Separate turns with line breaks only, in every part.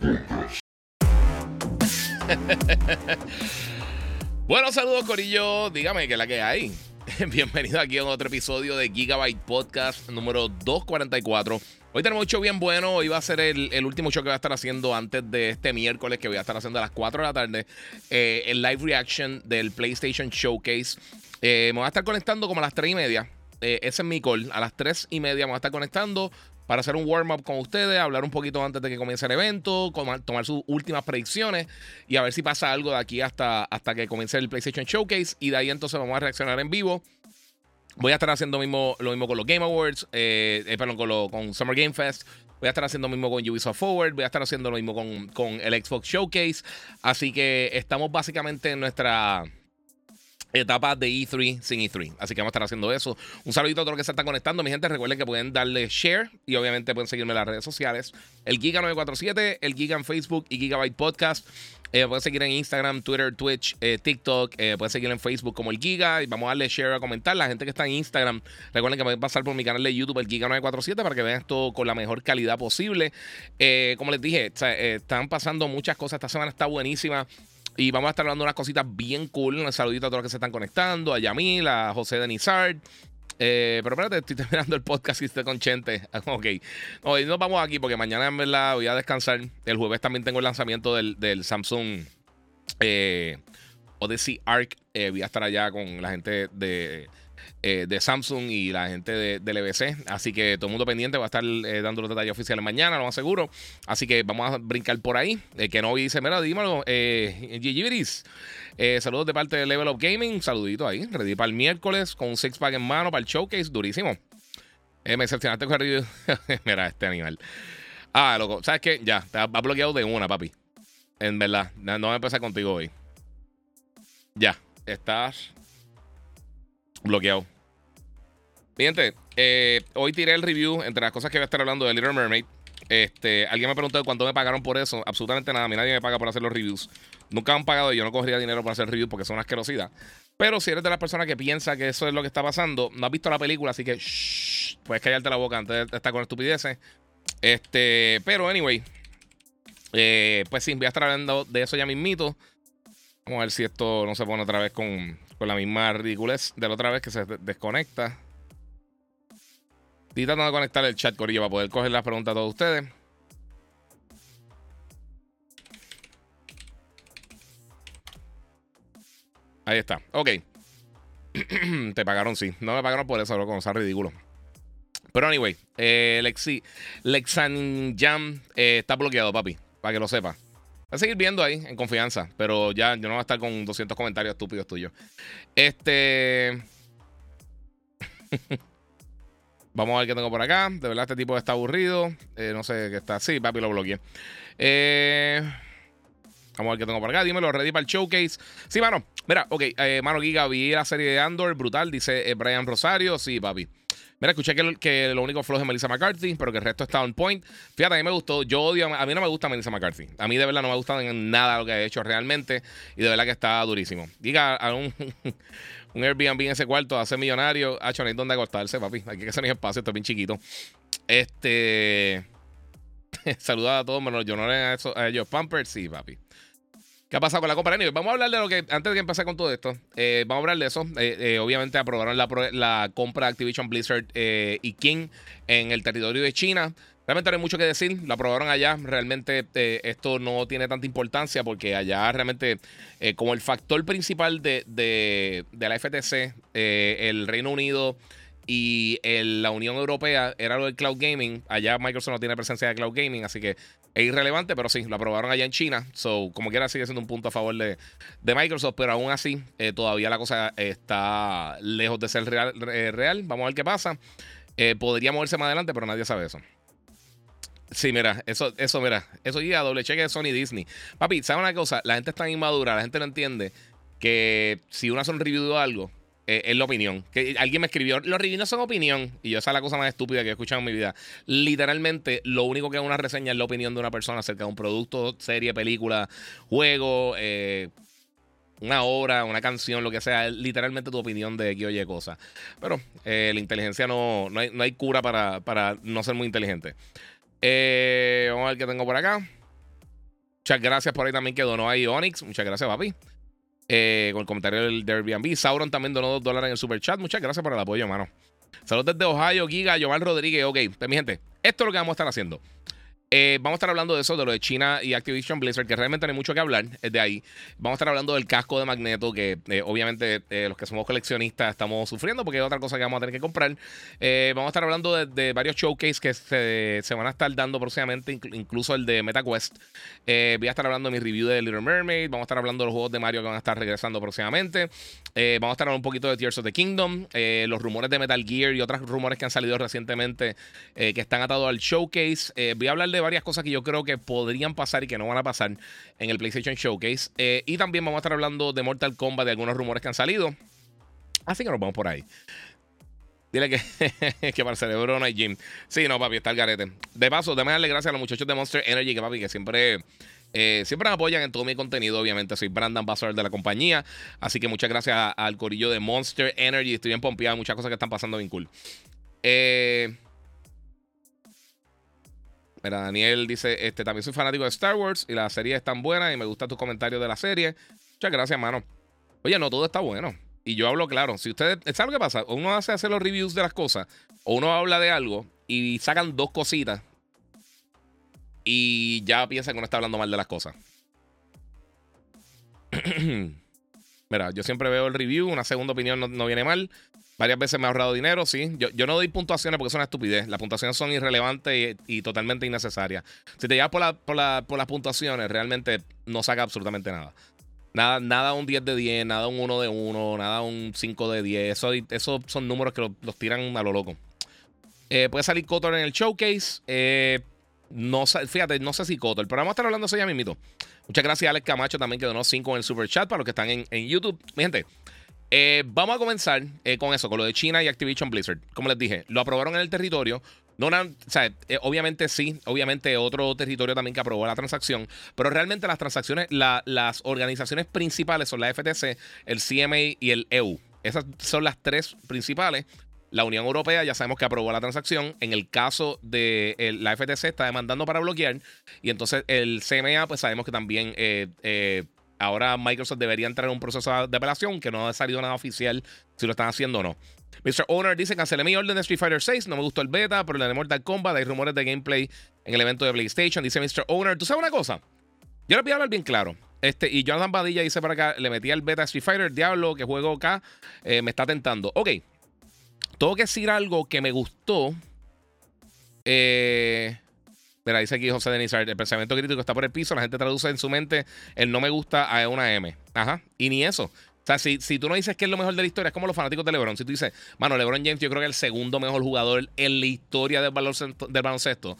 bueno, saludos Corillo, dígame que la que hay. Bienvenido aquí a otro episodio de Gigabyte Podcast número 244. Hoy tenemos un show bien bueno. Hoy va a ser el, último show que voy a estar haciendo antes de este miércoles, que voy a estar haciendo a las 4 de la tarde. Eh, el live reaction del PlayStation Showcase. Eh, me voy a estar conectando como a las 3 y media. Eh, ese es mi call. A las 3 y media me voy a estar conectando para hacer un warm-up con ustedes, hablar un poquito antes de que comience el evento, tomar sus últimas predicciones y a ver si pasa algo de aquí hasta, hasta que comience el PlayStation Showcase. Y de ahí entonces vamos a reaccionar en vivo. Voy a estar haciendo lo mismo con los Game Awards, eh, eh, perdón, con, con Summer Game Fest. Voy a estar haciendo lo mismo con Ubisoft Forward. Voy a estar haciendo lo mismo con el Xbox Showcase. Así que estamos básicamente en nuestra etapa de E3 sin E3. Así que vamos a estar haciendo eso. Un saludito a todos los que se están conectando. Mi gente, recuerden que pueden darle share y obviamente pueden seguirme en las redes sociales. El Giga947, el Giga en Facebook y Gigabyte Podcast. Eh, pueden seguir en Instagram, Twitter, Twitch, eh, TikTok. Eh, pueden seguir en Facebook como el Giga. Y vamos a darle share a comentar. La gente que está en Instagram, recuerden que pueden pasar por mi canal de YouTube, el Giga947, para que vean esto con la mejor calidad posible. como les dije, están pasando muchas cosas. Esta semana está buenísima. Y vamos a estar hablando unas cositas bien cool. Un saludito a todos los que se están conectando. A Yamil, a José de Nizard. Eh, pero espérate, estoy terminando el podcast y estoy con Chente. Ok. Hoy nos vamos aquí porque mañana en verdad voy a descansar. El jueves también tengo el lanzamiento del, Samsung eh, Odyssey Arc. Eh, voy a estar allá con la gente de eh, de Samsung y la gente de, del EBC. Así que todo el mundo pendiente va a estar eh, dando los detalles oficiales mañana, lo más seguro. Así que vamos a brincar por ahí. Eh, que no dice, mira, dímelo, eh, eh, saludos de parte de Level Up Gaming. saludito ahí. Ready para el miércoles con un six pack en mano para el showcase. Durísimo. me decepcionaste con el Mira, este animal. Ah, loco. ¿Sabes qué? Ya, te ha bloqueado de una, papi. En verdad. No voy a empezar contigo hoy. Ya. Estás bloqueado. Gente, eh, hoy tiré el review entre las cosas que voy a estar hablando de Little Mermaid. Este, alguien me preguntó cuánto me pagaron por eso. Absolutamente nada. A mí nadie me paga por hacer los reviews. Nunca han pagado y yo no cogería dinero para hacer reviews porque son asquerosidad. Pero si eres de las personas que piensa que eso es lo que está pasando, no has visto la película, así que shh, puedes callarte la boca antes de estar con estupideces. Este, pero anyway, eh, pues sí, voy a estar hablando de eso ya mismito. Vamos a ver si esto no se pone otra vez con, con la misma ridiculez de la otra vez que se desconecta. Estoy tratando de conectar el chat, Corillo, para poder coger las preguntas a todos ustedes. Ahí está. Ok. Te pagaron, sí. No me pagaron por eso, loco. sea ridículo. Pero anyway, eh, Lexi, Lexan Jam eh, está bloqueado, papi. Para que lo sepa. Voy a seguir viendo ahí, en confianza. Pero ya yo no voy a estar con 200 comentarios estúpidos tuyos. Este. Vamos a ver qué tengo por acá. De verdad, este tipo está aburrido. Eh, no sé qué está. Sí, papi, lo bloqueé. Eh, vamos a ver qué tengo por acá. Dímelo, ready para el showcase. Sí, mano. Mira, ok. Eh, mano Giga, vi la serie de Andor, brutal. Dice Brian Rosario. Sí, papi. Mira, escuché que, lo único flojo es Melissa McCarthy, pero que el resto está on point. Fíjate, a mí me gustó. Yo odio, a mí no me gusta Melissa McCarthy. A mí de verdad no me gusta nada lo que ha hecho realmente. Y de verdad que está durísimo. Diga a un, un Airbnb en ese cuarto, hace millonario. Hecho, no hay donde acostarse, papi. Aquí que hacer un espacio, está bien chiquito. Este. Saluda a todos, menos yo no a, a ellos. Pampers, sí, papi. ¿Qué ha pasado con la compra? Anyway, vamos a hablar de lo que, antes de que empecé con todo esto, eh, vamos a hablar de eso. Eh, eh, obviamente aprobaron la, compra de Activision Blizzard y King en el territorio de China. Realmente no hay mucho que decir, lo aprobaron allá. Realmente esto no tiene tanta importancia porque allá realmente, como el factor principal de, de la FTC, el Reino Unido y la Unión Europea era lo del cloud gaming. Allá Microsoft no tiene presencia de cloud gaming, así que es irrelevante, pero sí, lo aprobaron allá en China. So, como quiera, sigue siendo un punto a favor de, Microsoft, pero aún así, eh, todavía la cosa está lejos de ser real. Eh. Vamos a ver qué pasa. Eh, podría moverse más adelante, pero nadie sabe eso. Sí, mira, eso, eso, mira, eso llega a doble cheque de Sony Disney. Papi, ¿sabes una cosa? La gente está inmadura, la gente no entiende que si uno hace un de algo, eh, es la opinión. Que alguien me escribió, los reviews no son opinión. Y yo, esa es la cosa más estúpida que he escuchado en mi vida. Literalmente, lo único que es una reseña es la opinión de una persona acerca de un producto, serie, película, juego, eh, una obra, una canción, lo que sea, es literalmente tu opinión de que oye cosas. Pero eh, la inteligencia no, no, hay, cura para, para, no ser muy inteligente. Vamos a ver qué tengo por acá. Muchas gracias por ahí también que donó ahí Onyx. Muchas gracias, papi. Eh, con el comentario del, Airbnb. Sauron también donó dos dólares en el super chat. Muchas gracias por el apoyo, hermano. Saludos desde Ohio, Giga, Jovan Rodríguez. Ok, pues mi gente, esto es lo que vamos a estar haciendo. Eh, vamos a estar hablando de eso, de lo de China y Activision Blizzard, que realmente no hay mucho que hablar de ahí. Vamos a estar hablando del casco de Magneto, que eh, obviamente eh, los que somos coleccionistas estamos sufriendo porque es otra cosa que vamos a tener que comprar. vamos a estar hablando de, varios showcase que se, van a estar dando próximamente, incluso el de MetaQuest. voy a estar hablando de mi review de Little Mermaid. Vamos a estar hablando de los juegos de Mario que van a estar regresando próximamente. vamos a estar hablando un poquito de Tears of the Kingdom, los rumores de Metal Gear y otros rumores que han salido recientemente que están atados al showcase. voy a hablar de varias cosas que yo creo que podrían pasar y que no van a pasar en el PlayStation Showcase. Eh, y también vamos a estar hablando de Mortal Kombat, de algunos rumores que han salido. Así que nos vamos por ahí. Dile que, que para el cerebro no. Sí, no, papi, está el garete. De paso, déjame darle gracias a los muchachos de Monster Energy, que papi, que siempre, eh, siempre me apoyan en todo mi contenido. Obviamente, soy Brandon Ambassador de la compañía. Así que muchas gracias al corillo de Monster Energy. Estoy bien pompeado, muchas cosas que están pasando bien cool. Eh, Daniel dice, este, también soy fanático de Star Wars y la serie es tan buena y me gusta tus comentarios de la serie. Muchas gracias, mano. Oye, no todo está bueno. Y yo hablo claro. Si ustedes, ¿saben lo que pasa? Uno hace hacer los reviews de las cosas, o uno habla de algo y sacan dos cositas y ya piensa que uno está hablando mal de las cosas. Mira, yo siempre veo el review, una segunda opinión no viene mal. Varias veces me ha ahorrado dinero, sí. Yo, yo no doy puntuaciones porque son una estupidez. Las puntuaciones son irrelevantes y, totalmente innecesarias. Si te llevas por, por, las puntuaciones, realmente no saca absolutamente nada. Nada, nada un 10 de 10, nada un 1 de 1, nada un 5 de 10. Eso, esos son números que los, tiran a lo loco. Eh, puede salir Cotor en el showcase. Eh, no, fíjate, no sé si Cotor, pero vamos a estar hablando de eso ya mismito. Muchas gracias Alex Camacho también que donó 5 en el super chat para los que están en, en YouTube. Mi gente, eh, vamos a comenzar eh, con eso, con lo de China y Activision Blizzard. Como les dije, lo aprobaron en el territorio. Eh, obviamente sí, obviamente otro territorio también que aprobó la transacción, pero realmente las transacciones, las organizaciones principales son la FTC, el CMA y el EU. Esas son las tres principales. La Unión Europea ya sabemos que aprobó la transacción. En el caso de la FTC está demandando para bloquear. Y entonces el CMA, pues sabemos que también Ahora Microsoft debería entrar en un proceso de apelación que no ha salido nada oficial si lo están haciendo o no. Mr. Owner dice: Cancelé mi orden de Street Fighter 6. No me gustó el beta, pero la de Mortal Kombat. Hay rumores de gameplay en el evento de PlayStation. Dice Mr. Owner: ¿Tú sabes una cosa? Yo les voy a hablar bien claro. Este, y Jonathan Badilla dice para acá: Le metí el beta Street Fighter, Diablo, que juego acá, eh, me está tentando. Ok. Tengo que decir algo que me gustó. Eh. Mira, dice aquí José Denizar, el pensamiento crítico está por el piso, la gente traduce en su mente el no me gusta a una M. Ajá, y ni eso. O sea, si, si tú no dices que es lo mejor de la historia, es como los fanáticos de LeBron. Si tú dices, mano, LeBron James, yo creo que es el segundo mejor jugador en la historia del baloncesto, del baloncesto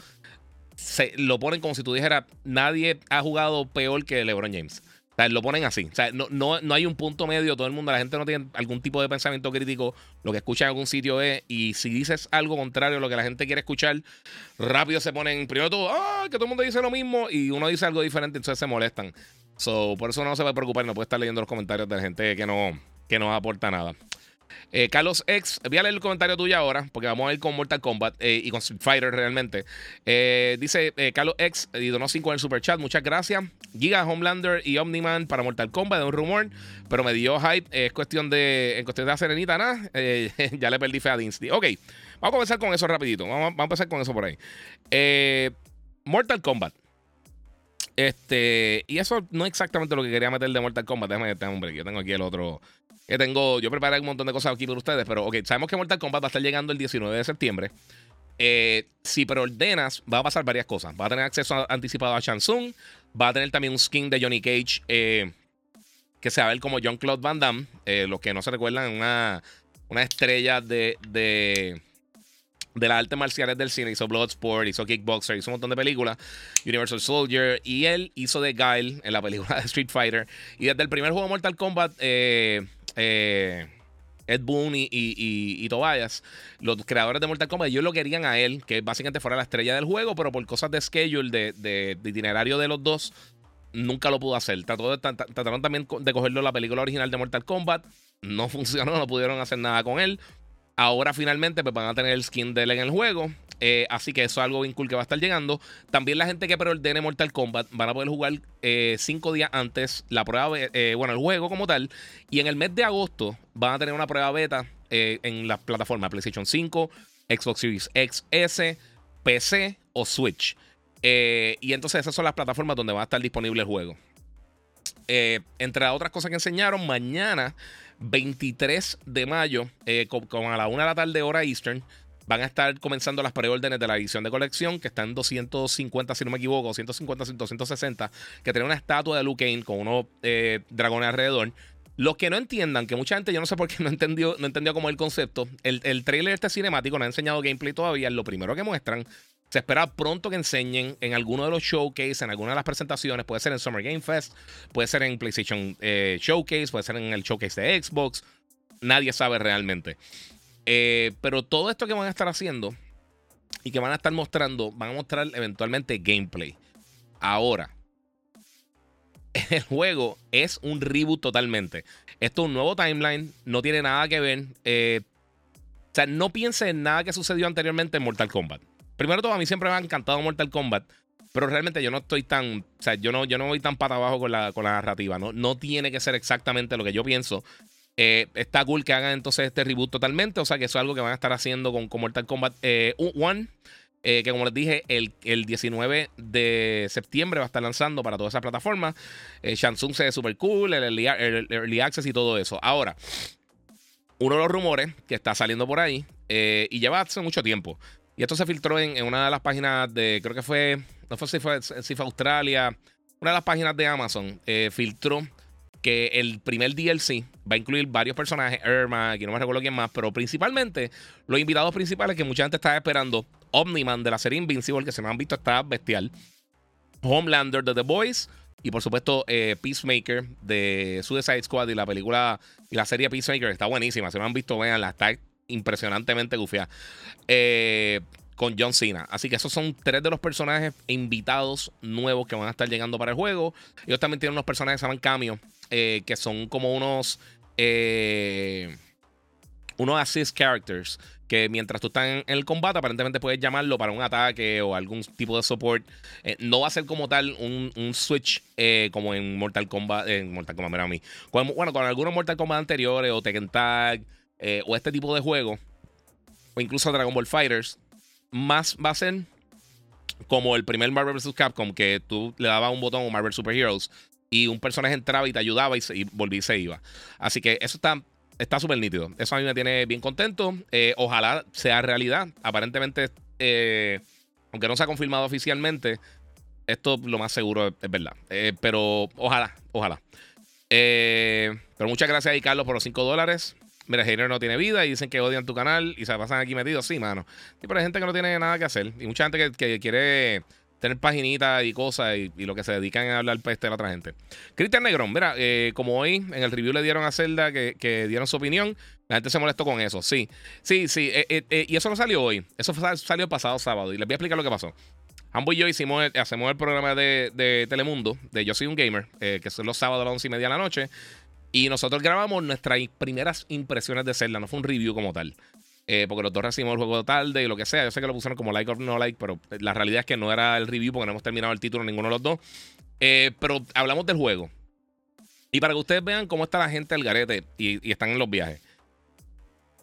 se lo ponen como si tú dijeras, nadie ha jugado peor que LeBron James. Lo ponen así. No, no, no, hay un punto medio. Todo el mundo, la gente no tiene algún tipo de pensamiento crítico. Lo que escucha en algún sitio es. Y si dices algo contrario a lo que la gente quiere escuchar, rápido se ponen. Primero todo, ¡ah! Que todo el mundo dice lo mismo. Y uno dice algo diferente, entonces se molestan. So, por eso no se va a preocupar. No puede estar leyendo los comentarios de la gente que no, que no aporta nada. Eh, Carlos X, voy a leer el comentario tuyo ahora, porque vamos a ir con Mortal Kombat eh, y con Street Fighter realmente. Eh, dice Carlos X, y donó 5 en el super chat, muchas gracias. Giga, Homelander y Omniman para Mortal Kombat, de un rumor, pero me dio hype. es cuestión de, en cuestión de la serenita, nada. ya le perdí fe a Dinsty. Ok, vamos a comenzar con eso rapidito. Vamos, a empezar con eso por ahí. Mortal Kombat. Este, y eso no es exactamente lo que quería meter de Mortal Kombat. Déjame, un break. Yo tengo aquí el otro que tengo, yo preparé un montón de cosas aquí por ustedes, pero ok, sabemos que Mortal Kombat va a estar llegando el 19 de septiembre. Eh, si preordenas, va a pasar varias cosas. Va a tener acceso anticipado a Shansung, va a tener también un skin de Johnny Cage eh, que se va a ver como John Claude Van Damme. Eh, los que no se recuerdan, una, una estrella de, de, de las artes marciales del cine. Hizo Bloodsport, hizo Kickboxer, hizo un montón de películas. Universal Soldier. Y él hizo de Guile en la película de Street Fighter. Y desde el primer juego de Mortal Kombat, eh, eh, Ed Boon y, y, Tobias, los creadores de Mortal Kombat, ellos lo querían a él, que básicamente fuera la estrella del juego, pero por cosas de schedule, de, de, itinerario de los dos, nunca lo pudo hacer. Trataron también de cogerlo la película original de Mortal Kombat. No funcionó, no pudieron hacer nada con él. Ahora finalmente pues, van a tener el skin de él en el juego. Eh, así que eso es algo bien cool que va a estar llegando. También la gente que preordene Mortal Kombat van a poder jugar eh, cinco días antes la prueba, eh, bueno, el juego como tal. Y en el mes de agosto van a tener una prueba beta en las plataformas PlayStation 5, Xbox Series XS, PC o Switch. y entonces esas son las plataformas donde va a estar disponible el juego. entre otras cosas que enseñaron, mañana 23 de mayo, eh, con, a la 1 de la tarde hora Eastern, van a estar comenzando las preórdenes de la edición de colección, que está en 250, si no me equivoco, 150, 260, que tiene una estatua de Luke Kane con unos eh, dragones alrededor. Los que no entiendan, que mucha gente, yo no sé por qué no entendió, no entendió como el concepto, el, el trailer este cinemático no ha enseñado gameplay todavía, lo primero que muestran se espera pronto que enseñen en alguno de los showcase, en alguna de las presentaciones. Puede ser en Summer Game Fest, puede ser en PlayStation eh, Showcase, puede ser en el showcase de Xbox. Nadie sabe realmente. Eh, pero todo esto que van a estar haciendo y que van a estar mostrando, van a mostrar eventualmente gameplay. Ahora, el juego es un reboot totalmente. Esto es un nuevo timeline, no tiene nada que ver. Eh, o sea, no piense en nada que sucedió anteriormente en Mortal Kombat. Primero todo, a mí siempre me ha encantado Mortal Kombat. Pero realmente yo no estoy tan. O sea, yo no, yo no voy tan para abajo con la, con la narrativa. ¿no? no tiene que ser exactamente lo que yo pienso. Eh, está cool que hagan entonces este reboot totalmente. O sea, que eso es algo que van a estar haciendo con, Mortal Kombat 1. Eh, eh, que como les dije, el, 19 de septiembre va a estar lanzando para todas esas plataformas. Shansung se ve súper cool, el early, el early, Access y todo eso. Ahora, uno de los rumores que está saliendo por ahí, y lleva hace mucho tiempo, y esto se filtró en, una de las páginas de, creo que fue, no sé si fue, si fue Australia, una de las páginas de Amazon eh, filtró que el primer DLC va a incluir varios personajes, Irma, que no me recuerdo quién más, pero principalmente los invitados principales que mucha gente estaba esperando, Omniman de la serie Invincible, que se me han visto está bestial, Homelander de The Boys, y por supuesto eh, Peacemaker de Suicide Squad y la película y la serie Peacemaker está buenísima, se me han visto, veanla, está impresionantemente gufia. Eh, con John Cena. Así que esos son tres de los personajes invitados nuevos que van a estar llegando para el juego. Ellos también tienen unos personajes que se llaman Cameo, eh, que son como unos. Eh, unos assist characters. Que mientras tú estás en el combate, aparentemente puedes llamarlo para un ataque o algún tipo de support. no va a ser como tal un, switch como en Mortal Kombat. En Mortal Kombat, mira a mí. bueno, con algunos Mortal Kombat anteriores o Tekken Tag eh, o este tipo de juego, o incluso Dragon Ball Fighters, más va a ser como el primer Marvel vs. Capcom, que tú le dabas un botón o Marvel Super Heroes y un personaje entraba y te ayudaba y, se, volví y se iba. Así que eso está está súper nítido. Eso a mí me tiene bien contento. Eh, ojalá sea realidad. Aparentemente, eh, aunque no se ha confirmado oficialmente, esto lo más seguro es, verdad. pero ojalá, ojalá. pero muchas gracias a Carlos por los 5 dólares. Mira, Hater no tiene vida y dicen que odian tu canal y se pasan aquí metidos. Sí, mano. Sí, pero hay gente que no tiene nada que hacer. Y mucha gente que, quiere tener paginitas y cosas y, lo que se dedican a hablar peste de la otra gente. Cristian Negrón, mira, eh, como hoy en el review le dieron a Zelda que, dieron su opinión, la gente se molestó con eso. Sí, sí, sí. Eh, eh, y eso no salió hoy. Eso salió el pasado sábado. Y les voy a explicar lo que pasó. Ambos y yo hicimos hacemos el programa de, Telemundo, de Yo Soy un Gamer, que son los sábados a las once y media de la noche. Y nosotros grabamos nuestras primeras impresiones de Zelda, no fue un review como tal. Eh, porque los dos recibimos el juego tarde y lo que sea. Yo sé que lo pusieron como like or no like, pero la realidad es que no era el review porque no hemos terminado el título ninguno de los dos. Eh, pero hablamos del juego. Y para que ustedes vean cómo está la gente al garete y, están en los viajes.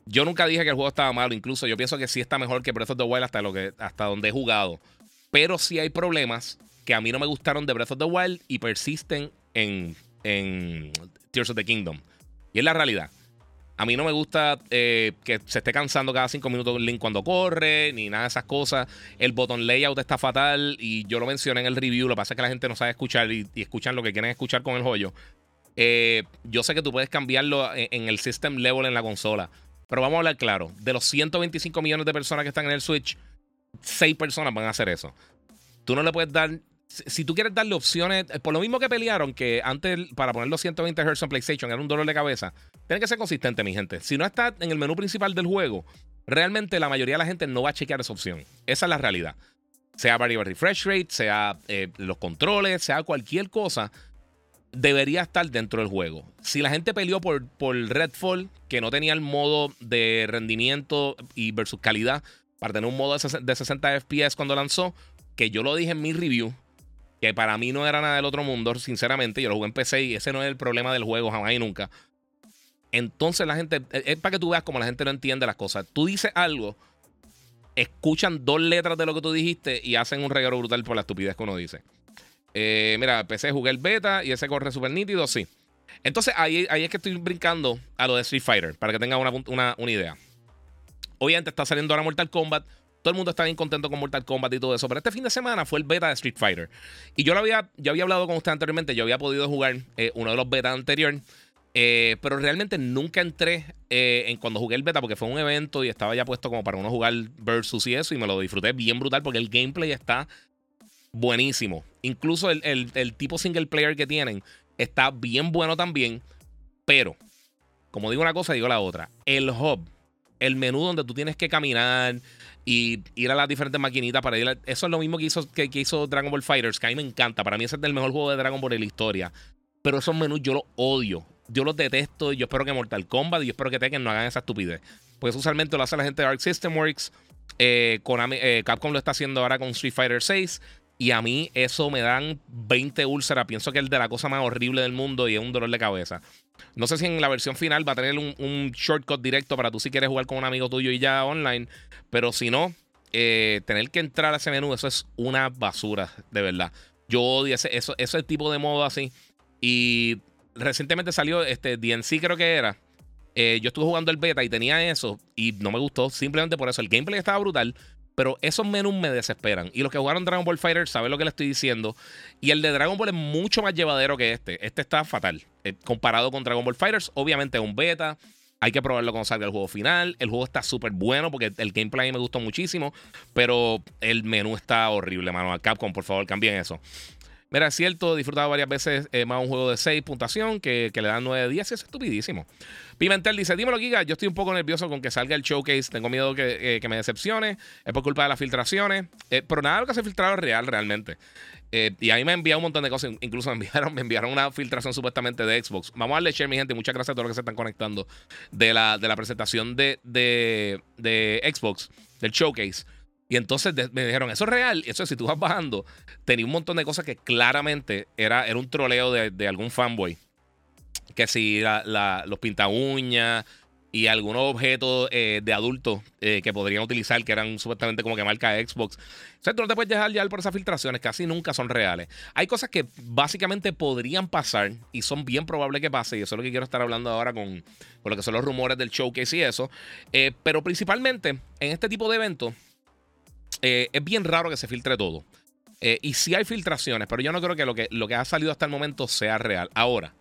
Yo nunca dije que el juego estaba malo, incluso yo pienso que sí está mejor que Breath of the Wild hasta, lo que, hasta donde he jugado. Pero sí hay problemas que a mí no me gustaron de Breath of the Wild y persisten en, en Tears of the Kingdom. Y es la realidad. A mí no me gusta eh, que se esté cansando cada cinco minutos Link cuando corre, ni nada de esas cosas. El botón layout está fatal y yo lo mencioné en el review. Lo que pasa es que la gente no sabe escuchar y, escuchan lo que quieren escuchar con el joyo. Eh, yo sé que tú puedes cambiarlo en, el system level en la consola. Pero vamos a hablar claro. De los 125 millones de personas que están en el Switch, 6 personas van a hacer eso. Tú no le puedes dar. Si tú quieres darle opciones, por lo mismo que pelearon, que antes para poner los 120 Hz en PlayStation era un dolor de cabeza, tiene que ser consistente, mi gente. Si no está en el menú principal del juego, realmente la mayoría de la gente no va a chequear esa opción. Esa es la realidad. Sea variable refresh rate, sea eh, los controles, sea cualquier cosa, debería estar dentro del juego. Si la gente peleó por, por Redfall, que no tenía el modo de rendimiento y versus calidad para tener un modo de 60 FPS cuando lanzó, que yo lo dije en mi review, que para mí no era nada del otro mundo, sinceramente, yo lo jugué en PC y ese no es el problema del juego jamás y nunca. Entonces la gente, es para que tú veas cómo la gente no entiende las cosas. Tú dices algo, escuchan dos letras de lo que tú dijiste y hacen un regalo brutal por la estupidez que uno dice. Eh, mira, PC jugué el beta y ese corre súper nítido, sí. Entonces ahí, ahí es que estoy brincando a lo de Street Fighter, para que tengan una, una, una idea. Obviamente está saliendo ahora Mortal Kombat. Todo el mundo está bien contento con Mortal Kombat y todo eso. Pero este fin de semana fue el beta de Street Fighter. Y yo lo había, yo había hablado con usted anteriormente. Yo había podido jugar eh, uno de los betas anteriores. Eh, pero realmente nunca entré en cuando jugué el beta porque fue un evento y estaba ya puesto como para uno jugar versus y eso. Y me lo disfruté bien brutal porque el gameplay está buenísimo. Incluso el, tipo single player que tienen está bien bueno también. Pero, como digo una cosa, digo la otra. El hub, el menú donde tú tienes que caminar y ir a las diferentes maquinitas para ir Eso es lo mismo que hizo, que, hizo Dragon Ball Fighters, que a mí me encanta. Para mí ese es el mejor juego de Dragon Ball en la historia. Pero esos menús yo los odio. Yo los detesto. Y yo espero que Mortal Kombat y yo espero que Tekken no hagan esa estupidez. Pues usualmente lo hace la gente de Arc System Works. Eh, eh, Capcom lo está haciendo ahora con Street Fighter 6. Y a mí eso me dan 20 úlceras. Pienso que es de la cosa más horrible del mundo y es un dolor de cabeza. No sé si en la versión final va a tener un, shortcut directo para tú si quieres jugar con un amigo tuyo y ya online. Pero si no, eh, tener que entrar a ese menú, eso es una basura, de verdad. Yo odio ese, eso, ese tipo de modo así. Y recientemente salió este DNC, creo que era. Eh, yo estuve jugando el beta y tenía eso y no me gustó. Simplemente por eso. El gameplay estaba brutal. Pero esos menús me desesperan. Y los que jugaron Dragon Ball Fighter saben lo que le estoy diciendo. Y el de Dragon Ball es mucho más llevadero que este. Este está fatal. Eh, comparado con Dragon Ball Fighters, obviamente es un beta. Hay que probarlo cuando salga el juego final. El juego está súper bueno porque el gameplay me gustó muchísimo. Pero el menú está horrible, mano. Capcom, por favor, cambien eso. Mira, es cierto, he disfrutado varias veces eh, más un juego de 6 puntuación que, le dan 9 de 10. Es estupidísimo. Pimentel dice: Dímelo, Giga. Yo estoy un poco nervioso con que salga el showcase. Tengo miedo que, eh, me decepcione. Es por culpa de las filtraciones. Eh, pero nada de lo que se filtrado es real, realmente. y ahí me enviado un montón de cosas. Incluso me enviaron, me enviaron una filtración supuestamente de Xbox. Vamos a darle mi gente. Muchas gracias a todos los que se están conectando de la, de la presentación de, de, de Xbox, del showcase. Y entonces me dijeron, eso es real. Eso es, si tú vas bajando, tenía un montón de cosas que claramente era, era un troleo de, algún fanboy. Que si los pinta uñas y algunos objetos eh, de adultos eh, que podrían utilizar, que eran supuestamente como que marca Xbox. O sea, tú no te puedes dejar ya por esas filtraciones, casi nunca son reales. Hay cosas que básicamente podrían pasar y son bien probables que pase, y eso es lo que quiero estar hablando ahora con, con lo que son los rumores del showcase y eso. Eh, pero principalmente en este tipo de eventos eh, es bien raro que se filtre todo. Eh, y sí hay filtraciones, pero yo no creo que lo, que lo que ha salido hasta el momento sea real. Ahora,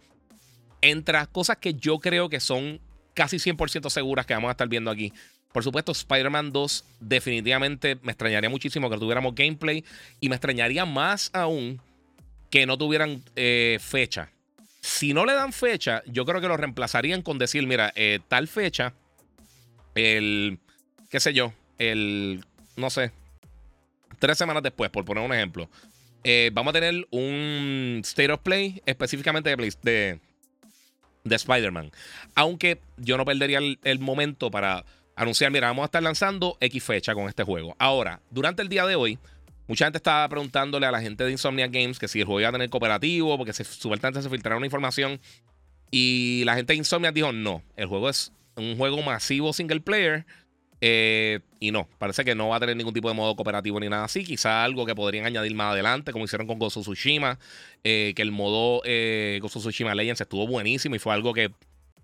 entre cosas que yo creo que son casi 100% seguras que vamos a estar viendo aquí. Por supuesto, Spider-Man 2 definitivamente me extrañaría muchísimo que tuviéramos gameplay y me extrañaría más aún que no tuvieran eh, fecha. Si no le dan fecha, yo creo que lo reemplazarían con decir, mira, tal fecha, el, qué sé yo, el, no sé, tres semanas después, por poner un ejemplo, eh, vamos a tener un State of Play específicamente de, de, de Spider-Man. Aunque yo no perdería el, momento para anunciar, mira, vamos a estar lanzando X fecha con este juego. Ahora, durante el día de hoy, mucha gente estaba preguntándole a la gente de Insomnia Games que si el juego iba a tener cooperativo, porque se, supuestamente se filtraron información. Y la gente de Insomnia dijo, no, el juego es un juego masivo single player eh, y no, parece que no va a tener ningún tipo de modo cooperativo ni nada así. Quizá algo que podrían añadir más adelante, como hicieron con Gozo Tsushima, eh, que el modo eh, Gozo Tsushima Legends estuvo buenísimo y fue algo que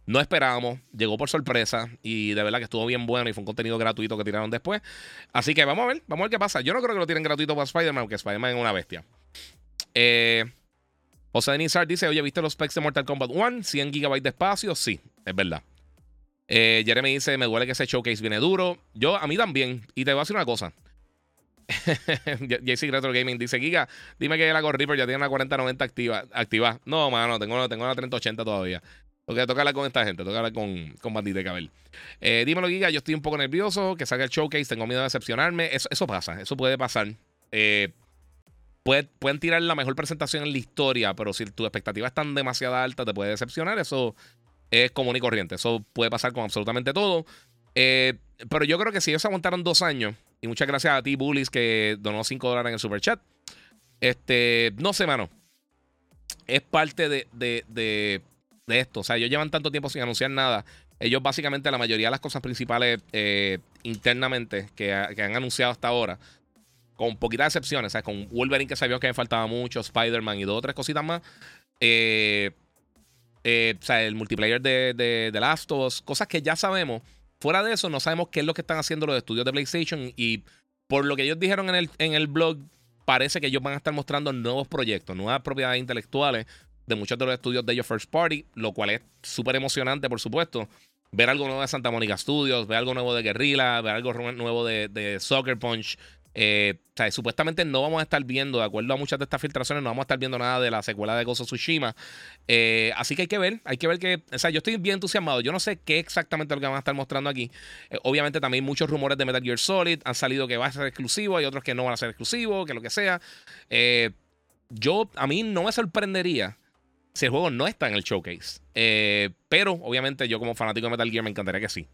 no esperábamos, llegó por sorpresa y de verdad que estuvo bien bueno y fue un contenido gratuito que tiraron después. Así que vamos a ver, vamos a ver qué pasa. Yo no creo que lo tienen gratuito para Spider-Man, aunque Spider-Man es una bestia. Eh, José Denizar dice, oye, ¿viste los specs de Mortal Kombat 1? 100 GB de espacio, sí, es verdad. Eh, Jeremy dice: Me duele que ese showcase viene duro. Yo, a mí también. Y te voy a decir una cosa. JC Retro Gaming dice: Giga, dime que la Reaper ya tiene una 4090 activa. activa. No, mano, tengo, tengo una 3080 todavía. Porque toca hablar con esta gente, toca hablar con, con Bandita Cabel. Eh, dímelo, Giga, yo estoy un poco nervioso, que salga el showcase, tengo miedo de decepcionarme. Eso, eso pasa, eso puede pasar. Eh, pueden tirar la mejor presentación en la historia, pero si tus expectativas están demasiado altas, te puede decepcionar. Eso es común y corriente. Eso puede pasar con absolutamente todo. Eh, pero yo creo que si ellos aguantaron dos años, y muchas gracias a ti, Bullies, que donó 5 dólares en el super chat. Este, no sé, mano. Es parte de, de, esto. O sea, ellos llevan tanto tiempo sin anunciar nada. Ellos, básicamente, la mayoría de las cosas principales eh, internamente que, han anunciado hasta ahora, con poquitas excepciones, sea, con Wolverine que sabíamos que me faltaba mucho, Spider-Man y dos o tres cositas más. Eh, eh, o sea, el multiplayer de, de, Last of Us, cosas que ya sabemos. Fuera de eso, no sabemos qué es lo que están haciendo los estudios de PlayStation y por lo que ellos dijeron en el, en el blog, parece que ellos van a estar mostrando nuevos proyectos, nuevas propiedades intelectuales de muchos de los estudios de ellos First Party, lo cual es súper emocionante, por supuesto. Ver algo nuevo de Santa Mónica Studios, ver algo nuevo de Guerrilla, ver algo nuevo de, de Soccer Punch, eh, supuestamente no vamos a estar viendo, de acuerdo a muchas de estas filtraciones, no vamos a estar viendo nada de la secuela de Gozo Tsushima. Eh, así que hay que ver, hay que ver que, o sea, yo estoy bien entusiasmado. Yo no sé qué exactamente lo que van a estar mostrando aquí. Eh, obviamente también muchos rumores de Metal Gear Solid han salido que va a ser exclusivo, hay otros que no van a ser exclusivos, que lo que sea. yo, a mí no me sorprendería si el juego no está en el showcase. pero obviamente yo como fanático de Metal Gear me encantaría que sí.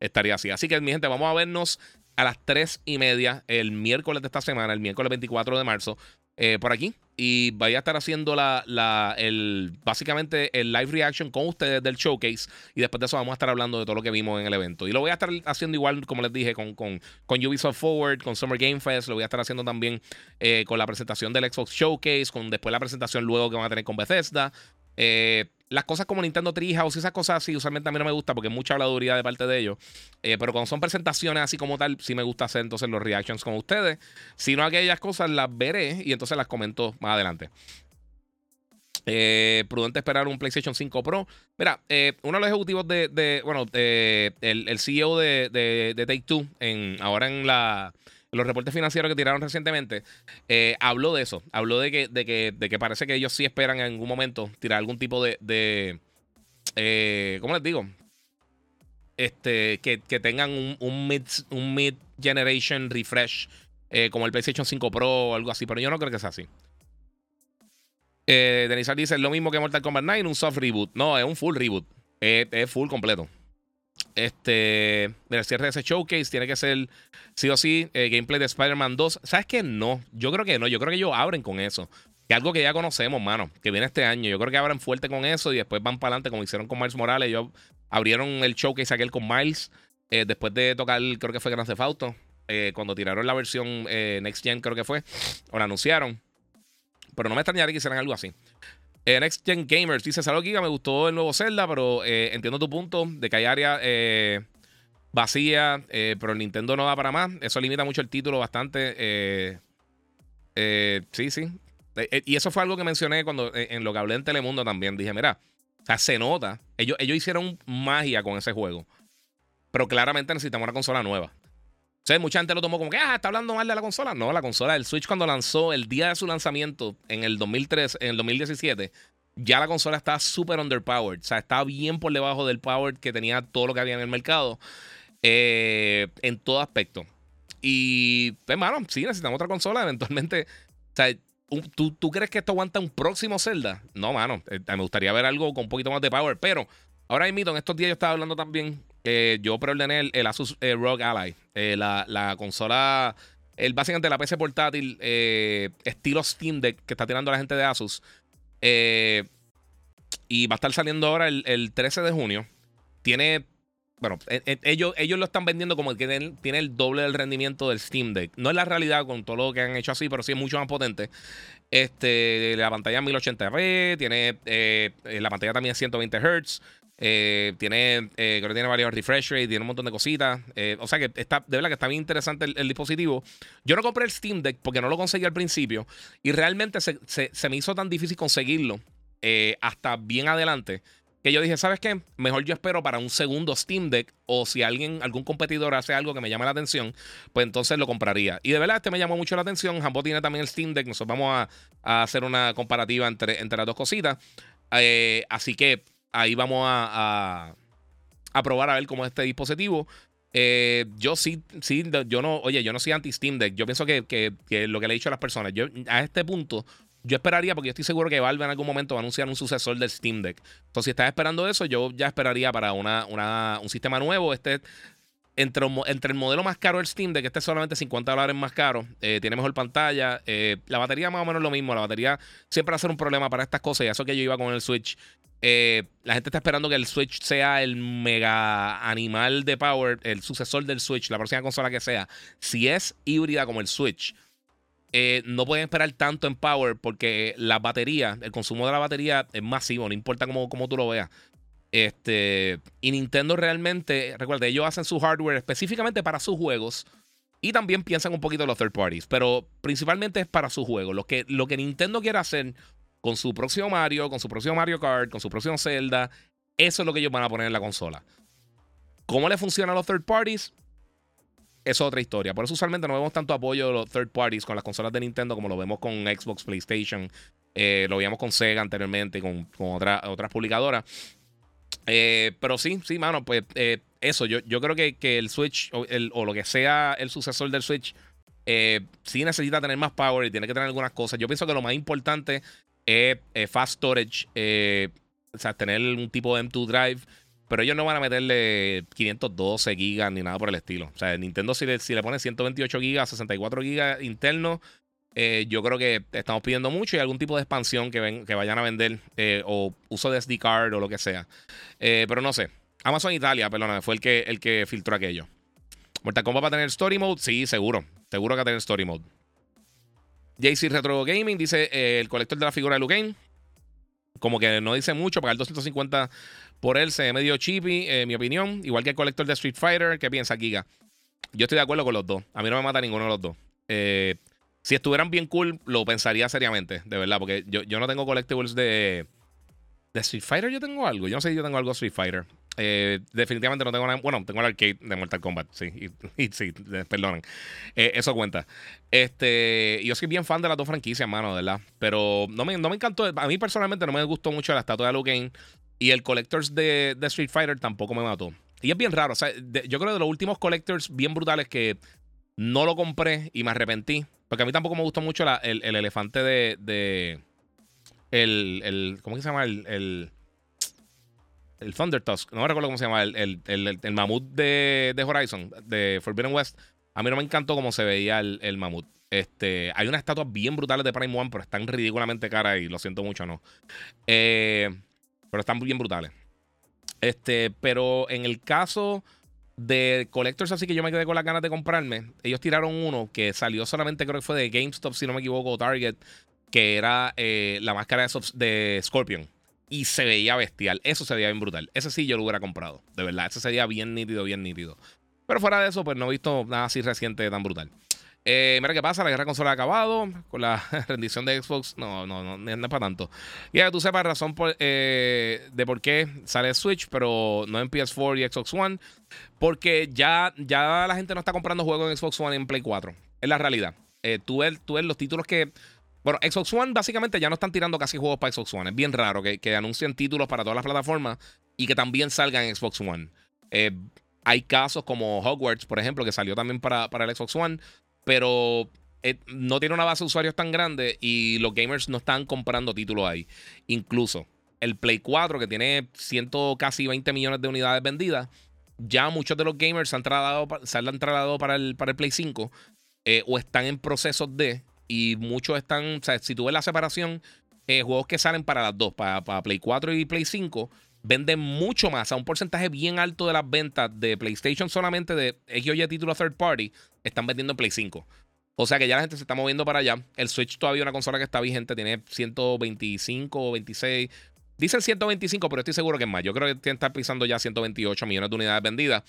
Estaría así. Así que mi gente, vamos a vernos a las 3 y media el miércoles de esta semana, el miércoles 24 de marzo, eh, por aquí. Y vaya a estar haciendo la, la, el, básicamente el live reaction con ustedes del showcase. Y después de eso vamos a estar hablando de todo lo que vimos en el evento. Y lo voy a estar haciendo igual, como les dije, con, con, con Ubisoft Forward, con Summer Game Fest. Lo voy a estar haciendo también eh, con la presentación del Xbox Showcase, con después la presentación luego que van a tener con Bethesda. Eh, las cosas como Nintendo Treehouse y esas cosas así, usualmente a mí no me gusta porque es mucha habladuría de parte de ellos. Eh, pero cuando son presentaciones así como tal, sí me gusta hacer entonces los reactions con ustedes. Si no, aquellas cosas las veré y entonces las comento más adelante. Eh, prudente esperar un PlayStation 5 Pro. Mira, eh, uno de los ejecutivos de, bueno, el, CEO de, de, de Take Two, en, ahora en la los reportes financieros que tiraron recientemente, eh, habló de eso. Habló de que, de, que, de que parece que ellos sí esperan en algún momento tirar algún tipo de. de eh, ¿Cómo les digo? Este, que, tengan un, un, mid, un mid generation refresh eh, como el PlayStation 5 Pro o algo así, pero yo no creo que sea así. Eh, Denisar dice: lo mismo que Mortal Kombat 9, un soft reboot. No, es un full reboot. es full completo. Este, el cierre de ese showcase tiene que ser sí o sí eh, gameplay de Spider-Man 2. ¿Sabes qué? No, yo creo que no. Yo creo que ellos abren con eso. Que algo que ya conocemos, mano, que viene este año. Yo creo que abren fuerte con eso y después van para adelante como hicieron con Miles Morales. Ellos abrieron el showcase aquel con Miles eh, después de tocar, creo que fue Grand Theft Auto. Eh, cuando tiraron la versión Next Gen, creo que fue, o la anunciaron. Pero no me extrañaría que hicieran algo así. Eh, Next Gen Gamers dice: Salud, Giga, me gustó el nuevo Zelda, pero eh, entiendo tu punto de que hay área eh, vacía, pero el Nintendo no da para más. Eso limita mucho el título bastante. sí, sí. y eso fue algo que mencioné cuando en lo que hablé en Telemundo también. Dije: Mira, se nota. Ellos, ellos hicieron magia con ese juego. Pero claramente necesitamos una consola nueva. O sea, mucha gente lo tomó como que, ah, está hablando mal de la consola. No, la consola del Switch cuando lanzó el día de su lanzamiento en el 2003, en el 2017, ya la consola está súper underpowered. O sea, está bien por debajo del power que tenía todo lo que había en el mercado. Eh, en todo aspecto. Y, hermano, pues, sí, necesitamos otra consola eventualmente. O sea, ¿tú, ¿tú, crees que esto aguanta un próximo Zelda? No, mano. Eh, me gustaría ver algo con un poquito más de power. Pero ahora mismo, en estos días yo estaba hablando también eh, yo preordené el, el Asus eh, ROG Ally, eh, la, consola, el, básicamente la PC portátil estilo Steam Deck que está tirando la gente de Asus. y va a estar saliendo ahora el, 13 de junio. Tiene bueno, ellos, ellos lo están vendiendo como que tiene, el doble del rendimiento del Steam Deck. No es la realidad con todo lo que han hecho así, pero sí es mucho más potente. Este, la pantalla 1080p, tiene la pantalla también 120 Hz. Eh, tiene, eh, creo que tiene varios refresh rates, tiene un montón de cositas. Eh, o sea que está, de verdad que está bien interesante el, dispositivo. Yo no compré el Steam Deck porque no lo conseguí al principio. Y realmente se, me hizo tan difícil conseguirlo hasta bien adelante que yo dije, ¿sabes qué? Mejor yo espero para un segundo Steam Deck o si alguien, algún competidor hace algo que me llame la atención, pues entonces lo compraría. Y de verdad, este me llamó mucho la atención. Jambo tiene también el Steam Deck. Nosotros vamos a, hacer una comparativa entre, entre las dos cositas. Así que ahí vamos a, a, probar a ver cómo es este dispositivo. Eh, yo sí, sí, yo no, oye, yo no soy anti Steam Deck. Yo pienso que, que, que, lo que le he dicho a las personas, yo a este punto, yo esperaría, porque yo estoy seguro que Valve en algún momento va a anunciar un sucesor del Steam Deck. Entonces, si estás esperando eso, yo ya esperaría para una, una, un sistema nuevo. Este, entre, el modelo más caro del Steam Deck, este es solamente 50 dólares más caro. Eh, tiene mejor pantalla. Eh, la batería más o menos lo mismo. La batería siempre va a ser un problema para estas cosas. Y eso que yo iba con el Switch. Eh, la gente está esperando que el Switch sea el mega animal de power, el sucesor del Switch, la próxima consola que sea. Si es híbrida como el Switch no pueden esperar tanto en power porque la batería, el consumo de la batería es masivo, no importa cómo, cómo tú lo veas. Este, y Nintendo realmente, recuerda, ellos hacen su hardware específicamente para sus juegos y también piensan un poquito en los third parties, pero principalmente es para sus juegos. Lo que, lo que Nintendo quiere hacer con su próximo Mario, con su próximo Mario Kart, con su próximo Zelda, eso es lo que ellos van a poner en la consola. ¿Cómo le funcionan los third parties? es otra historia. Por eso usualmente no vemos tanto apoyo de los third parties con las consolas de Nintendo como lo vemos con Xbox, PlayStation. Eh, lo veíamos con Sega anteriormente, con, con otras publicadoras. Eh, pero sí, sí, mano, pues eh, eso, yo, yo creo que, que el Switch o, lo que sea el sucesor del Switch, sí necesita tener más power y tiene que tener algunas cosas. Yo pienso que lo más importante es fast storage, o sea, tener un tipo de M2 Drive. Pero ellos no van a meterle 512 gigas ni nada por el estilo. O sea, Nintendo si le, si le pone 128 gigas, 64 gigas internos, eh, yo creo que estamos pidiendo mucho y algún tipo de expansión que, que vayan a vender eh, o uso de SD card o lo que sea. Eh, pero no sé. Amazon Italia, perdóname, fue el que, el que filtró aquello. Mortal Kombat va a tener Story Mode, sí, seguro. Seguro que va a tener Story Mode. JC Retro Gaming dice el colector de la figura de Luke Como que no dice mucho, pagar 250 por él se medio chippy, en mi opinión. Igual que el colector de Street Fighter. ¿Qué piensa, Giga? Yo estoy de acuerdo con los dos. A mí no me mata ninguno de los dos. Eh, si estuvieran bien cool, lo pensaría seriamente, de verdad. Porque yo, yo no tengo collectibles de. De Street Fighter yo tengo algo. Yo no sé si yo tengo algo de Street Fighter. Eh, definitivamente no tengo nada. Bueno, tengo el arcade de Mortal Kombat, sí. Y, sí, perdonen. Eh, eso cuenta. Este, yo soy bien fan de las dos franquicias, mano, ¿verdad? Pero no me, no me encantó. A mí personalmente no me gustó mucho la estatua de Kane. Y el Collectors de, Street Fighter tampoco me mató. Y es bien raro. O sea, yo creo de los últimos Collectors bien brutales que no lo compré y me arrepentí. Porque a mí tampoco me gustó mucho el, elefante de. el, ¿Cómo se llama? El, el, el. No me recuerdo cómo se llama. El, el mamut de, de, Horizon, de Forbidden West. A mí no me encantó cómo se veía el, mamut. Este, hay unas estatuas bien brutales de Prime One, pero están ridículamente caras y lo siento mucho, ¿no? Eh. Pero están bien brutales. Este, pero en el caso de Collectors, así que yo me quedé con las ganas de comprarme. Ellos tiraron uno que salió solamente, creo que fue de GameStop, si no me equivoco, Target, que era eh, la máscara de, Scorpion. Y se veía bestial. Eso se veía bien brutal. Ese sí yo lo hubiera comprado. De verdad. Ese sería bien nítido, bien nítido. Pero fuera de eso, pues no he visto nada así reciente tan brutal. Eh, mira qué pasa, la guerra consola ha acabado. Con la rendición de Xbox, no, no, no, no es para tanto. Y ya tú sepas razón eh, de por qué sale Switch, pero no en PS4 y Xbox One. Porque ya, ya la gente no está comprando juegos en Xbox One en Play 4. Es la realidad. Eh, tú, ves, tú ves los títulos que. Bueno, Xbox One básicamente ya no están tirando casi juegos para Xbox One. Es bien raro que, que anuncien títulos para todas las plataformas y que también salgan en Xbox One. hay casos como Hogwarts, por ejemplo, que salió también para, para el Xbox One pero eh, no tiene una base de usuarios tan grande y los gamers no están comprando títulos ahí. Incluso el Play 4, que tiene ciento, casi 20 millones de unidades vendidas, ya muchos de los gamers se han trasladado, se han trasladado para el, para el Play 5 eh, o están en procesos de, y muchos están, o sea, si tú ves la separación, eh, juegos que salen para las dos, para, para Play 4 y Play 5, venden mucho más, a un porcentaje bien alto de las ventas de PlayStation solamente de X o título third party, están vendiendo en Play 5. O sea que ya la gente se está moviendo para allá. El Switch todavía es una consola que está vigente, tiene 125 o 26. Dicen 125, pero estoy seguro que es más. Yo creo que tiene que estar pisando ya 128 millones de unidades vendidas.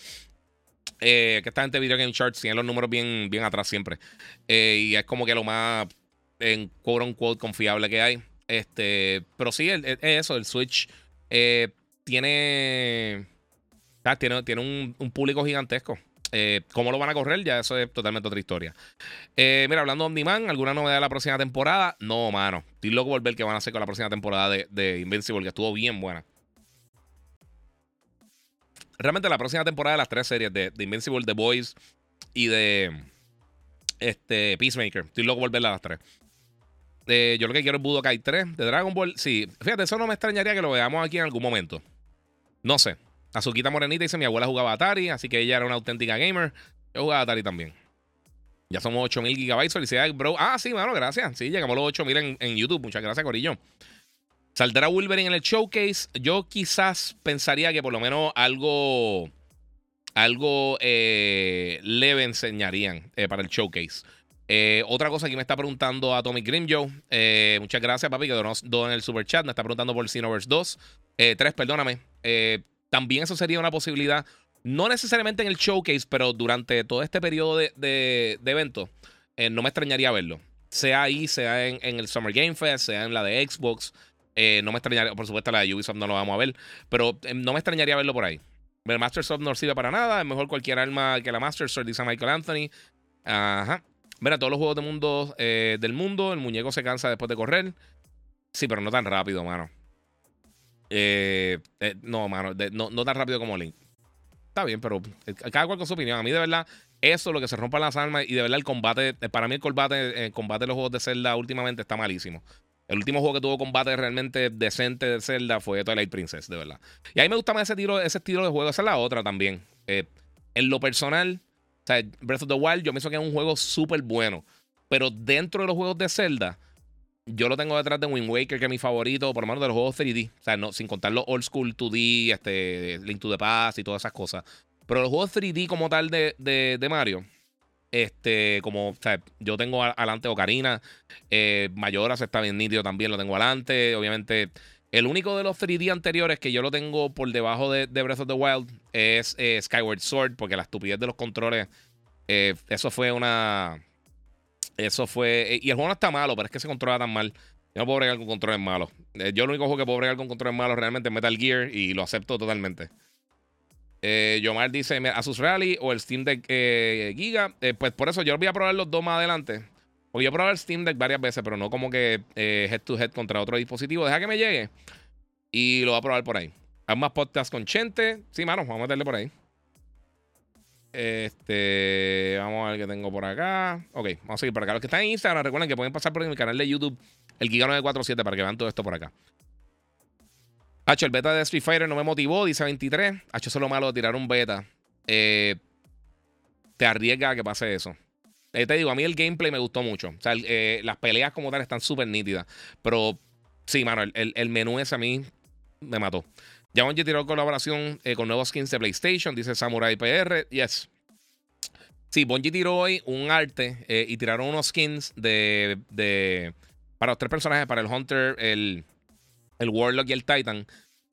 Eh, que esta gente Video Game Charts tiene los números bien, bien atrás siempre. Eh, y es como que lo más en quote unquote confiable que hay. Este, pero sí, es eso, el Switch. Eh, tiene, tiene, tiene un, público gigantesco. Eh, ¿Cómo lo van a correr? Ya eso es totalmente otra historia. Eh, mira, hablando de On ¿alguna novedad de la próxima temporada? No, mano. Estoy loco por ver qué van a hacer con la próxima temporada de, de Invincible, que estuvo bien buena. Realmente la próxima temporada de las tres series de, Invincible, The Boys y de este, Peacemaker. Estoy loco por verla a las tres. Eh, yo lo que quiero es Budokai 3 de Dragon Ball. Sí, fíjate, eso no me extrañaría que lo veamos aquí en algún momento. No sé. Azuquita Morenita dice: Mi abuela jugaba Atari, así que ella era una auténtica gamer. Yo jugaba Atari también. Ya somos 8000 gigabytes. Felicidades, bro. Ah, sí, mano, gracias. Sí, llegamos a los 8000 en, en YouTube. Muchas gracias, Corillo. ¿Saldrá Wolverine en el showcase? Yo quizás pensaría que por lo menos algo. Algo eh, leve enseñarían eh, para el showcase. Eh, otra cosa que me está preguntando a Tommy Grimjo. Eh, muchas gracias, papi, que donó, en el super chat. Me está preguntando por Xenoverse 2. 3, perdóname. También eso sería una posibilidad. No necesariamente en el showcase, pero durante todo este periodo de, de, eventos, no me extrañaría verlo. Sea ahí, sea en, en, el Summer Game Fest, sea en la de Xbox. Eh, no me extrañaría, por supuesto, la de Ubisoft no lo vamos a ver, pero eh, no me extrañaría verlo por ahí. El Master Sword no sirve para nada, es mejor cualquier arma que la Master Sword, dice Michael Anthony. Ajá. Mira, todos los juegos de mundo, eh, del mundo, el muñeco se cansa después de correr. Sí, pero no tan rápido, mano. No, mano, no, tan rápido como Link. Está bien, pero cada cual con su opinión. A mí, de verdad, eso es lo que se rompa las armas y de verdad el combate, para mí el combate, el combate de los juegos de Zelda últimamente está malísimo. El último juego que tuvo combate realmente decente de Zelda fue Twilight Princess, de verdad. Y a mí me gusta más ese, tiro, ese estilo de juego. Esa es la otra también. Eh, en lo personal, Breath of the Wild, yo pienso que es un juego súper bueno. Pero dentro de los juegos de Zelda, yo lo tengo detrás de Wind Waker, que es mi favorito, por lo menos de los juegos 3D. O sea, no, sin contar los old school 2D, este, Link to the Past y todas esas cosas. Pero los juegos 3D como tal de, de, de Mario, este, como, o sea, yo tengo adelante Ocarina, eh, Mayoras está bien nítido también, lo tengo adelante. Obviamente, el único de los 3D anteriores que yo lo tengo por debajo de, Breath of the Wild es eh, Skyward Sword, porque la estupidez de los controles, eh, eso fue una. Eso fue. Y el juego no está malo, pero es que se controla tan mal. Yo no puedo bregar con controles malos. yo el único juego que puedo bregar con controles malos realmente es Metal Gear y lo acepto totalmente. Eh, Yomar dice Asus Rally o el Steam Deck eh, Giga. Eh, pues por eso yo voy a probar los dos más adelante. Porque yo he probado el Steam Deck varias veces, pero no como que eh, head to head contra otro dispositivo. Deja que me llegue y lo voy a probar por ahí. Hay más podcasts con Chente. Sí, mano, vamos a meterle por ahí. Este, vamos a ver qué tengo por acá. Ok, vamos a seguir por acá. Los que están en Instagram, recuerden que pueden pasar por mi canal de YouTube, el Giga 947, para que vean todo esto por acá. Hacho, el beta de Street Fighter no me motivó, dice 23. Hacho, eso es lo malo de tirar un beta. Eh, te arriesga a que pase eso. Eh, te digo, a mí el gameplay me gustó mucho. O sea, eh, las peleas como tal están súper nítidas. Pero sí, mano, el, menú ese a mí me mató. Ya Bungie tiró colaboración con nuevos skins de PlayStation, dice Samurai PR. Yes. Sí, Bungie tiró hoy un arte y tiraron unos skins de, de, para los tres personajes, para el Hunter, el, el Warlock y el Titan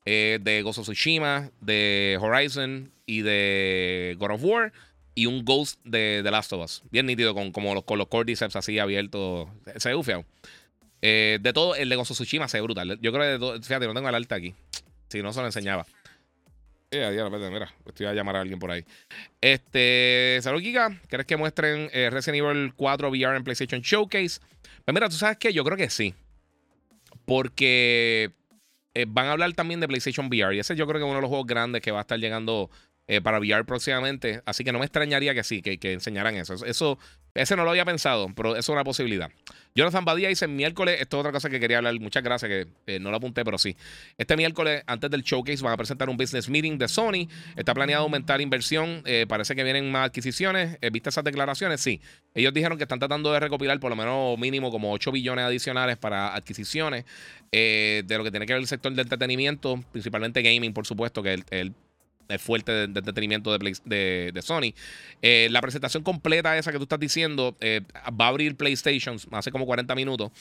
eh, de Ghost of Tsushima, de Horizon y de God of War. Y un Ghost de The Last of Us. Bien nítido, con, como los, con los cordyceps así abiertos. Se ve eh, de todo, el de Ghost Tsushima se ve brutal. Yo creo que de todo, fíjate, no tengo el alta aquí. Si no, se lo enseñaba. Eh, mira, estoy a llamar a alguien por ahí. Este, Salud Giga, ¿quieres que muestren eh, Resident Evil 4 VR en PlayStation Showcase? Pues mira, tú sabes que yo creo que sí. Porque eh, van a hablar también de PlayStation VR. Y ese yo creo que es uno de los juegos grandes que va a estar llegando eh, para VR próximamente. Así que no me extrañaría que sí, que, que enseñaran eso. eso. Ese no lo había pensado, pero eso es una posibilidad. Jonathan Badía dice: miércoles, esto es otra cosa que quería hablar. Muchas gracias, que eh, no lo apunté, pero sí. Este miércoles, antes del showcase, van a presentar un business meeting de Sony. Está planeado aumentar inversión. parece que vienen más adquisiciones. ¿Viste esas declaraciones? Sí. Ellos dijeron que están tratando de recopilar por lo menos mínimo como 8 billones adicionales para adquisiciones de lo que tiene que ver el sector del entretenimiento, principalmente gaming, por supuesto, que el fuerte de, entretenimiento de, de, Sony. Eh, la presentación completa esa que tú estás diciendo eh, va a abrir PlayStation hace como 40 minutos.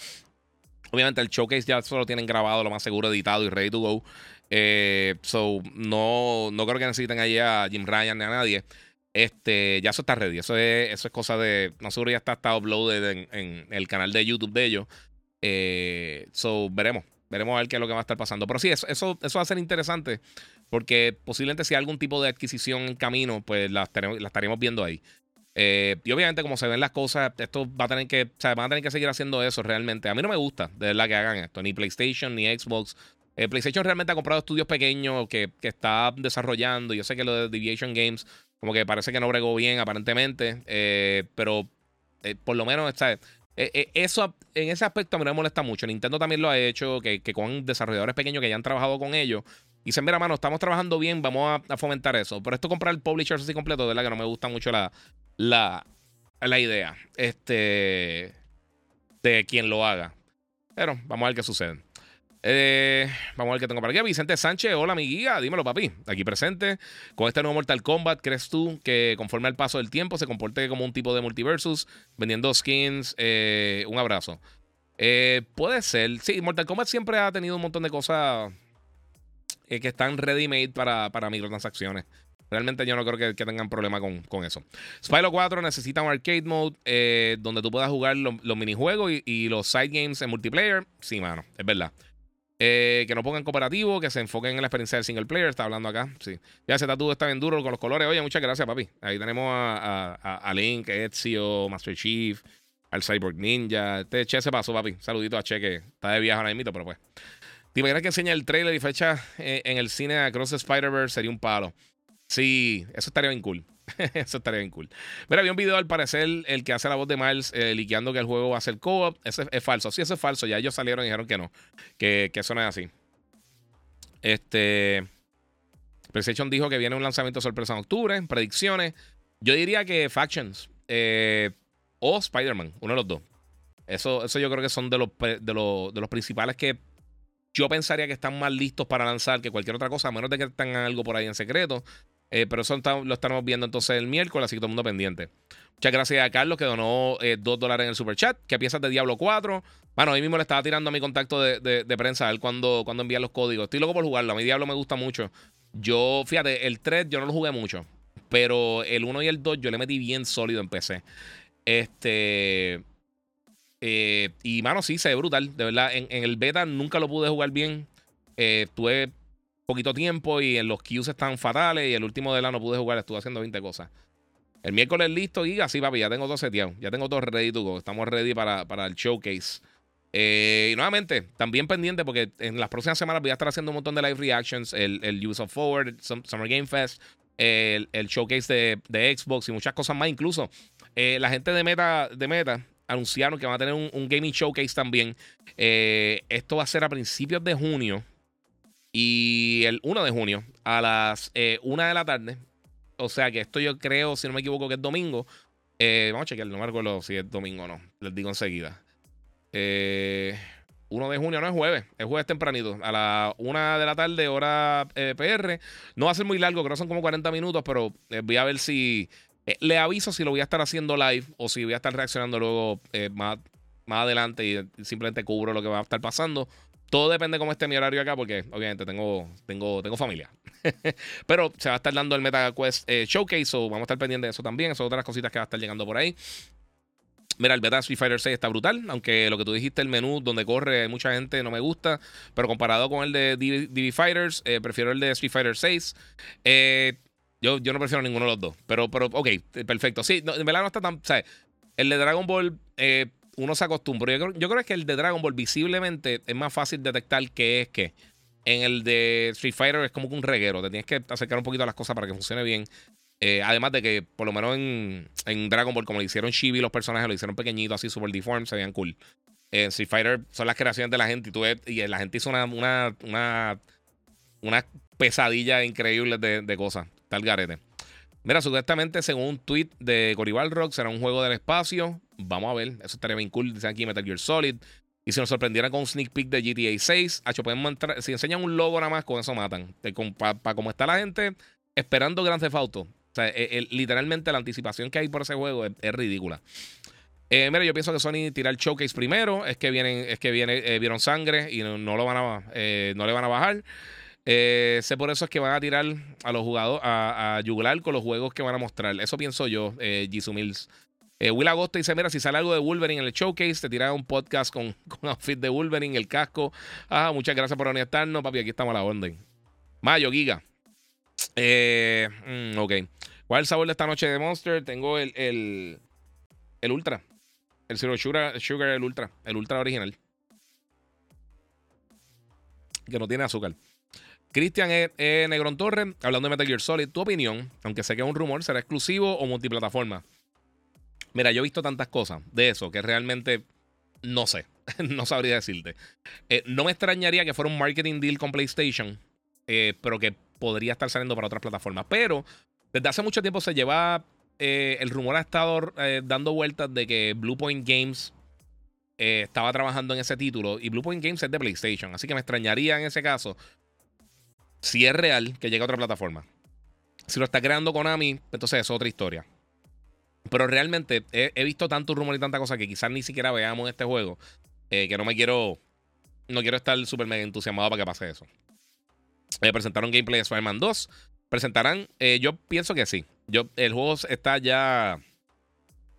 Obviamente el showcase ya solo tienen grabado, lo más seguro, editado y ready to go. Eh, so, no, no creo que necesiten ahí a Jim Ryan ni a nadie. Este, ya eso está ready. Eso es, eso es cosa de. No seguro ya está, está uploaded en, el canal de YouTube de ellos. so, veremos. Veremos a ver qué es lo que va a estar pasando. Pero sí, eso, eso, va a ser interesante porque posiblemente si hay algún tipo de adquisición en camino, pues la, estaremos viendo ahí. Eh, y obviamente, como se ven las cosas, esto va a tener que, o sea, van a tener que seguir haciendo eso realmente. A mí no me gusta, de verdad, que hagan esto. Ni PlayStation, ni Xbox. Eh, PlayStation realmente ha comprado estudios pequeños que, que, está desarrollando. Yo sé que lo de Deviation Games, como que parece que no bregó bien, aparentemente. Eh, pero por lo menos, está eh, eh, eso, en ese aspecto a mí me molesta mucho. Nintendo también lo ha hecho, que, con desarrolladores pequeños que ya han trabajado con ellos. Y dicen, mira, mano, estamos trabajando bien, vamos a, fomentar eso. Pero esto comprar el publisher así completo, de verdad que no me gusta mucho la, la, la idea este, de quien lo haga. Pero vamos a ver qué sucede. Eh, vamos a ver qué tengo para aquí. Vicente Sánchez, hola mi guía, dímelo papi, aquí presente. Con este nuevo Mortal Kombat, ¿crees tú que conforme al paso del tiempo se comporte como un tipo de multiversus, vendiendo skins? Eh, un abrazo. Eh, puede ser, sí, Mortal Kombat siempre ha tenido un montón de cosas que están ready-made para, para microtransacciones. Realmente yo no creo que, tengan problema con, con, eso. Spyro 4 necesita un arcade mode donde tú puedas jugar los minijuegos y, y, los side games en multiplayer. Sí, mano, es verdad. Eh, que no pongan cooperativo, que se enfoquen en la experiencia del single player. Está hablando acá. Sí. Ya ese tatu está bien duro con los colores. Oye, muchas gracias, papi. Ahí tenemos a, a, a Link, Ezio, Master Chief, al Cyborg Ninja. Este Che se pasó, papi. Saludito a Che que está de viaje ahora mismo, pero pues. ¿Te imaginas que enseña el trailer y fecha eh, en el cine Across the Spider-Verse? Sería un palo. Sí, eso estaría bien cool. Eso estaría bien cool. Mira, había un video al parecer, el que hace la voz de Miles, eh, liqueando que el juego va a ser co-op. Ese es falso. Sí, eso es falso. Ya ellos salieron y dijeron que no. Que, eso no es así. Este. PlayStation dijo que viene un lanzamiento sorpresa en octubre. Predicciones. Yo diría que Factions. Eh, o Spider-Man. Uno de los dos. Eso, eso yo creo que son de los, de, los, de los principales que yo pensaría que están más listos para lanzar que cualquier otra cosa, a menos de que tengan algo por ahí en secreto. Eh, pero eso lo estamos viendo entonces el miércoles, así que todo el mundo pendiente. Muchas gracias a Carlos que donó 2 eh, dólares en el super chat. ¿Qué piensas de Diablo 4? Bueno, hoy mismo le estaba tirando a mi contacto de, prensa a ver cuando, cuando envía los códigos. Estoy loco por jugarlo. A mí Diablo me gusta mucho. Yo, fíjate, el 3 yo no lo jugué mucho. Pero el 1 y el 2 yo le metí bien sólido en PC. Este. Eh, y mano, sí, se ve brutal. De verdad, en, el beta nunca lo pude jugar bien. tuve poquito tiempo y en los queues están fatales y el último de la no pude jugar, estuve haciendo 20 cosas. El miércoles listo, y así, papi, ya tengo todo seteado. Ya tengo todo ready to go. Estamos ready para, para el showcase. Eh, y nuevamente, también pendiente porque en las próximas semanas voy a estar haciendo un montón de live reactions, el, el Use of Forward, Summer Game Fest, el, el showcase de, Xbox y muchas cosas más. Incluso eh, la gente de Meta, de Meta anunciaron que van a tener un, gaming showcase también. Eh, esto va a ser a principios de junio. Y el 1 de junio a las 1 eh, de la tarde. O sea que esto yo creo, si no me equivoco, que es domingo. Eh, vamos a chequear, no me acuerdo si es domingo o no. Les digo enseguida. 1 eh, de junio no es jueves, es jueves tempranito, a la 1 de la tarde, hora PR. No va a ser muy largo, creo que son como 40 minutos, pero voy a ver si. Le aviso si lo voy a estar haciendo live o si voy a estar reaccionando luego más, más adelante y simplemente cubro lo que va a estar pasando. Todo depende cómo esté mi horario acá, porque obviamente tengo, tengo, tengo familia. Pero se va a estar dando el MetaQuest eh, Showcase, o vamos a estar pendientes de eso también. Son otras cositas que va a estar llegando por ahí. Mira, el beta Street Fighter 6 está brutal, aunque lo que tú dijiste, el menú donde corre, mucha gente no me gusta, pero comparado con el de DB, Fighters, eh, prefiero el de Street Fighter 6. Eh, yo, yo no prefiero ninguno de los dos, pero, pero ok, perfecto. Sí, en verdad no está tan... Sea, el de Dragon Ball uno se acostumbra. Yo creo, yo creo que el de Dragon Ball visiblemente es más fácil detectar qué es qué. En el de Street Fighter es como un reguero. Te tienes que acercar un poquito a las cosas para que funcione bien. Eh, además de que, por lo menos en, Dragon Ball, como le hicieron Chibi los personajes, lo hicieron pequeñito, así super deformed, se veían cool. En Street Fighter son las creaciones de la gente y, la gente hizo una, una, una, una pesadilla increíble de cosas. Tal garete. Mira, supuestamente, según un tweet de Coribal Rock, será un juego del espacio. Vamos a ver, eso estaría bien cool. Dicen aquí Metal Gear Solid. Y si nos sorprendieran con un sneak peek de GTA 6, hecho, podemos entrar, si enseñan un logo nada más, con eso matan. Para como está la gente esperando Grand Theft Auto. O sea, e, literalmente la anticipación que hay por ese juego es, ridícula. Eh, mira, yo pienso que Sony tira el showcase primero. Es que vienen, es que viene, eh, vieron sangre y no, lo van a, eh, no le van a bajar. Eh, sé por eso es que van a tirar a los jugadores a, a, con los juegos que van a mostrar. Eso pienso yo, eh, Jisoo Mills. Will Agosto dice: Mira, si sale algo de Wolverine en el showcase, te tiran un podcast con, con outfit de Wolverine, el casco. Ah, muchas gracias por conectarnos, papi. Aquí estamos a la orden. Mayo, Giga. Eh, mm, ok. ¿Cuál es el sabor de esta noche de Monster? Tengo el, el, el Ultra. El Zero Sugar, Sugar, el Ultra. El Ultra original. Que no tiene azúcar. Cristian e, e. Negrón Torre, hablando de Metal Gear Solid, tu opinión, aunque sé que es un rumor, ¿será exclusivo o multiplataforma? Mira, yo he visto tantas cosas de eso que realmente no sé. no sabría decirte. Eh, no me extrañaría que fuera un marketing deal con PlayStation, eh, pero que podría estar saliendo para otras plataformas. Pero desde hace mucho tiempo se lleva. Eh, el rumor ha estado dando vueltas de que Bluepoint Games estaba trabajando en ese título. Y Bluepoint Games es de PlayStation. Así que me extrañaría en ese caso si es real que llegue a otra plataforma. Si lo está creando Konami, entonces es otra historia. Pero realmente he, visto tanto rumor y tanta cosa que quizás ni siquiera veamos este juego. Eh, que no me quiero. No quiero estar súper entusiasmado para que pase eso. Eh, presentaron gameplay de Spider-Man 2. Presentarán. Eh, yo pienso que sí. Yo, el juego está ya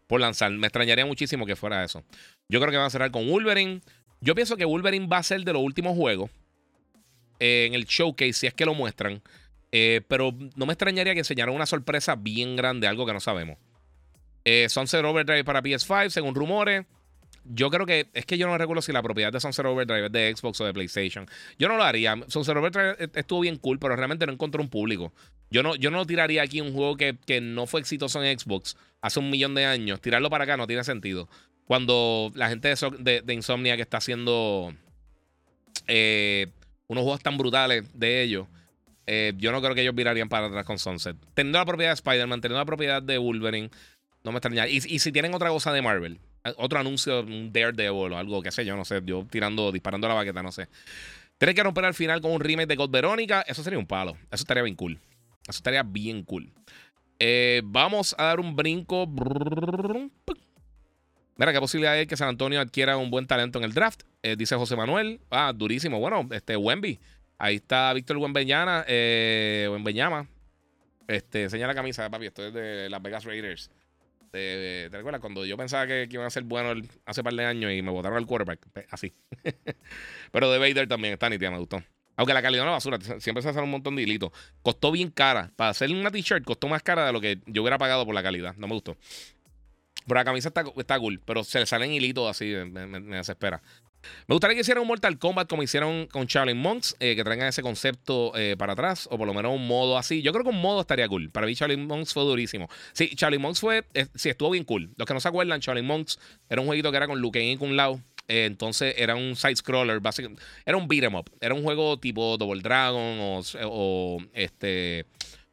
por lanzar. Me extrañaría muchísimo que fuera eso. Yo creo que van a cerrar con Wolverine. Yo pienso que Wolverine va a ser de los últimos juegos en el showcase, si es que lo muestran. pero no me extrañaría que enseñaran una sorpresa bien grande, algo que no sabemos. Eh, Sunset Overdrive para PS5, según rumores. Yo creo que es que yo no recuerdo si la propiedad de Sunset Overdrive es de Xbox o de PlayStation. Yo no lo haría. Sunset Overdrive e-, estuvo bien cool, pero realmente no encontró un público. Yo no, yo no tiraría aquí un juego que, no fue exitoso en Xbox hace un millón de años. Tirarlo para acá no tiene sentido. Cuando la gente de, de, Insomnia que está haciendo eh, unos juegos tan brutales de ellos, eh, yo no creo que ellos virarían para atrás con Sunset. Teniendo la propiedad de Spider-Man, teniendo la propiedad de Wolverine, no me extrañaría. Y, si tienen otra cosa de Marvel, otro anuncio, un Daredevil o algo que sé yo, no sé, yo tirando, disparando la baqueta, no sé. Tienen que romper al final con un remake de God Verónica, eso sería un palo. Eso estaría bien cool. Eso estaría bien cool. Eh, vamos a dar un brinco. Mira, ¿qué posibilidad hay que San Antonio adquiera un buen talento en el draft? Eh, dice José Manuel. Ah, durísimo. Bueno, este Wemby. Ahí está Víctor Wembeñana. Eh, Wembeñama. Este, enseña la camisa, papi. Esto es de Las Vegas Raiders. ¿Te, recuerdas? Cuando yo pensaba que, iban a ser buenos hace par de años y me botaron al quarterback. Pues, así. Pero de Vader también está nítida, me gustó. Aunque la calidad no es basura, siempre se hace un montón de hilitos. Costó bien cara. Para hacer una t-shirt costó más cara de lo que yo hubiera pagado por la calidad. No me gustó. Pero la camisa está, está cool, pero se le salen hilitos así, me desespera. Me gustaría que hicieran un Mortal Kombat como hicieron con Charlie Monks, eh, que traigan ese concepto eh, para atrás, o por lo menos un modo así. Yo creo que un modo estaría cool. Para mí, Charlie Monks fue durísimo. Sí, Charlie Monks fue, eh, sí, estuvo bien cool. Los que no se acuerdan, Charlie Monks era un jueguito que era con Luke y con Lao. entonces era un side-scroller, básicamente. Era un beat 'em up. Era un juego tipo Double Dragon o, este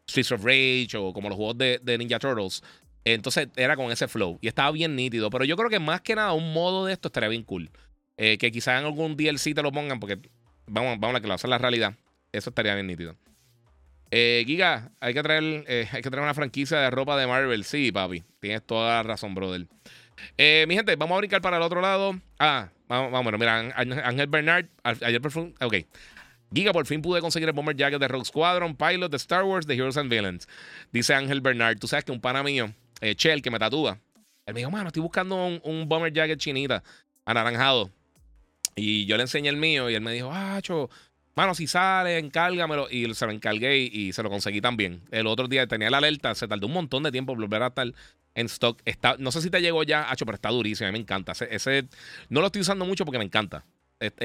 Streets of Rage o como los juegos de Ninja Turtles. Entonces era con ese flow y estaba bien nítido. Pero yo creo que más que nada un modo de esto estaría bien cool. Eh, que quizás en algún DLC te lo pongan, porque vamos, vamos a que hacer la realidad. Eso estaría bien nítido. Eh, Giga, hay que, traer, eh, hay que traer una franquicia de ropa de Marvel. Sí, papi. Tienes toda la razón, brother. mi gente, vamos a brincar para el otro lado. Ah, vamos, vamos mira, Ángel Bernard, ayer fin. Ok. Giga, por fin pude conseguir el Bomber Jacket de Rogue Squadron, Pilot de Star Wars, de Heroes and Villains. Dice Ángel Bernard. Tú sabes que un pana mío, Chell, que me tatúa, él me dijo, mano, estoy buscando un, un Bomber Jacket chinita, anaranjado. Y yo le enseñé el mío y él me dijo, ah, mano, si sale, encárgamelo. Y se lo encargué y, se lo conseguí también. El otro día tenía la alerta, se tardó un montón de tiempo volver a estar en stock. Está, no sé si te llegó ya, Hacho, pero está durísimo, a mí me encanta. Ese, no lo estoy usando mucho porque me encanta.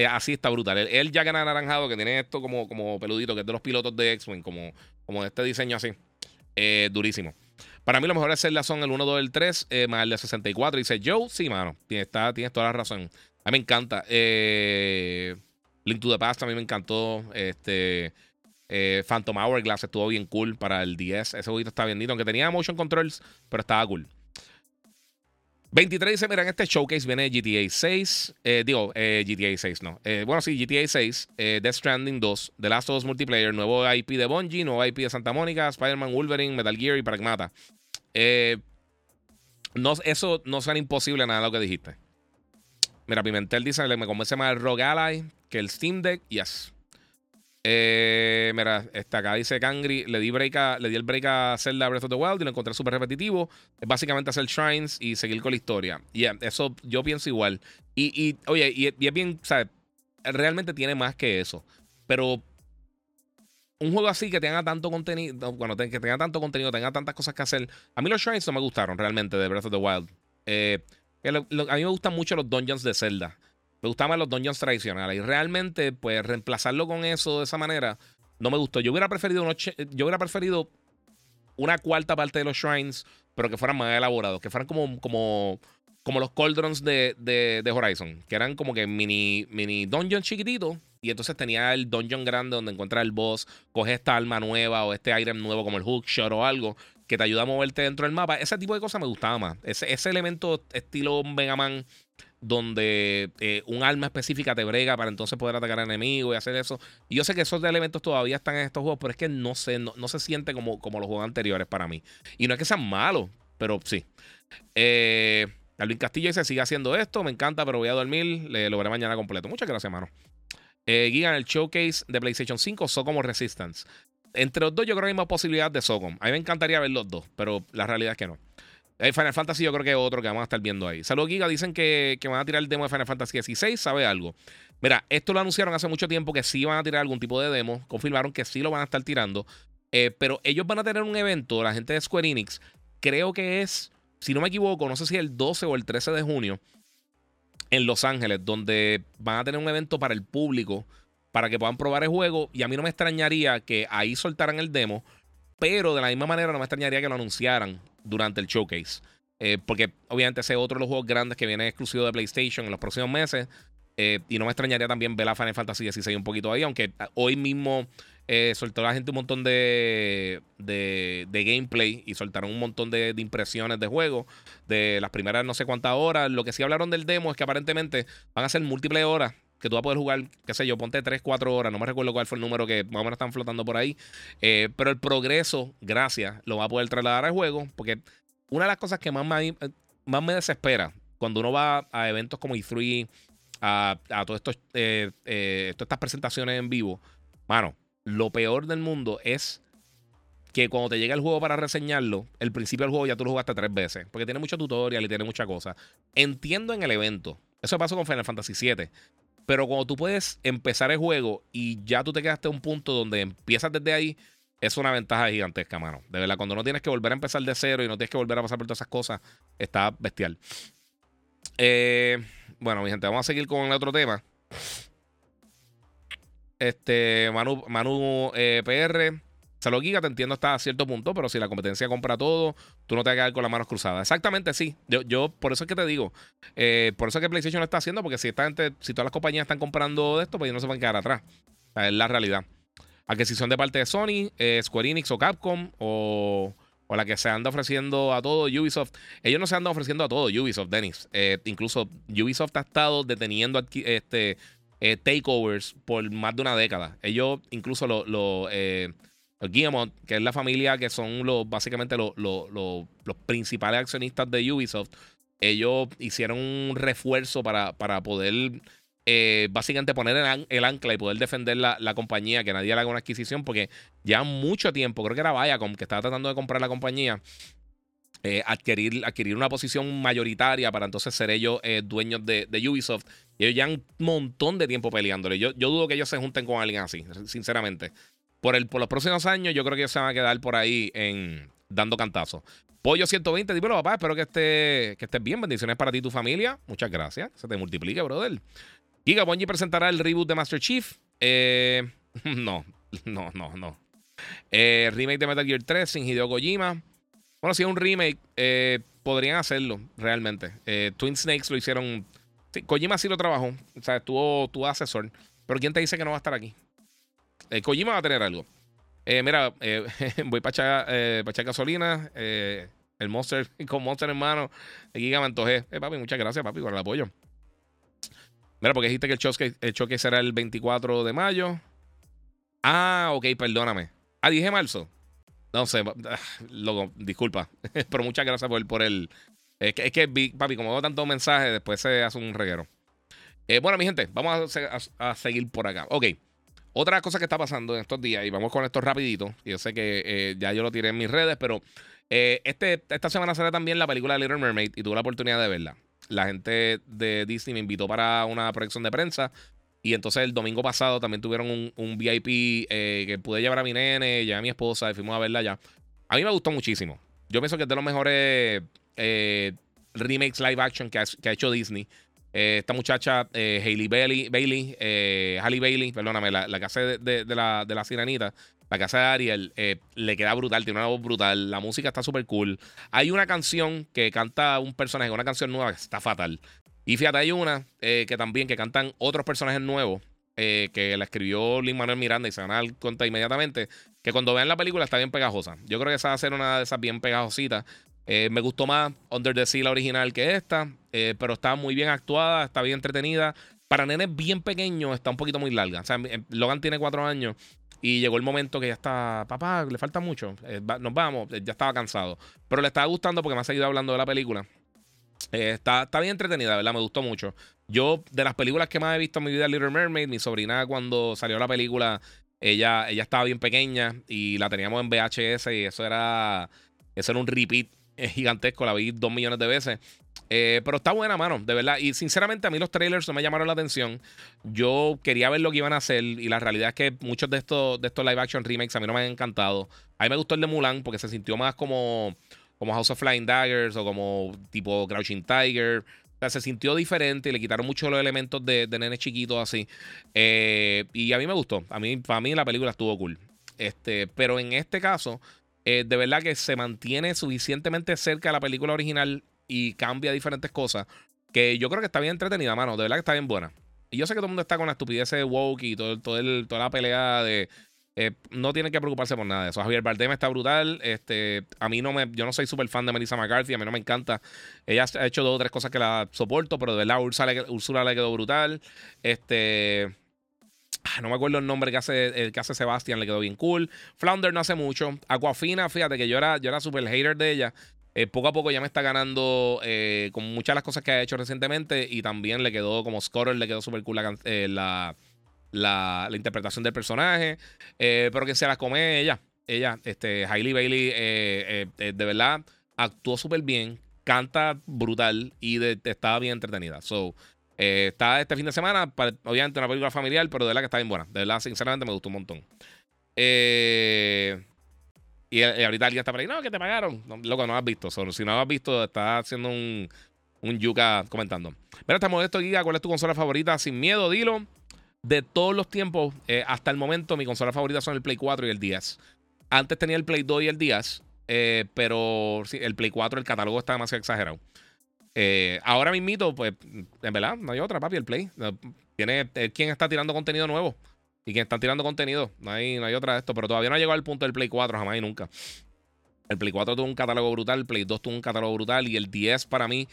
así está brutal. El, ya gana anaranjado que tiene esto como, como peludito, que es de los pilotos de X-Wing, como, como este diseño así. Eh, durísimo. Para mí lo mejor es celdas son el 1, 2, el 3, eh, más el de 64. Dice Joe, sí, mano, tienes, está, tienes toda la razón. A mí me encanta. Eh, Link to the Past a mí me encantó. Este. Eh, Phantom Hourglass estuvo bien cool para el 10. Ese jueguito está bien lindo. Aunque tenía motion controls, pero estaba cool. 23 dice: Mira, en este showcase viene GTA 6. Eh, digo, GTA 6, no. bueno, sí, GTA 6. Death Stranding 2. The Last of Us Multiplayer. Nuevo IP de Bungie. Nuevo IP de Santa Mónica. Spider-Man, Wolverine, Metal Gear y Pragmata. no, eso no será imposible nada lo que dijiste. Mira, Pimentel dice me convence más el Rogue Ally que el Steam Deck. Yes. Eh, mira, está acá dice Kangri, le di, break le di el break a Zelda Breath of the Wild y lo encontré súper repetitivo. Es básicamente hacer shrines y seguir con la historia. Y eso yo pienso igual. Y, oye, y, es bien, ¿sabes? Realmente tiene más que eso. Pero un juego así que tenga tanto contenido, bueno, que tenga tanto contenido, tenga tantas cosas que hacer. A mí los shrines no me gustaron realmente de Breath of the Wild. Eh, a mí me gustan mucho los dungeons de Zelda. Me gustaban los dungeons tradicionales. Y realmente, pues, reemplazarlo con eso de esa manera, no me gustó. Yo hubiera preferido, yo hubiera preferido una cuarta parte de los shrines, pero que fueran más elaborados, que fueran como, como, como los cauldrons de, de, Horizon, que eran como que mini, mini dungeons chiquititos. Y entonces tenía el dungeon grande donde encuentras el boss, coges esta arma nueva o este item nuevo como el hookshot o algo que te ayuda a moverte dentro del mapa. Ese tipo de cosas me gustaba más. Ese, ese elemento estilo Mega Man donde eh, un arma específica te brega para entonces poder atacar a enemigos y hacer eso. Y yo sé que esos elementos todavía están en estos juegos, pero es que no sé, no, se siente como, como los juegos anteriores para mí. Y no es que sean malos, pero sí. Eh, Alvin Castillo dice: sigue haciendo esto, me encanta, pero voy a dormir. Le, lo veré mañana completo. Muchas gracias, mano. Eh, Giga el showcase de PlayStation 5, como Resistance. Entre los dos, yo creo que hay más posibilidad de Socom. A mí me encantaría ver los dos, pero la realidad es que no. Final Fantasy yo creo que es otro que vamos a estar viendo ahí. Saludos, Giga. Dicen que, van a tirar el demo de Final Fantasy XVI. ¿Sabe algo? Mira, esto lo anunciaron hace mucho tiempo que sí van a tirar algún tipo de demo. Confirmaron que sí lo van a estar tirando. Eh, pero ellos van a tener un evento, la gente de Square Enix. Creo que es, si no me equivoco, no sé si el 12 o el 13 de junio. En Los Ángeles, donde van a tener un evento para el público. Para que puedan probar el juego. Y a mí no me extrañaría que ahí soltaran el demo. Pero de la misma manera no me extrañaría que lo anunciaran durante el showcase. Eh, porque obviamente ese es otro de los juegos grandes que viene exclusivo de PlayStation en los próximos meses. Eh, y no me extrañaría también ver a Final Fantasy XVI un poquito ahí, aunque hoy mismo eh, soltó la gente un montón de, de, gameplay y soltaron un montón de, impresiones de juego de las primeras no sé cuántas horas. Lo que sí hablaron del demo es que aparentemente van a ser múltiples horas que tú vas a poder jugar, qué sé yo, ponte 3, 4 horas, no me recuerdo cuál fue el número que más o menos están flotando por ahí, pero el progreso, gracias, lo va a poder trasladar al juego, porque una de las cosas que más me, eh, más me desespera cuando uno va a eventos como E3, a, a todos eh, eh, todas estas presentaciones en vivo, mano, lo peor del mundo es que cuando te llega el juego para reseñarlo, el principio del juego ya tú lo jugaste tres veces, porque tiene mucho tutorial y tiene mucha cosa. Entiendo en el evento, eso pasó con Final Fantasy VII, pero cuando tú puedes empezar el juego y ya tú te quedaste a un punto donde empiezas desde ahí, es una ventaja gigantesca, mano. De verdad, cuando no tienes que volver a empezar de cero y no tienes que volver a pasar por todas esas cosas, está bestial. Eh, bueno, mi gente, vamos a seguir con el otro tema. Este, Manu, Manu eh, PR. Salud, Giga, te entiendo hasta cierto punto, pero si la competencia compra todo, tú no te vas a quedar con las manos cruzadas. Exactamente, sí. Yo, yo por eso es que te digo. Eh, por eso es que PlayStation lo está haciendo, porque si esta gente, si todas las compañías están comprando de esto, pues ellos no se van a quedar atrás. Es la realidad adquisición de parte de Sony, eh, Square Enix o Capcom o, la que se anda ofreciendo a todo Ubisoft. Ellos no se andan ofreciendo a todo Ubisoft, Dennis. Eh, incluso Ubisoft ha estado deteniendo este, takeovers por más de una década. Ellos, incluso los lo, Guillemot, que es la familia que son los, básicamente los, los principales accionistas de Ubisoft, ellos hicieron un refuerzo para, para poder eh, básicamente poner el, ancla y poder defender la, compañía, que nadie le haga una adquisición, porque ya mucho tiempo, creo que era Viacom, que estaba tratando de comprar la compañía, eh, adquirir, adquirir una posición mayoritaria para entonces ser ellos eh, dueños de, Ubisoft. Y ellos ya un montón de tiempo peleándole. Yo, yo dudo que ellos se junten con alguien así, sinceramente. Por, el, por los próximos años, yo creo que se van a quedar por ahí en, dando cantazos. Pollo 120, dímelo, papá. Espero que, esté, que estés bien. Bendiciones para ti y tu familia. Muchas gracias. Se te multiplique, brother. Giga Bungie presentará el reboot de Master Chief. Eh, no, no, no, no. Eh, remake de Metal Gear 3 sin Hideo Kojima. Bueno, si es un remake, eh, podrían hacerlo realmente. Twin Snakes lo hicieron. Kojima sí lo trabajó. O sea, tuvo, tuvo asesor. Pero ¿quién te dice que no va a estar aquí? Kojima va a tener algo. mira, voy para echar, gasolina. el Monster con Monster en mano. Giga me antojé. papi, muchas gracias, papi, por el apoyo. Mira, porque dijiste que el choque, el choque será el 24 de mayo. Ah, ok, perdóname. Ah, dije marzo. No sé, ah, loco, disculpa. Pero muchas gracias por, por el. Es que, es que, papi, como veo tantos mensajes, después se hace un reguero. Eh, bueno, mi gente, vamos a, seguir por acá. Ok. Otra cosa que está pasando en estos días, y vamos con esto rapidito, yo sé que eh, ya yo lo tiré en mis redes, pero eh, este, esta semana sale también la película de Little Mermaid y tuve la oportunidad de verla. La gente de Disney me invitó para una proyección de prensa y entonces el domingo pasado también tuvieron un, VIP eh, que pude llevar a mi nene, llevé a mi esposa y fuimos a verla allá. A mí me gustó muchísimo. Yo pienso que es de los mejores remakes live action que ha hecho Disney. Eh, esta muchacha, eh, Hailey Bailey, Bailey eh, Bailey, perdóname, la, la que hace de, la, de la sirenita, la que hace de Ariel, le queda brutal, tiene una voz brutal, la música está súper cool. Hay una canción que canta un personaje, una canción nueva que está fatal. Y fíjate, hay una que también que cantan otros personajes nuevos. que la escribió Lin Manuel Miranda y se van a dar cuenta inmediatamente. Que cuando vean la película está bien pegajosa. Yo creo que esa va a ser una de esas bien pegajositas. Eh, me gustó más Under the Sea, la original, que esta, eh, pero está muy bien actuada, está bien entretenida. Para nenes bien pequeños está un poquito muy larga. O sea, em, Logan tiene cuatro años y llegó el momento que ya está, papá, le falta mucho, eh, nos vamos, ya estaba cansado. Pero le estaba gustando porque me ha seguido hablando de la película. está, está bien entretenida, ¿verdad? Me gustó mucho. Yo, de las películas que más he visto en mi vida, Little Mermaid, mi sobrina cuando salió la película, ella, ella estaba bien pequeña y la teníamos en VHS y eso era, eso era un repeat es gigantesco, la vi dos millones de veces. Eh, pero está buena, mano, de verdad. Y sinceramente, a mí los trailers no me llamaron la atención. Yo quería ver lo que iban a hacer. Y la realidad es que muchos de estos, de estos live action remakes a mí no me han encantado. A mí me gustó el de Mulan porque se sintió más como, como House of Flying Daggers o como tipo Crouching Tiger. O sea, se sintió diferente y le quitaron mucho los elementos de, de nenes chiquitos así. Eh, y a mí me gustó. A mí, para mí la película estuvo cool. Este, pero en este caso, eh, de verdad que se mantiene suficientemente cerca de la película original y cambia diferentes cosas. Que yo creo que está bien entretenida, mano. De verdad que está bien buena. Y yo sé que todo el mundo está con la estupidez de woke y todo, el, toda la pelea de. Eh, no tiene que preocuparse por nada de eso. Javier Bardem está brutal. Este, a mí no me. Yo no soy súper fan de Melissa McCarthy. A mí no me encanta. Ella ha hecho dos o tres cosas que la soporto, pero de verdad Úrsula le, le quedó brutal. Este. Ah, no me acuerdo el nombre que hace, el que hace Sebastián, le quedó bien cool. Flounder no hace mucho. Aquafina, fíjate que yo era, yo era súper hater de ella. Eh, poco a poco ya me está ganando eh, con muchas de las cosas que ha hecho recientemente. Y también le quedó como Scorer, le quedó súper cool eh, la, la, interpretación del personaje. pero que se la come ella. Ella, este, Hailey Bailey, de verdad, actuó súper bien. Canta brutal y estaba bien entretenida. So, eh, está este fin de semana, obviamente una película familiar, pero de verdad que está bien buena. De verdad, sinceramente me gustó un montón. Eh, y, ahorita alguien está por ahí, no, que te pagaron. No, loco, no has visto. Si no has visto, está haciendo un, un yuca comentando. Mira, estamos esto, Giga. ¿Cuál es tu consola favorita? Sin miedo, dilo. De todos los tiempos, eh, hasta el momento, mi consola favorita son el Play 4 y el 10. Antes tenía el Play 2 y el 10, pero el Play 4, el catálogo está demasiado exagerado. Eh, ahora mismito, pues, en verdad, no hay otra, papi, el Play. Tiene quien está tirando contenido nuevo. Y quien está tirando contenido. No hay, no hay otra de esto. Pero todavía no ha llegado al punto del Play 4, jamás y nunca. El Play 4 tuvo un catálogo brutal, el Play 2 tuvo un catálogo brutal. Y el 10 para mí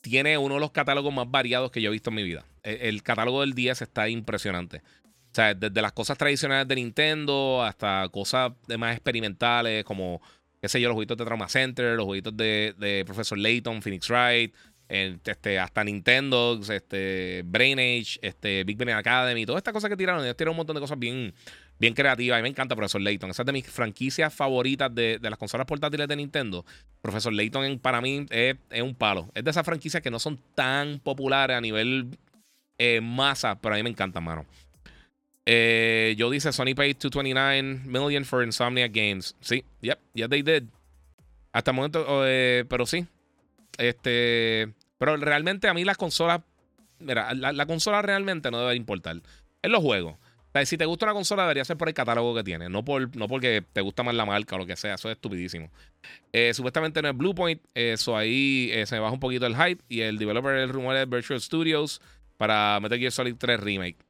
tiene uno de los catálogos más variados que yo he visto en mi vida. El, el catálogo del 10 está impresionante. O sea, desde las cosas tradicionales de Nintendo hasta cosas más experimentales como qué sé yo, los jueguitos de Trauma Center, los jueguitos de, de Professor Layton, Phoenix Wright, este, hasta Nintendo, este, Brain Age, este, Big Ben Academy, todas estas cosas que tiraron. Ellos tiraron un montón de cosas bien, bien creativas. A mí me encanta Professor Layton. Esa es de mis franquicias favoritas de, las consolas portátiles de Nintendo. Professor Layton para mí es, un palo. Es de esas franquicias que no son tan populares a nivel eh, masa, pero a mí me encantan, mano. Eh, yo dice Sony paid 229 million for Insomnia Games. Sí, yep, yeah, they did. Hasta el momento, eh, pero sí. Este, pero realmente a mí las consolas, mira, la, consola realmente no debe importar. Es los juegos. Si te gusta una consola, debería ser por el catálogo que tiene, no, por, no porque te gusta más la marca o lo que sea. Eso es estupidísimo. Eh, supuestamente no es Bluepoint, eso ahí eh, se me baja un poquito el hype. Y el developer del rumor es Virtual Studios para Metal Gear Solid 3 Remake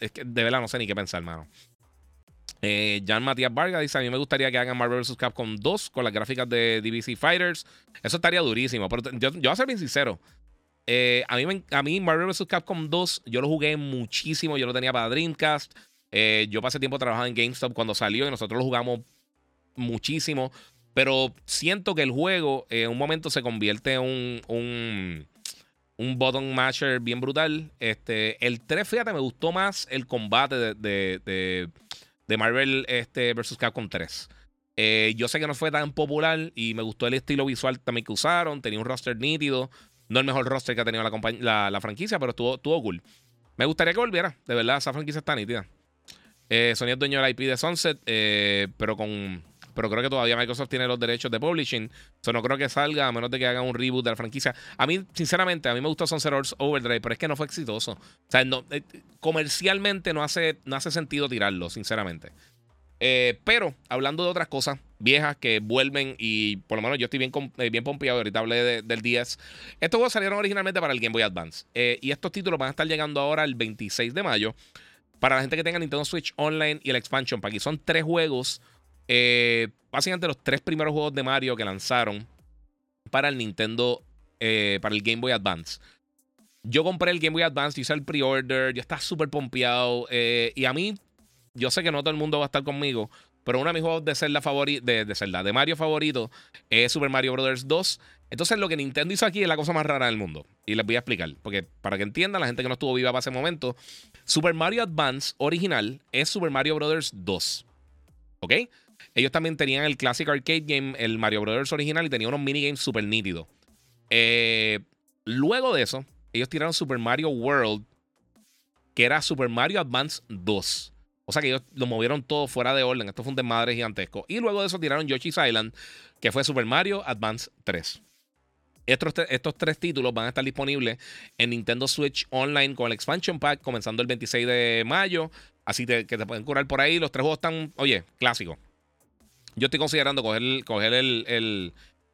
es que de verdad no sé ni qué pensar, hermano. Eh, Jan Matías Vargas dice: A mí me gustaría que hagan Marvel vs. Capcom 2 con las gráficas de DBC Fighters. Eso estaría durísimo. Pero yo, yo voy a ser bien sincero. Eh, a, mí, a mí, Marvel vs. Capcom 2, yo lo jugué muchísimo. Yo lo tenía para Dreamcast. Eh, yo pasé tiempo trabajando en GameStop cuando salió y nosotros lo jugamos muchísimo. Pero siento que el juego en un momento se convierte en un button matcher bien brutal. Este, el 3, fíjate, me gustó más el combate de, de, de, Marvel este, vs. Capcom 3. Eh, yo sé que no fue tan popular y me gustó el estilo visual también que usaron. Tenía un roster nítido. No el mejor roster que ha tenido la, la, franquicia, pero estuvo, estuvo, cool. Me gustaría que volviera. De verdad, esa franquicia está nítida. Eh, Sony es dueño del IP de Sunset, eh, pero con pero creo que todavía Microsoft tiene los derechos de publishing. So no creo que salga a menos de que hagan un reboot de la franquicia. A mí, sinceramente, a mí me gustó Sunset Overdrive, pero es que no fue exitoso. O sea, no, eh, comercialmente no hace, no hace sentido tirarlo, sinceramente. Eh, pero hablando de otras cosas viejas que vuelven y por lo menos yo estoy bien, eh, bien pompeado, ahorita hablé del 10. Estos juegos salieron originalmente para el Game Boy Advance y estos títulos van a estar llegando ahora el 26 de mayo para la gente que tenga Nintendo Switch Online y el Expansion Pack. Y son tres juegos eh, básicamente los tres primeros juegos de Mario que lanzaron para el Nintendo, eh, para el Game Boy Advance. Yo compré el Game Boy Advance, hice el pre-order, yo estaba súper pompeado. Eh, y a mí, yo sé que no todo el mundo va a estar conmigo, pero uno de mis juegos de Zelda favorito, de, de, de Mario favorito, es Super Mario Bros. 2. Entonces, lo que Nintendo hizo aquí es la cosa más rara del mundo. Y les voy a explicar. Porque para que entiendan, la gente que no estuvo viva para ese momento, Super Mario Advance original es Super Mario Bros. 2. ¿Ok? Ellos también tenían el Classic Arcade Game, el Mario Brothers original, y tenían unos minigames súper nítidos. Eh, luego de eso, ellos tiraron Super Mario World, que era Super Mario Advance 2. O sea que ellos lo movieron todo fuera de orden. Esto fue un desmadre gigantesco. Y luego de eso tiraron Yoshi's Island, que fue Super Mario Advance 3. Estos, estos, tres títulos van a estar disponibles en Nintendo Switch Online con el Expansion Pack comenzando el 26 de mayo. Así que te pueden curar por ahí. Los tres juegos están, oye, clásicos. Yo estoy considerando coger, coger el,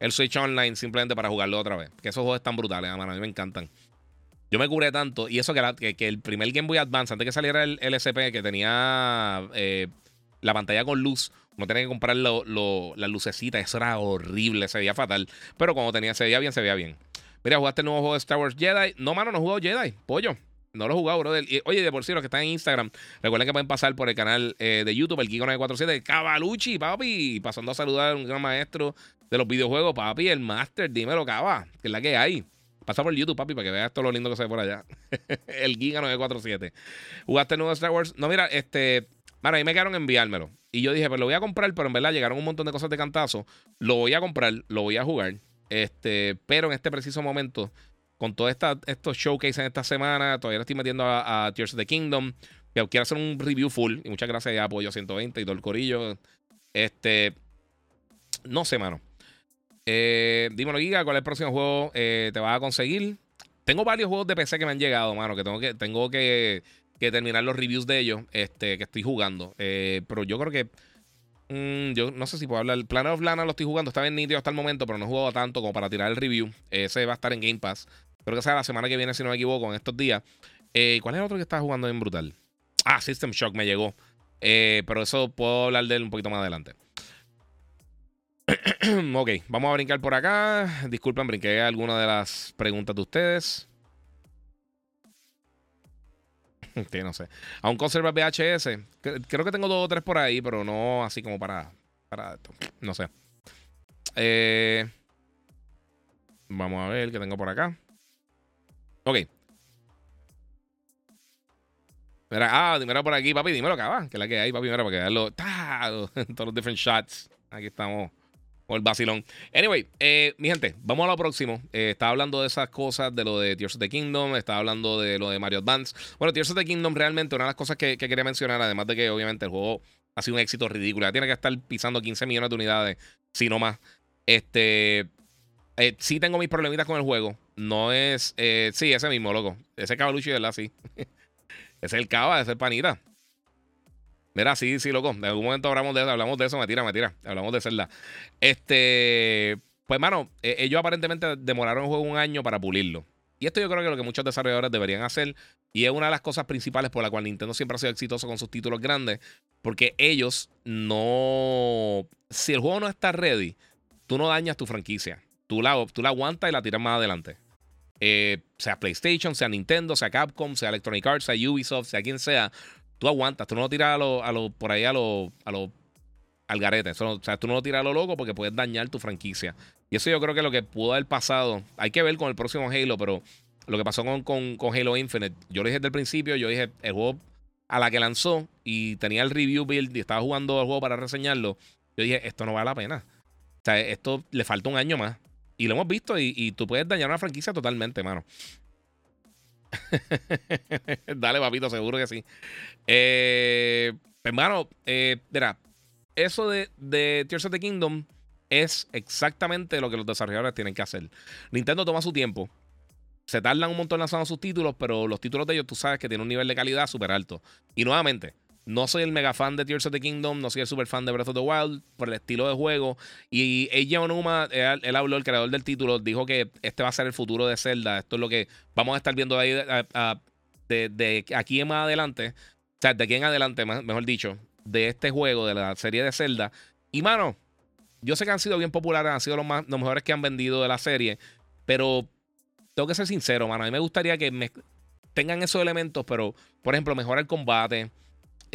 Switch Online simplemente para jugarlo otra vez. Que esos juegos están brutales, a mí me encantan. Yo me curé tanto. Y eso que, el primer Game Boy Advance, antes que saliera el LSP, que tenía eh, la pantalla con luz, no tenía que comprar las lucecitas. Eso era horrible, se veía fatal. Pero cuando tenía, se veía bien, se veía bien. Mira, jugaste el nuevo juego de Star Wars Jedi. No, mano, no he jugado Jedi. Pollo. No lo he jugado, brother. oye, de por sí, los que están en Instagram, recuerden que pueden pasar por el canal eh, de YouTube, el Kiko 947, Cavalucci, papi. Pasando a saludar a un gran maestro de los videojuegos, papi, el Master, dímelo, Cava, que es la que hay. Pasa por YouTube, papi, para que veas todo lo lindo que se ve por allá. el Giga 947. ¿Jugaste el nuevo Star Wars? No, mira, este. Mira, ahí me quedaron enviármelo. Y yo dije, pues lo voy a comprar, pero en verdad llegaron un montón de cosas de cantazo. Lo voy a comprar, lo voy a jugar. Este, pero en este preciso momento con todos estos showcases en esta semana, todavía estoy metiendo a, Tears of the Kingdom. Que quiero hacer un review full. Y muchas gracias a Apoyo 120 y todo el corillo. Este. No sé, mano. Eh, dímelo, Giga, ¿cuál es el próximo juego eh, te vas a conseguir? Tengo varios juegos de PC que me han llegado, mano, que tengo que, tengo que, terminar los reviews de ellos, este, que estoy jugando. Eh, pero yo creo que. Mm, yo no sé si puedo hablar. Planet of Lana lo estoy jugando, está bien nítido hasta el momento, pero no he jugado tanto como para tirar el review. Ese va a estar en Game Pass. Creo que sea la semana que viene, si no me equivoco, en estos días. Eh, ¿Cuál es el otro que está jugando en Brutal? Ah, System Shock me llegó. Eh, pero eso puedo hablar de él un poquito más adelante. ok, vamos a brincar por acá. Disculpen, brinqué alguna de las preguntas de ustedes. Sí, no sé. Aún conserva VHS. Creo que tengo dos o tres por ahí, pero no así como para. para esto. No sé. Eh, vamos a ver qué tengo por acá. Ok. Mira, ah, dímelo por aquí, papi, dímelo acá, que es la que hay, papi, mira, para que vean todos los different shots. Aquí estamos con el vacilón. Anyway, eh, mi gente, vamos a lo próximo. Eh, estaba hablando de esas cosas, de lo de Tears of the Kingdom, estaba hablando de lo de Mario Advance. Bueno, Tears of the Kingdom realmente, una de las cosas que, quería mencionar, además de que obviamente el juego ha sido un éxito ridículo, ya tiene que estar pisando 15 millones de unidades, si no más. Este, eh, sí tengo mis problemitas con el juego. No es. Sí, ese mismo, loco. Ese cabaluchi, ¿verdad? Sí. es el cava, es el panita. Mira, sí, sí, loco. En algún momento hablamos de eso, hablamos de eso, me tira, me tira. Hablamos de Zelda. Este. Pues, mano, eh, ellos aparentemente demoraron el juego un año para pulirlo. Y esto yo creo que es lo que muchos desarrolladores deberían hacer. Y es una de las cosas principales por la cual Nintendo siempre ha sido exitoso con sus títulos grandes. Porque ellos no. Si el juego no está ready, tú no dañas tu franquicia tú la, tú la aguantas y la tiras más adelante. Eh, sea PlayStation, sea Nintendo, sea Capcom, sea Electronic Arts, sea Ubisoft, sea quien sea, tú aguantas, tú no lo tiras a lo, a lo, por ahí a lo, a lo al garete. o sea, tú no lo tiras a lo loco porque puedes dañar tu franquicia. Y eso yo creo que lo que pudo haber pasado, hay que ver con el próximo Halo, pero lo que pasó con, con, con, Halo Infinite. Yo lo dije desde el principio, yo dije, el juego a la que lanzó y tenía el review build y estaba jugando el juego para reseñarlo, yo dije, esto no vale la pena. O sea, esto le falta un año más. Y lo hemos visto y, tú puedes dañar una franquicia totalmente, mano. Dale, papito, seguro que sí. Eh, hermano, eh, mira, eso de, de Tears of the Kingdom es exactamente lo que los desarrolladores tienen que hacer. Nintendo toma su tiempo. Se tardan un montón lanzando sus títulos, pero los títulos de ellos tú sabes que tienen un nivel de calidad súper alto. Y nuevamente, no soy el mega fan de Tears of the Kingdom, no soy el super fan de Breath of the Wild por el estilo de juego. Y Eiji Onuma, él, habló, el creador del título, dijo que este va a ser el futuro de Zelda. Esto es lo que vamos a estar viendo de, aquí en más adelante. O sea, de aquí en adelante, mejor dicho, de este juego, de la serie de Zelda. Y mano, yo sé que han sido bien populares, han sido los, más, mejores que han vendido de la serie. Pero tengo que ser sincero, mano. A mí me gustaría que me, tengan esos elementos, pero, por ejemplo, mejorar el combate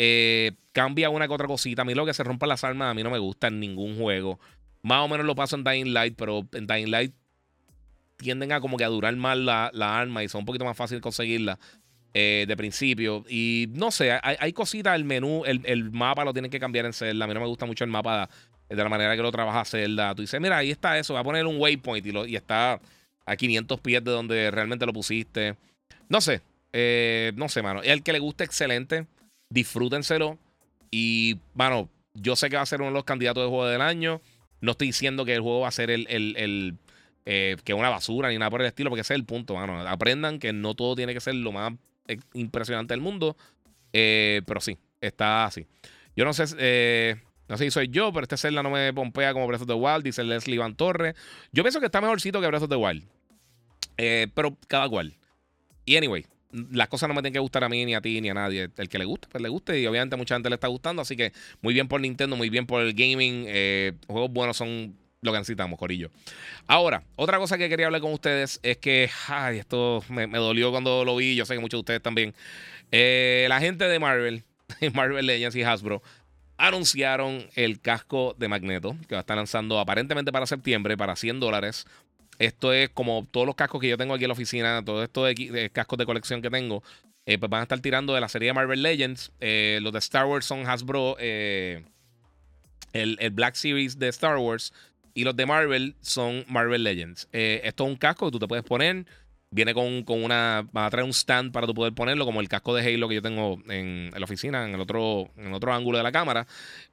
eh, cambia una que otra cosita. A mí lo que se rompa las armas a mí no me gusta en ningún juego. Más o menos lo paso en Dying Light, pero en Dying Light tienden a como que a durar más la, arma y son un poquito más fácil conseguirla eh, de principio. Y no sé, hay, cositas, el menú, el, mapa lo tienen que cambiar en Zelda. A mí no me gusta mucho el mapa de, la manera que lo trabaja Zelda. Tú dices, mira, ahí está eso, va a poner un waypoint y, lo, y está a 500 pies de donde realmente lo pusiste. No sé, eh, no sé, mano. El que le guste, excelente disfrútenselo. Y, bueno, yo sé que va a ser uno de los candidatos de juego del año. No estoy diciendo que el juego va a ser el, el, eh, que una basura ni nada por el estilo, porque ese es el punto, mano. Aprendan que no todo tiene que ser lo más impresionante del mundo. Eh, pero sí, está así. Yo no sé, eh, no sé si soy yo, pero este Zelda no me pompea como Breath of the Wild, dice Leslie Van Torres. Yo pienso que está mejorcito que Breath of the Wild. pero cada cual. Y anyway, las cosas no me tienen que gustar a mí, ni a ti, ni a nadie. El que le guste, pues le guste. Y obviamente mucha gente le está gustando. Así que muy bien por Nintendo, muy bien por el gaming. Eh, juegos buenos son lo que necesitamos, Corillo. Ahora, otra cosa que quería hablar con ustedes es que, ay, esto me, dolió cuando lo vi. Yo sé que muchos de ustedes también. Eh, la gente de Marvel, Marvel Legends y Hasbro, anunciaron el casco de Magneto que va a estar lanzando aparentemente para septiembre para 100 dólares. Esto es como todos los cascos que yo tengo aquí en la oficina, todos estos de, cascos de colección que tengo, eh, pues van a estar tirando de la serie de Marvel Legends. Eh, los de Star Wars son Hasbro, eh, el, el, Black Series de Star Wars. Y los de Marvel son Marvel Legends. esto es un casco que tú te puedes poner. Viene con, una. Va a traer un stand para tú poder ponerlo, como el casco de Halo que yo tengo en, la oficina, en el otro, en otro ángulo de la cámara.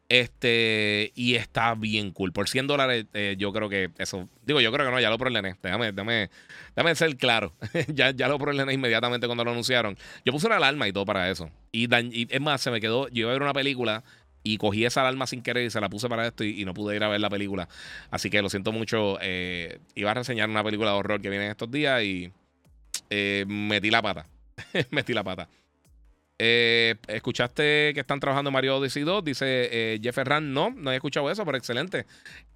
Este. Y está bien cool. Por 100 dólares, eh, yo creo que eso. Digo, yo creo que no, ya lo problemé. Déjame, déjame, déjame ser claro. ya, ya lo problemé inmediatamente cuando lo anunciaron. Yo puse una alarma y todo para eso. Y, es más, se me quedó. Yo iba a ver una película y cogí esa alarma sin querer y se la puse para esto y, no pude ir a ver la película. Así que lo siento mucho. Eh, iba a reseñar una película de horror que viene en estos días y eh, metí la pata. metí la pata. Eh, ¿Escuchaste que están trabajando Mario Odyssey 2? Dice eh, Jeff Herrán. No, no he escuchado eso, pero excelente.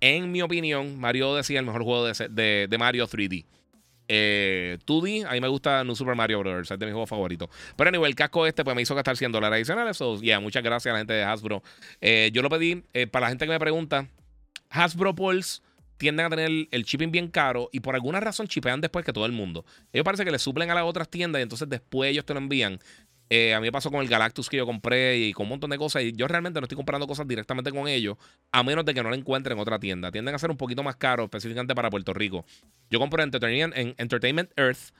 En mi opinión, Mario Odyssey es el mejor juego de, de, Mario 3D. 2D, a mí me gusta New Super Mario Bros. Es de mis juegos favoritos. Pero anyway, el casco este pues me hizo gastar 100 dólares adicionales. So, yeah, muchas gracias a la gente de Hasbro. yo lo pedí para la gente que me pregunta. Hasbro Pulse tienden a tener el shipping bien caro y por alguna razón chipean después que todo el mundo. Ellos parece que le suplen a las otras tiendas y entonces después ellos te lo envían. Eh, a mí me pasó con el Galactus que yo compré y con un montón de cosas. Y yo realmente no estoy comprando cosas directamente con ellos, a menos de que no lo encuentren en otra tienda. Tienden a ser un poquito más caros, específicamente para Puerto Rico. Yo compro en Entertainment, Earth,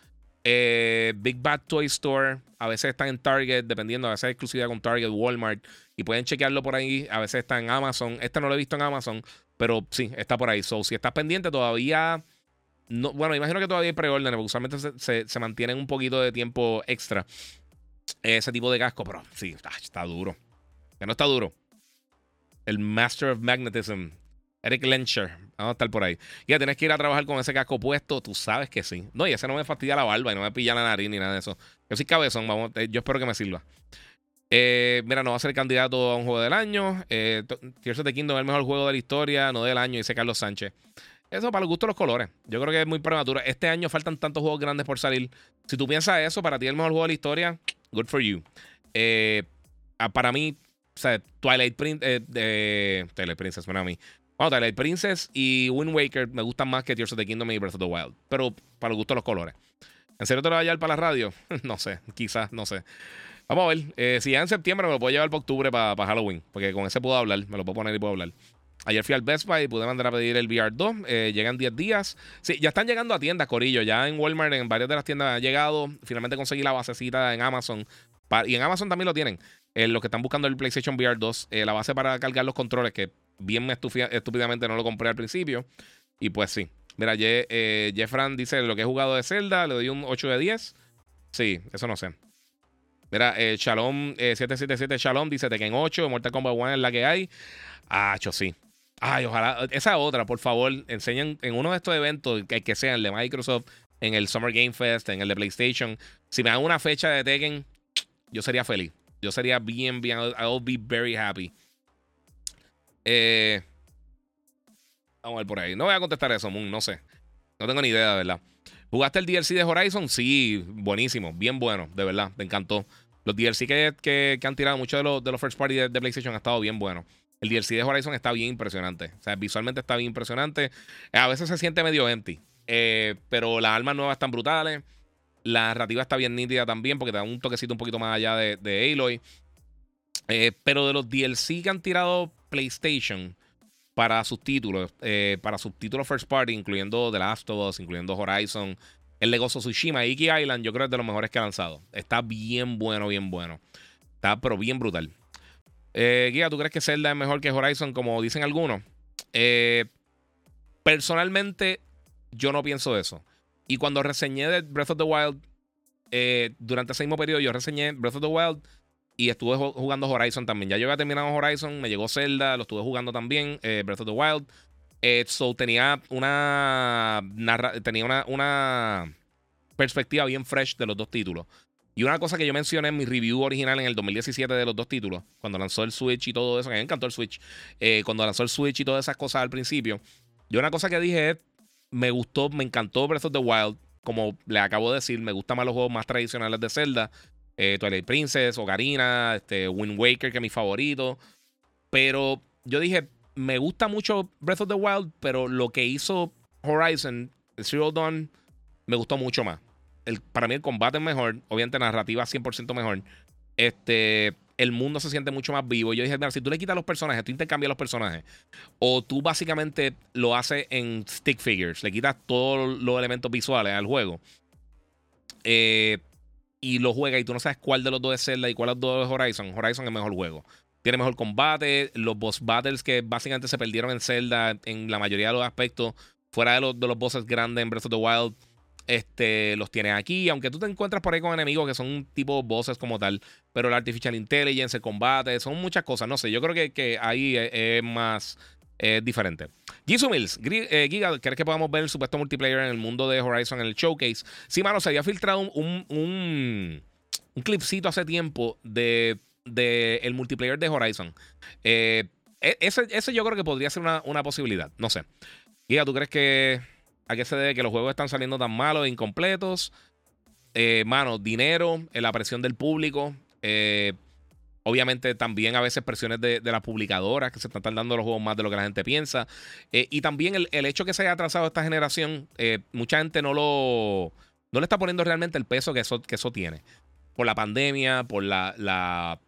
eh, Big Bad Toy Store. A veces están en Target, dependiendo. A veces hay exclusividad con Target, Walmart. Y pueden chequearlo por ahí. A veces está en Amazon. Este no lo he visto en Amazon, pero sí, está por ahí. So, si estás pendiente, todavía. No, bueno, imagino que todavía hay preórdenes, porque usualmente se, se, mantienen un poquito de tiempo extra ese tipo de casco, pero sí, está, duro. Que no está duro. El Master of Magnetism, Eric Lencher. Vamos a estar por ahí. Ya tienes que ir a trabajar con ese casco puesto. Tú sabes que sí. No, y ese no me fastidia la barba y no me pilla la nariz ni nada de eso. Yo soy cabezón. Vamos, eh, yo espero que me sirva. Eh, mira, no va a ser candidato a un juego del año. Eh, Tears of the Kingdom es el mejor juego de la historia, no del año, dice Carlos Sánchez. Eso para el gusto de los colores. Yo creo que es muy prematuro. Este año faltan tantos juegos grandes por salir. Si tú piensas eso, para ti el mejor juego de la historia, good for you. Eh, para mí, o sea, Twilight Princess, eh, Twilight Princess, bueno, a mí. Bueno, Twilight Princess y Wind Waker me gustan más que Tears of the Kingdom y Breath of the Wild. Pero para el gusto de los colores. ¿En serio te lo va a llevar para la radio? no sé, quizás, no sé. Vamos a ver. Eh, si ya en septiembre me lo puedo llevar para octubre para, Halloween. Porque con ese puedo hablar. Me lo puedo poner y puedo hablar. Ayer fui al Best Buy y pude mandar a pedir el VR 2. Eh, llegan 10 días. Sí, ya están llegando a tiendas, Corillo. Ya en Walmart, en varias de las tiendas ha llegado. Finalmente conseguí la basecita en Amazon. y en Amazon también lo tienen. Eh, los que están buscando el PlayStation VR 2. la base para cargar los controles, que bien estúpidamente no lo compré al principio. Y pues sí. Mira, Jeffran dice lo que he jugado de Zelda. Le doy un 8 de 10. Sí, eso no sé. Mira, eh, Shalom 777 eh, Shalom dice Tekken 8, Mortal Kombat 1 es la que hay. Ah, sí. Ay, ojalá. Esa otra, por favor, enseñen en uno de estos eventos, que, que sea el de Microsoft, en el Summer Game Fest, en el de PlayStation. Si me dan una fecha de Tekken, yo sería feliz. Yo sería bien, bien. I'll be very happy. Eh, vamos a ver por ahí. No voy a contestar eso, Moon. No sé. No tengo ni idea, de verdad. ¿Jugaste el DLC de Horizon? Sí, buenísimo, bien bueno, de verdad, me encantó. Los DLC que, han tirado muchos de los, de los first party de, PlayStation han estado bien buenos. El DLC de Horizon está bien impresionante. O sea, visualmente está bien impresionante. A veces se siente medio empty. Eh, pero las armas nuevas están brutales. La narrativa está bien nítida también porque da un toquecito un poquito más allá de, Aloy. Eh, pero de los DLC que han tirado PlayStation, para subtítulos, eh, para subtítulos first party, incluyendo The Last of Us, incluyendo Horizon, el Legozo Tsushima, Iki Island, yo creo que es de los mejores que ha lanzado. Está bien bueno, bien bueno. Está pero bien brutal. Eh, Guía, ¿tú crees que Zelda es mejor que Horizon, como dicen algunos? Eh, personalmente, yo no pienso eso. Y cuando reseñé de Breath of the Wild, eh, durante ese mismo periodo, yo reseñé Breath of the Wild y estuve jugando Horizon también. Ya yo había terminado Horizon, me llegó Zelda, lo estuve jugando también, eh, Breath of the Wild. Eh, so tenía una, tenía una, una perspectiva bien fresh de los dos títulos. Y una cosa que yo mencioné en mi review original en el 2017 de los dos títulos, cuando lanzó el Switch y todo eso, que me encantó el Switch, eh, cuando lanzó el Switch y todas esas cosas al principio, yo una cosa que dije es, me gustó, me encantó Breath of the Wild, como le acabo de decir, me gustan más los juegos más tradicionales de Zelda, eh, Twilight Princess, Ocarina, este, Wind Waker, que es mi favorito. Pero yo dije, me gusta mucho Breath of the Wild, pero lo que hizo Horizon, Zero Dawn, me gustó mucho más. El, para mí el combate es mejor, obviamente narrativa 100% mejor. Este, el mundo se siente mucho más vivo. Yo dije, mira, si tú le quitas los personajes, tú intercambias los personajes, o tú básicamente lo haces en stick figures, le quitas todos los elementos visuales al juego, eh, y lo juega y tú no sabes cuál de los dos es Zelda y cuál de los dos es Horizon, Horizon es el mejor juego. Tiene mejor combate, los boss battles que básicamente se perdieron en Zelda en la mayoría de los aspectos, fuera de los, de los bosses grandes en Breath of the Wild, este, los tienes aquí. Aunque tú te encuentras por ahí con enemigos que son tipo bosses como tal, pero la artificial intelligence, el combate, son muchas cosas. No sé, yo creo que, que ahí es, más diferente. Jisoo Mills, eh, Giga, ¿crees que podamos ver el supuesto multiplayer en el mundo de Horizon en el showcase? Sí, mano, se había filtrado un, un, un, clipcito hace tiempo de, de, el multiplayer de Horizon. Eh, e, ese, ese, yo creo que podría ser una, una, posibilidad. No sé. Giga, ¿tú crees que a qué se debe que los juegos están saliendo tan malos e incompletos? Eh, mano, dinero, la presión del público. Eh, Obviamente también a veces presiones de, las publicadoras que se están tardando los juegos más de lo que la gente piensa. Eh, y también el, hecho que se haya atrasado esta generación, eh, mucha gente no lo no le está poniendo realmente el peso que eso, que eso tiene. Por la pandemia, por la, la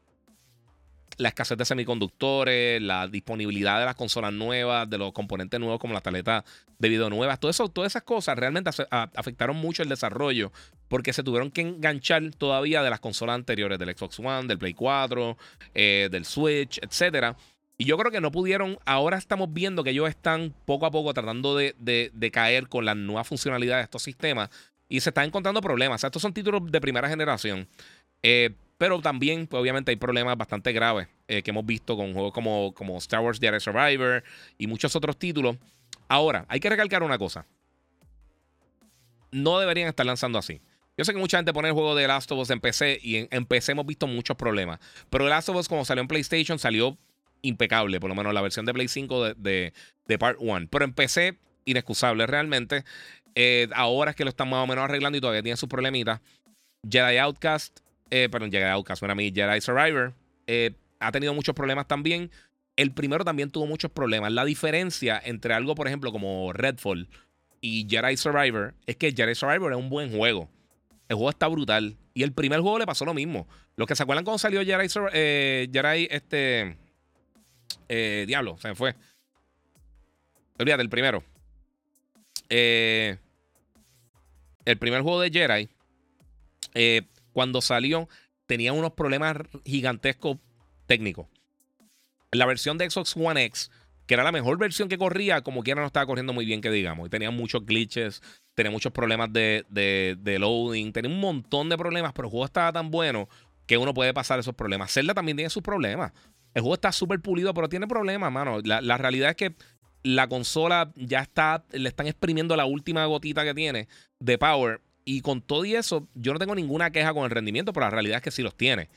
la escasez de semiconductores, la disponibilidad de las consolas nuevas, de los componentes nuevos como las tabletas de video nuevas, todo eso, todas esas cosas realmente afectaron mucho el desarrollo porque se tuvieron que enganchar todavía de las consolas anteriores, del Xbox One, del Play 4, eh, del Switch, etc. Y yo creo que no pudieron, ahora estamos viendo que ellos están poco a poco tratando de, caer con la nueva funcionalidad de estos sistemas y se están encontrando problemas. O sea, estos son títulos de primera generación. Eh, pero también, pues, obviamente, hay problemas bastante graves eh, que hemos visto con juegos como, como Star Wars Jedi Survivor y muchos otros títulos. Ahora, hay que recalcar una cosa. No deberían estar lanzando así. Yo sé que mucha gente pone el juego de Last of Us en PC y en, PC hemos visto muchos problemas. Pero Last of Us, como salió en PlayStation, salió impecable. Por lo menos la versión de Play 5 de, de, Part 1. Pero en PC, inexcusable realmente. Eh, ahora es que lo están más o menos arreglando y todavía tiene sus problemitas. Jedi Outcast eh, perdón, Jedi Outcast, a mí Jedi Survivor, eh, ha tenido muchos problemas también. El primero también tuvo muchos problemas. La diferencia entre algo, por ejemplo, como Redfall y Jedi Survivor es que Jedi Survivor es un buen juego. El juego está brutal. Y el primer juego le pasó lo mismo. Los que se acuerdan cuando salió Jedi, eh, Jedi este. Eh, Diablo, se me fue. Olvídate, el primero. Eh, el primer juego de Jedi, eh, cuando salió, tenía unos problemas gigantescos técnicos. La versión de Xbox One X, que era la mejor versión que corría, como quiera no estaba corriendo muy bien, que digamos. Y tenía muchos glitches, tenía muchos problemas de, de, loading, tenía un montón de problemas, pero el juego estaba tan bueno que uno puede pasar esos problemas. Zelda también tiene sus problemas. El juego está súper pulido, pero tiene problemas, mano. La, la, realidad es que la consola ya está, le están exprimiendo la última gotita que tiene de power. Y con todo y eso, yo no tengo ninguna queja con el rendimiento, pero la realidad es que sí los tiene.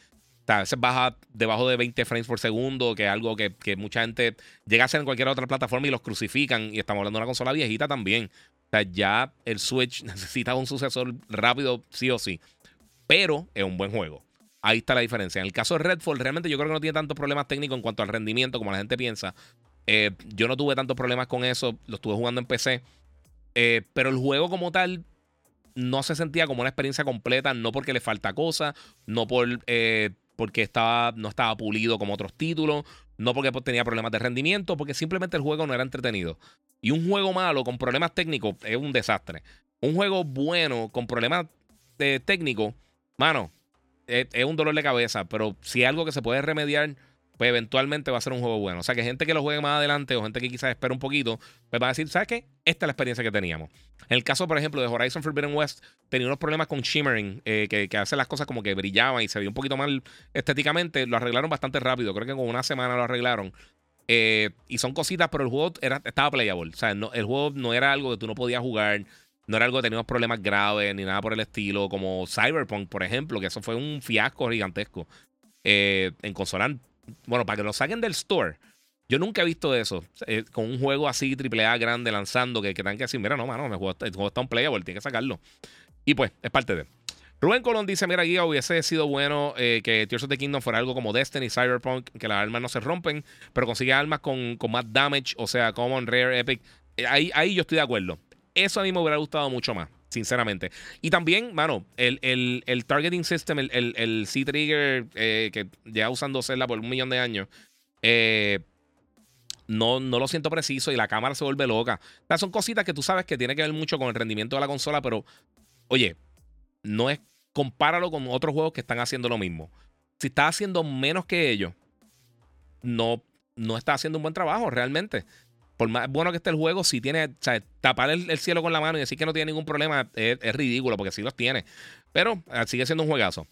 O sea, a veces baja debajo de 20 frames por segundo, que es algo que, mucha gente llega a hacer en cualquier otra plataforma y los crucifican. Y estamos hablando de una consola viejita también. O sea, ya el Switch necesita un sucesor rápido, sí o sí. Pero es un buen juego. Ahí está la diferencia. En el caso de Redfall, realmente yo creo que no tiene tantos problemas técnicos en cuanto al rendimiento como la gente piensa. Eh, yo no tuve tantos problemas con eso, lo estuve jugando en PC. Eh, pero el juego como tal no se sentía como una experiencia completa, no porque le falta cosas, no por, eh, porque estaba, no estaba pulido como otros títulos, no porque tenía problemas de rendimiento, porque simplemente el juego no era entretenido. Y un juego malo con problemas técnicos es un desastre. Un juego bueno con problemas técnicos, mano, es, es un dolor de cabeza, pero si es algo que se puede remediar pues eventualmente va a ser un juego bueno. O sea, que gente que lo juegue más adelante o gente que quizás espera un poquito, pues va a decir, ¿sabes qué? Esta es la experiencia que teníamos. En el caso, por ejemplo, de Horizon Forbidden West, tenía unos problemas con shimmering, eh, que, que hace las cosas como que brillaban y se veía un poquito mal estéticamente. Lo arreglaron bastante rápido. Creo que con una semana lo arreglaron. Eh, y son cositas, pero el juego era, estaba playable. O sea, el juego no era algo que tú no podías jugar. No era algo que tenía problemas graves ni nada por el estilo, como Cyberpunk, por ejemplo, que eso fue un fiasco gigantesco. Eh, en consola bueno, para que lo saquen del store. Yo nunca he visto eso. Eh, con un juego así, AAA grande, lanzando, que, que tengan que decir, mira, no, mano, el juego, está un playable, tiene que sacarlo. Y pues, es parte de. Rubén Colón dice: Mira, Guía, hubiese sido bueno eh, que Tears of the Kingdom fuera algo como Destiny, Cyberpunk, que las armas no se rompen, pero consigue armas con, con más damage, o sea, Common, Rare, Epic. Eh, ahí, ahí yo estoy de acuerdo. Eso a mí me hubiera gustado mucho más sinceramente. Y también, mano, el, el, targeting system, el, el, C-Trigger eh, que ya usando Zelda por un millón de años, eh, no, no lo siento preciso y la cámara se vuelve loca. O son cositas que tú sabes que tiene que ver mucho con el rendimiento de la consola, pero, oye, no es. Compáralo con otros juegos que están haciendo lo mismo. Si estás haciendo menos que ellos, no, no está haciendo un buen trabajo realmente por más bueno que esté el juego, si tiene, o sea, tapar el, cielo con la mano y decir que no tiene ningún problema es, ridículo, porque sí los tiene. Pero ah, sigue siendo un juegazo.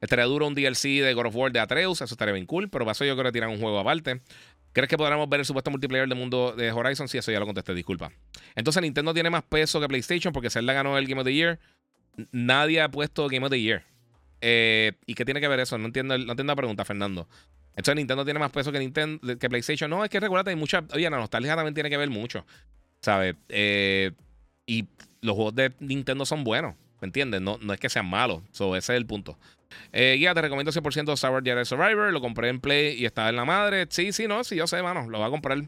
Estaría duro un DLC de God of War de Atreus, eso estaría bien cool, pero para eso yo creo que tiran un juego aparte. ¿Crees que podremos ver el supuesto multiplayer del mundo de Horizon? Sí, eso ya lo contesté, disculpa. Entonces Nintendo tiene más peso que PlayStation porque Zelda ganó el Game of the Year. Nadie ha puesto Game of the Year. Eh, ¿Y qué tiene que ver eso? No entiendo, no entiendo la pregunta, Fernando. Entonces Nintendo tiene más peso que Nintendo, que PlayStation. No, es que recuerda, hay mucha. Oye, la nostalgia también tiene que ver mucho. ¿Sabes? Eh, y los juegos de Nintendo son buenos. ¿Me entiendes? No, no es que sean malos. ese es el punto. Eh, guía, te recomiendo 100% Sour Jedi Survivor. Lo compré en Play y estaba en la madre. Sí, sí, no, sí, yo sé, mano. Lo voy a comprar.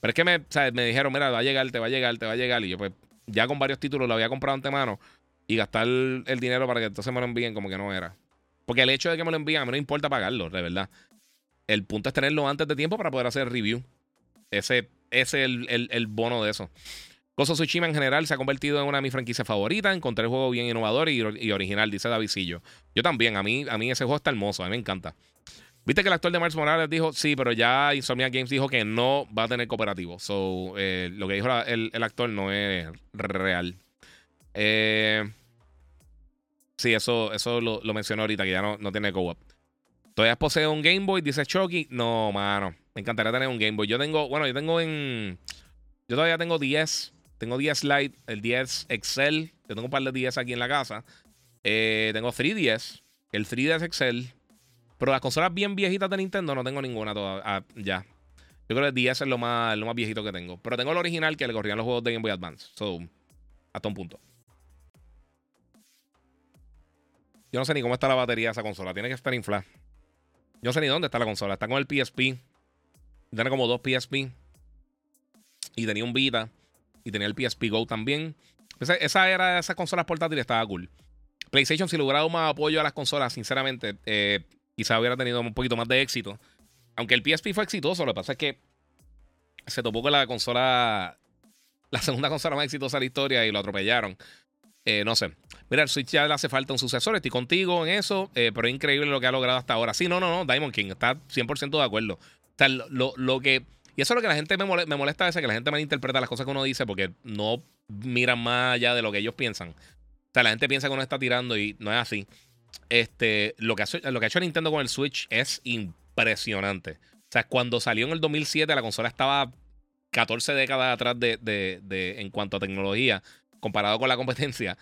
Pero es que me, me dijeron, mira, va a llegar, te va a llegar, te va a llegar. Y yo, pues, ya con varios títulos lo había comprado antemano. Y gastar el, el dinero para que entonces me lo envíen como que no era. Porque el hecho de que me lo envíen, a mí no importa pagarlo, de verdad. El punto es tenerlo antes de tiempo para poder hacer review. Ese, es el, bono de eso. Koso Tsushima en general se ha convertido en una de mis franquicias favoritas. Encontré el juego bien innovador y, original, dice Davidillo. Yo también, a mí, a mí ese juego está hermoso, a mí me encanta. Viste que el actor de Mars Morales dijo, sí, pero ya Insomnia Games dijo que no va a tener cooperativo. So, eh, lo que dijo el, actor no es real. Eh, sí, eso, eso lo, mencionó ahorita, que ya no, no tiene co-op. ¿Todavía posee un Game Boy? Dice Chucky. No, mano. Me encantaría tener un Game Boy. Yo tengo, bueno, yo tengo en. Yo todavía tengo 10. Tengo 10 Lite, el 10 Excel. Yo tengo un par de 10 aquí en la casa. Eh, tengo 3DS, el 3DS Excel. Pero las consolas bien viejitas de Nintendo no tengo ninguna todavía. Ah, ya. Yo creo que el 10 es lo más, lo más viejito que tengo. Pero tengo el original que le corrían los juegos de Game Boy Advance. So, hasta un punto. Yo no sé ni cómo está la batería de esa consola. Tiene que estar inflada. No sé ni dónde está la consola. Está con el PSP. Tiene como dos PSP. Y tenía un Vita. Y tenía el PSP Go también. Esa, esa era esas consolas portátiles, estaba cool. PlayStation, si logrado más apoyo a las consolas, sinceramente, eh, quizá hubiera tenido un poquito más de éxito. Aunque el PSP fue exitoso, lo que pasa es que se topó con la consola, la segunda consola más exitosa de la historia y lo atropellaron. Eh, no sé. Mira, el Switch ya le hace falta un sucesor. Estoy contigo en eso, eh, pero es increíble lo que ha logrado hasta ahora. Sí, no, no, no. Diamond King está 100% de acuerdo. O sea, lo, que. Y eso es lo que la gente me molesta, me molesta a veces, que la gente malinterpreta las cosas que uno dice porque no miran más allá de lo que ellos piensan. O sea, la gente piensa que uno está tirando y no es así. Este, lo, que ha, lo que ha hecho Nintendo con el Switch es impresionante. O sea, cuando salió en el 2007, la consola estaba 14 décadas atrás de, de, de en cuanto a tecnología comparado con la competencia.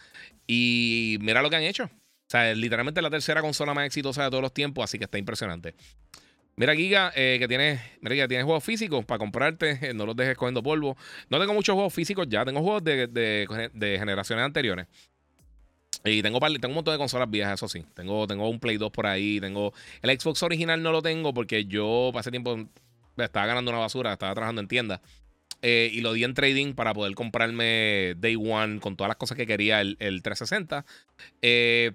Y mira lo que han hecho. O sea, literalmente la tercera consola más exitosa de todos los tiempos, así que está impresionante. Mira, Giga, eh, que tienes, mira, que tienes juegos físicos para comprarte, no los dejes cogiendo polvo. No tengo muchos juegos físicos ya, tengo juegos de, generaciones anteriores. Y tengo, tengo un montón de consolas viejas, eso sí. Tengo, tengo un Play 2 por ahí. Tengo. El Xbox original no lo tengo porque yo hace tiempo estaba ganando una basura, estaba trabajando en tiendas. Eh, y lo di en trading para poder comprarme Day One con todas las cosas que quería el, 360. Eh,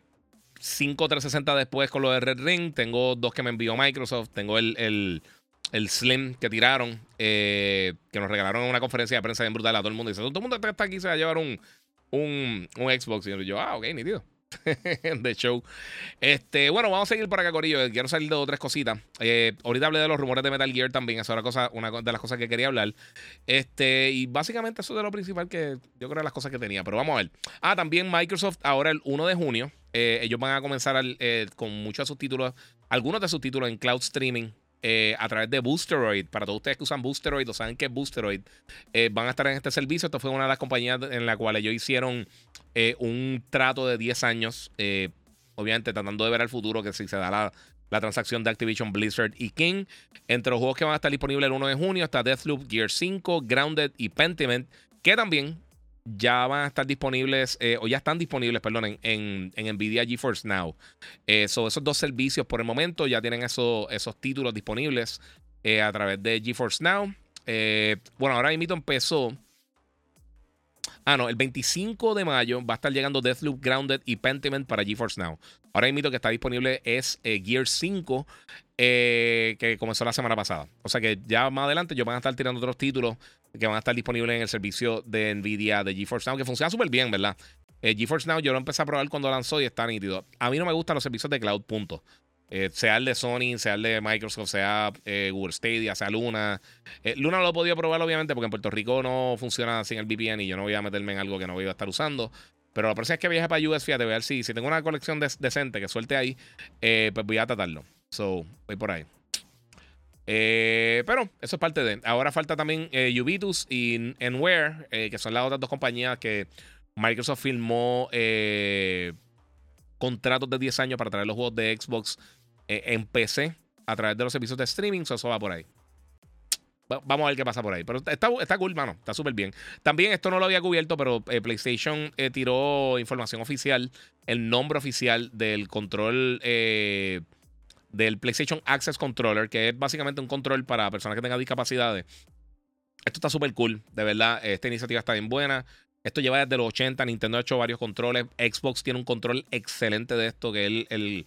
5 360 después con lo de Red Ring. Tengo dos que me envió Microsoft. Tengo el, Slim que tiraron, eh, que nos regalaron en una conferencia de prensa bien brutal a todo el mundo. Dice, todo el mundo está aquí se va a llevar un, un, un Xbox. Y yo, ah, ok, nítido. de show. Este, bueno, vamos a seguir por acá, Corillo. Quiero salir de otras cositas. Eh, ahorita hablé de los rumores de Metal Gear también. Eso era cosa, una de las cosas que quería hablar. Este, y básicamente eso es de lo principal que yo creo las cosas que tenía. Pero vamos a ver. Ah, también Microsoft, ahora el 1 de junio, eh, ellos van a comenzar eh, con muchos de sus títulos, algunos de sus títulos en cloud streaming. A través de Boosteroid. Para todos ustedes que usan Boosteroid o saben que es Boosteroid, van a estar en este servicio. Esto fue una de las compañías en la cual ellos hicieron eh, un trato de 10 años, eh, obviamente tratando de ver al futuro que si se da la, la, transacción de Activision Blizzard y King. Entre los juegos que van a estar disponibles el 1 de junio está Deathloop, Gear 5, Grounded y Pentiment, que también ya van a estar disponibles, eh, o ya están disponibles, perdón, en, en, Nvidia GeForce Now. esos dos servicios por el momento ya tienen esos títulos disponibles a través de GeForce Now. bueno, ahora mismo empezó Ah, no, el 25 de mayo va a estar llegando Deathloop Grounded y Pentiment para GeForce Now. Ahora mismo que está disponible es eh, Gear 5, eh, que comenzó la semana pasada. O sea que ya más adelante yo van a estar tirando otros títulos que van a estar disponibles en el servicio de Nvidia de GeForce Now, que funciona súper bien, ¿verdad? Eh, GeForce Now yo lo empecé a probar cuando lanzó y está nítido. A mí no me gustan los servicios de cloud, punto. Eh, sea el de Sony, sea el de Microsoft, sea Google Stadia, sea Luna. Luna no lo he podido probar, obviamente, porque en Puerto Rico no funciona sin el VPN y yo no voy a meterme en algo que no voy a estar usando. Pero la próxima vez que viaje para US, fíjate, voy a ver si tengo una colección decente que suelte ahí, pues voy a tratarlo. So, voy por ahí. pero eso es parte de. Ahora falta también Ubitus y Enware, que son las otras dos compañías que Microsoft firmó contratos de 10 años para traer los juegos de Xbox eh, en PC a través de los servicios de streaming. eso va por ahí. vamos a ver qué pasa por ahí. Pero está, está cool, mano. Está súper bien. También esto no lo había cubierto, pero eh, PlayStation eh, tiró información oficial, el nombre oficial del control del PlayStation Access Controller, que es básicamente un control para personas que tengan discapacidades. Esto está súper cool, de verdad. Esta iniciativa está bien buena. Esto lleva desde los 80. Nintendo ha hecho varios controles. Xbox tiene un control excelente de esto, que es el,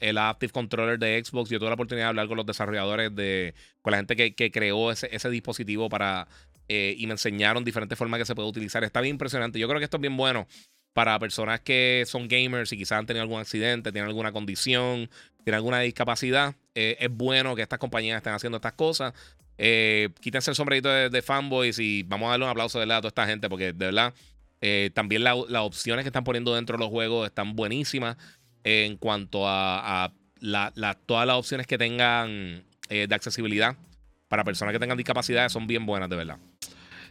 el Active Controller de Xbox. Yo tuve la oportunidad de hablar con los desarrolladores, de, con la gente que, creó ese, dispositivo para. Eh, y me enseñaron diferentes formas que se puede utilizar. Está bien impresionante. Yo creo que esto es bien bueno para personas que son gamers y quizás han tenido algún accidente, tienen alguna condición, tienen alguna discapacidad. Eh, es bueno que estas compañías estén haciendo estas cosas. Eh, quítense el sombrerito de, fanboys y vamos a darle un aplauso de a toda esta gente porque de verdad también las opciones que están poniendo dentro de los juegos están buenísimas en cuanto a, todas las opciones que tengan eh, de accesibilidad para personas que tengan discapacidades son bien buenas, de verdad.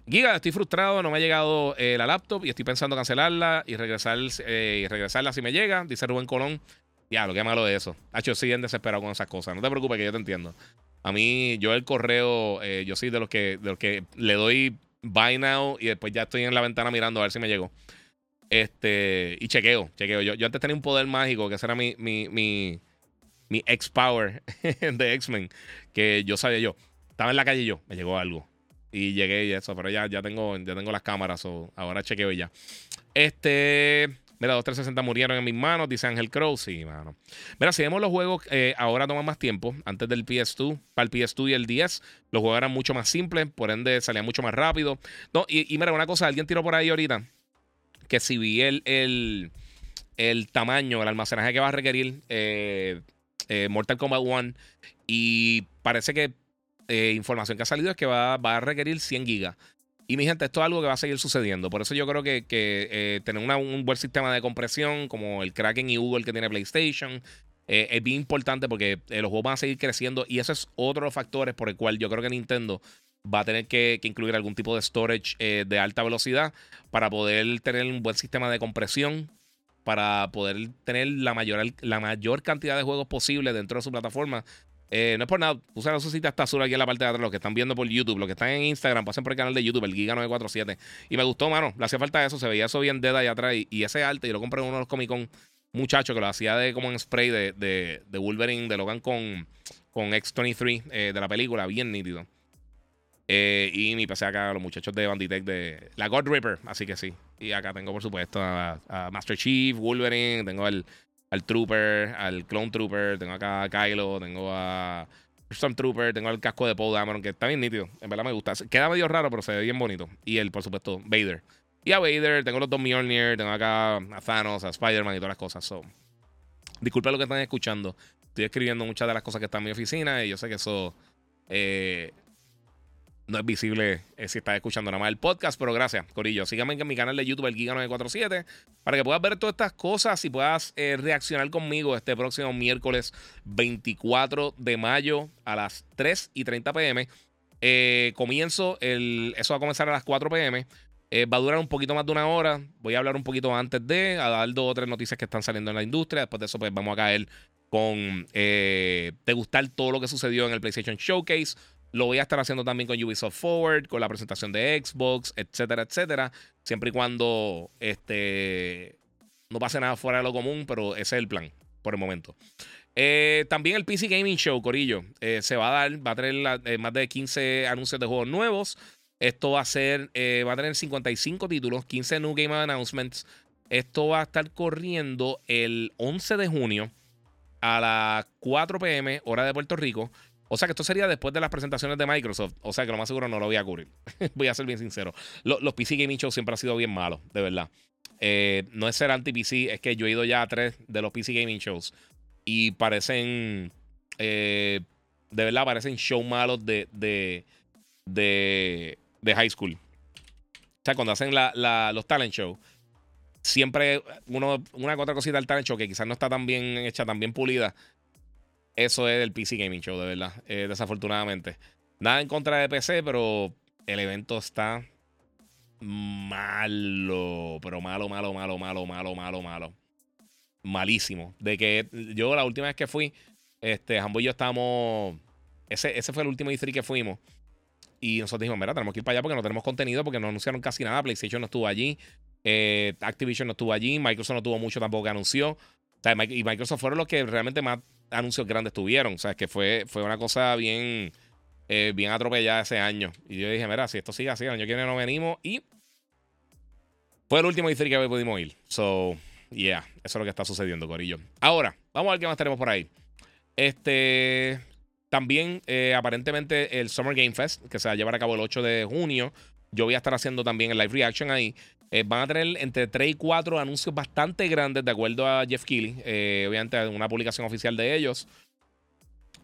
Giga, estoy frustrado, no me ha llegado eh, la laptop y estoy pensando cancelarla y regresar eh, y regresarla si me llega, dice Rubén Colón. Ya, lo que malo de eso. Hacho, sí bien desesperado con esas cosas. No te preocupes que yo te entiendo. A mí, yo el correo, yo soy de los que, de los que le doy buy now y después ya estoy en la ventana mirando a ver si me llegó. Este, y chequeo, chequeo. Yo, yo antes tenía un poder mágico, que ese era mi, mi, mi, mi X-Power de X-Men, que yo sabía yo. Estaba en la calle yo, me llegó algo. Y llegué y eso, pero ya, ya, tengo, ya tengo las cámaras, o ahora chequeo ya. Este, Mira, 2360 murieron en mis manos, dice Ángel Crow. Sí, mano. Mira, si vemos los juegos, eh, ahora toman más tiempo. Antes del PS2, para el PS2 y el 10, los juegos eran mucho más simples, por ende salían mucho más rápido. No, y, mira, una cosa, alguien tiró por ahí ahorita que si vi el, el, tamaño, el almacenaje que va a requerir eh, eh, Mortal Kombat 1 y parece que información que ha salido es que va, a requerir 100 gigas. Y mi gente, esto es algo que va a seguir sucediendo. Por eso yo creo que, eh, tener un buen sistema de compresión, como el Kraken y Google que tiene PlayStation, eh, es bien importante porque eh, los juegos van a seguir creciendo. Y ese es otro de los factores por el cual yo creo que Nintendo va a tener que, incluir algún tipo de storage de alta velocidad para poder tener un buen sistema de compresión, para poder tener la mayor, la mayor cantidad de juegos posible dentro de su plataforma eh, no es por nada, puse la lucecita hasta azul aquí en la parte de atrás, los que están viendo por YouTube, los que están en Instagram, pasen por el canal de YouTube, el Giga947. Y me gustó, mano, le hacía falta eso, se veía eso bien dead ahí atrás. Y, ese arte, yo lo compré en uno de los Comic Con muchachos que lo hacía de como en spray de, de, Wolverine, de Logan con, con X23 eh, de la película, bien nítido. Eh, y mi pasé acá a los muchachos de Banditech de la God Ripper, así que sí. Y acá tengo, por supuesto, a Master Chief, Wolverine, tengo el al Trooper, al Clone Trooper, tengo acá a Kylo, tengo a Trooper, tengo el casco de Paul Dameron, que está bien nítido. En verdad me gusta. Queda medio raro, pero se ve bien bonito. Y el, por supuesto, Vader. Y a Vader, tengo los dos Mjolnir, tengo acá a Thanos, a Spider-Man y todas las cosas. So, disculpe lo que están escuchando. Estoy escribiendo muchas de las cosas que están en mi oficina y yo sé que eso eh, no es visible eh, si estás escuchando nada más el podcast, pero gracias, Corillo. Síganme en mi canal de YouTube, el Giga947, para que puedas ver todas estas cosas y puedas eh, reaccionar conmigo este próximo miércoles 24 de mayo a las 3 y 30 pm. Eh, comienzo, el, eso va a comenzar a las 4 pm. va a durar un poquito más de una hora. Voy a hablar un poquito antes de, a dar dos o tres noticias que están saliendo en la industria. Después de eso, pues vamos a caer con eh, gustar todo lo que sucedió en el PlayStation Showcase lo voy a estar haciendo también con Ubisoft Forward, con la presentación de Xbox, etcétera, etcétera. Siempre y cuando este, no pase nada fuera de lo común, pero ese es el plan por el momento. Eh, también el PC Gaming Show, Corillo, eh, se va a dar, va a tener eh, más de 15 anuncios de juegos nuevos. Esto va a ser, va a tener 55 títulos, 15 New Game Announcements. Esto va a estar corriendo el 11 de junio a las 4 pm, hora de Puerto Rico. O sea que esto sería después de las presentaciones de Microsoft. O sea que lo más seguro no lo voy a cubrir. voy a ser bien sincero. Los, PC Gaming Shows siempre han sido bien malos, de verdad. Eh, no es ser anti-PC, es que yo he ido ya a tres de los PC Gaming Shows y parecen. Eh, de verdad, parecen show malos de, de, de, high school. O sea, cuando hacen los talent shows, siempre una otra cosita del talent show que quizás no está tan bien hecha, tan bien pulida, eso es el PC Gaming Show, de verdad. Eh, desafortunadamente. Nada en contra de PC, pero el evento está malo. Pero malo, malo, malo, malo, malo, malo, malo. Malísimo. De que yo la última vez que fui, este, Hambo y yo estábamos. Ese, ese fue el último E3 que fuimos. Y nosotros dijimos, mira, tenemos que ir para allá porque no tenemos contenido, porque no anunciaron casi nada. PlayStation no estuvo allí. Eh, Activision no estuvo allí. Microsoft no tuvo mucho tampoco que anunció. Y Microsoft fueron los que realmente más anuncios grandes tuvieron. O sea, que fue, fue una cosa bien, eh, bien atropellada ese año. Y yo dije, mira, si esto sigue así, el año que viene no venimos. Y fue el último E3 que pudimos ir. So, yeah, eso es lo que está sucediendo, Corillo. Ahora, vamos a ver qué más tenemos por ahí. Este. También, eh, aparentemente, el Summer Game Fest, que se va a llevar a cabo el 8 de junio. Yo voy a estar haciendo también el live reaction ahí. Eh, van a tener entre 3 y 4 anuncios bastante grandes, de acuerdo a Jeff Keighley. Eh, obviamente, una publicación oficial de ellos.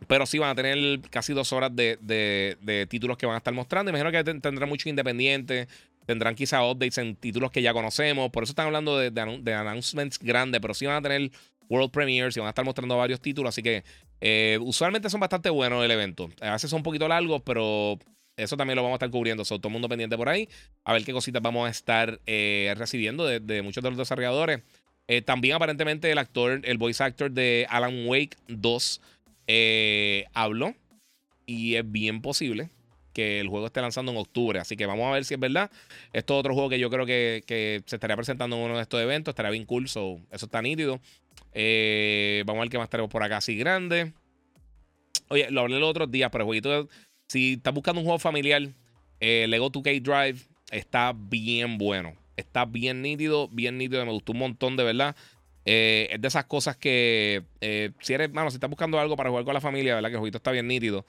Pero sí van a tener casi dos horas de, títulos que van a estar mostrando. Imagino que tendrán muchos independientes. Tendrán quizá updates en títulos que ya conocemos. Por eso están hablando de, de, announcements grandes. Pero sí van a tener World Premiers y van a estar mostrando varios títulos. Así que eh, usualmente son bastante buenos el evento. A veces son un poquito largos, pero eso también lo vamos a estar cubriendo. So, todo el mundo pendiente por ahí. A ver qué cositas vamos a estar eh, recibiendo de, muchos de los desarrolladores. Eh, también aparentemente el actor, el voice actor de Alan Wake 2 eh, habló. Y es bien posible que el juego esté lanzando en octubre. Así que vamos a ver si es verdad. Esto es otro juego que yo creo que, se estaría presentando en uno de estos eventos. Estaría bien cool. eso está nítido. vamos a ver qué más tenemos por acá así grande. Oye, lo hablé los otros días, pero el jueguito si estás buscando un juego familiar, eh, Lego 2K Drive está bien bueno. está bien nítido, bien nítido. Me gustó un montón, de verdad. Eh, es de esas cosas que, eh, si eres, mano, si estás buscando algo para jugar con la familia, ¿verdad? Que el jueguito está bien nítido.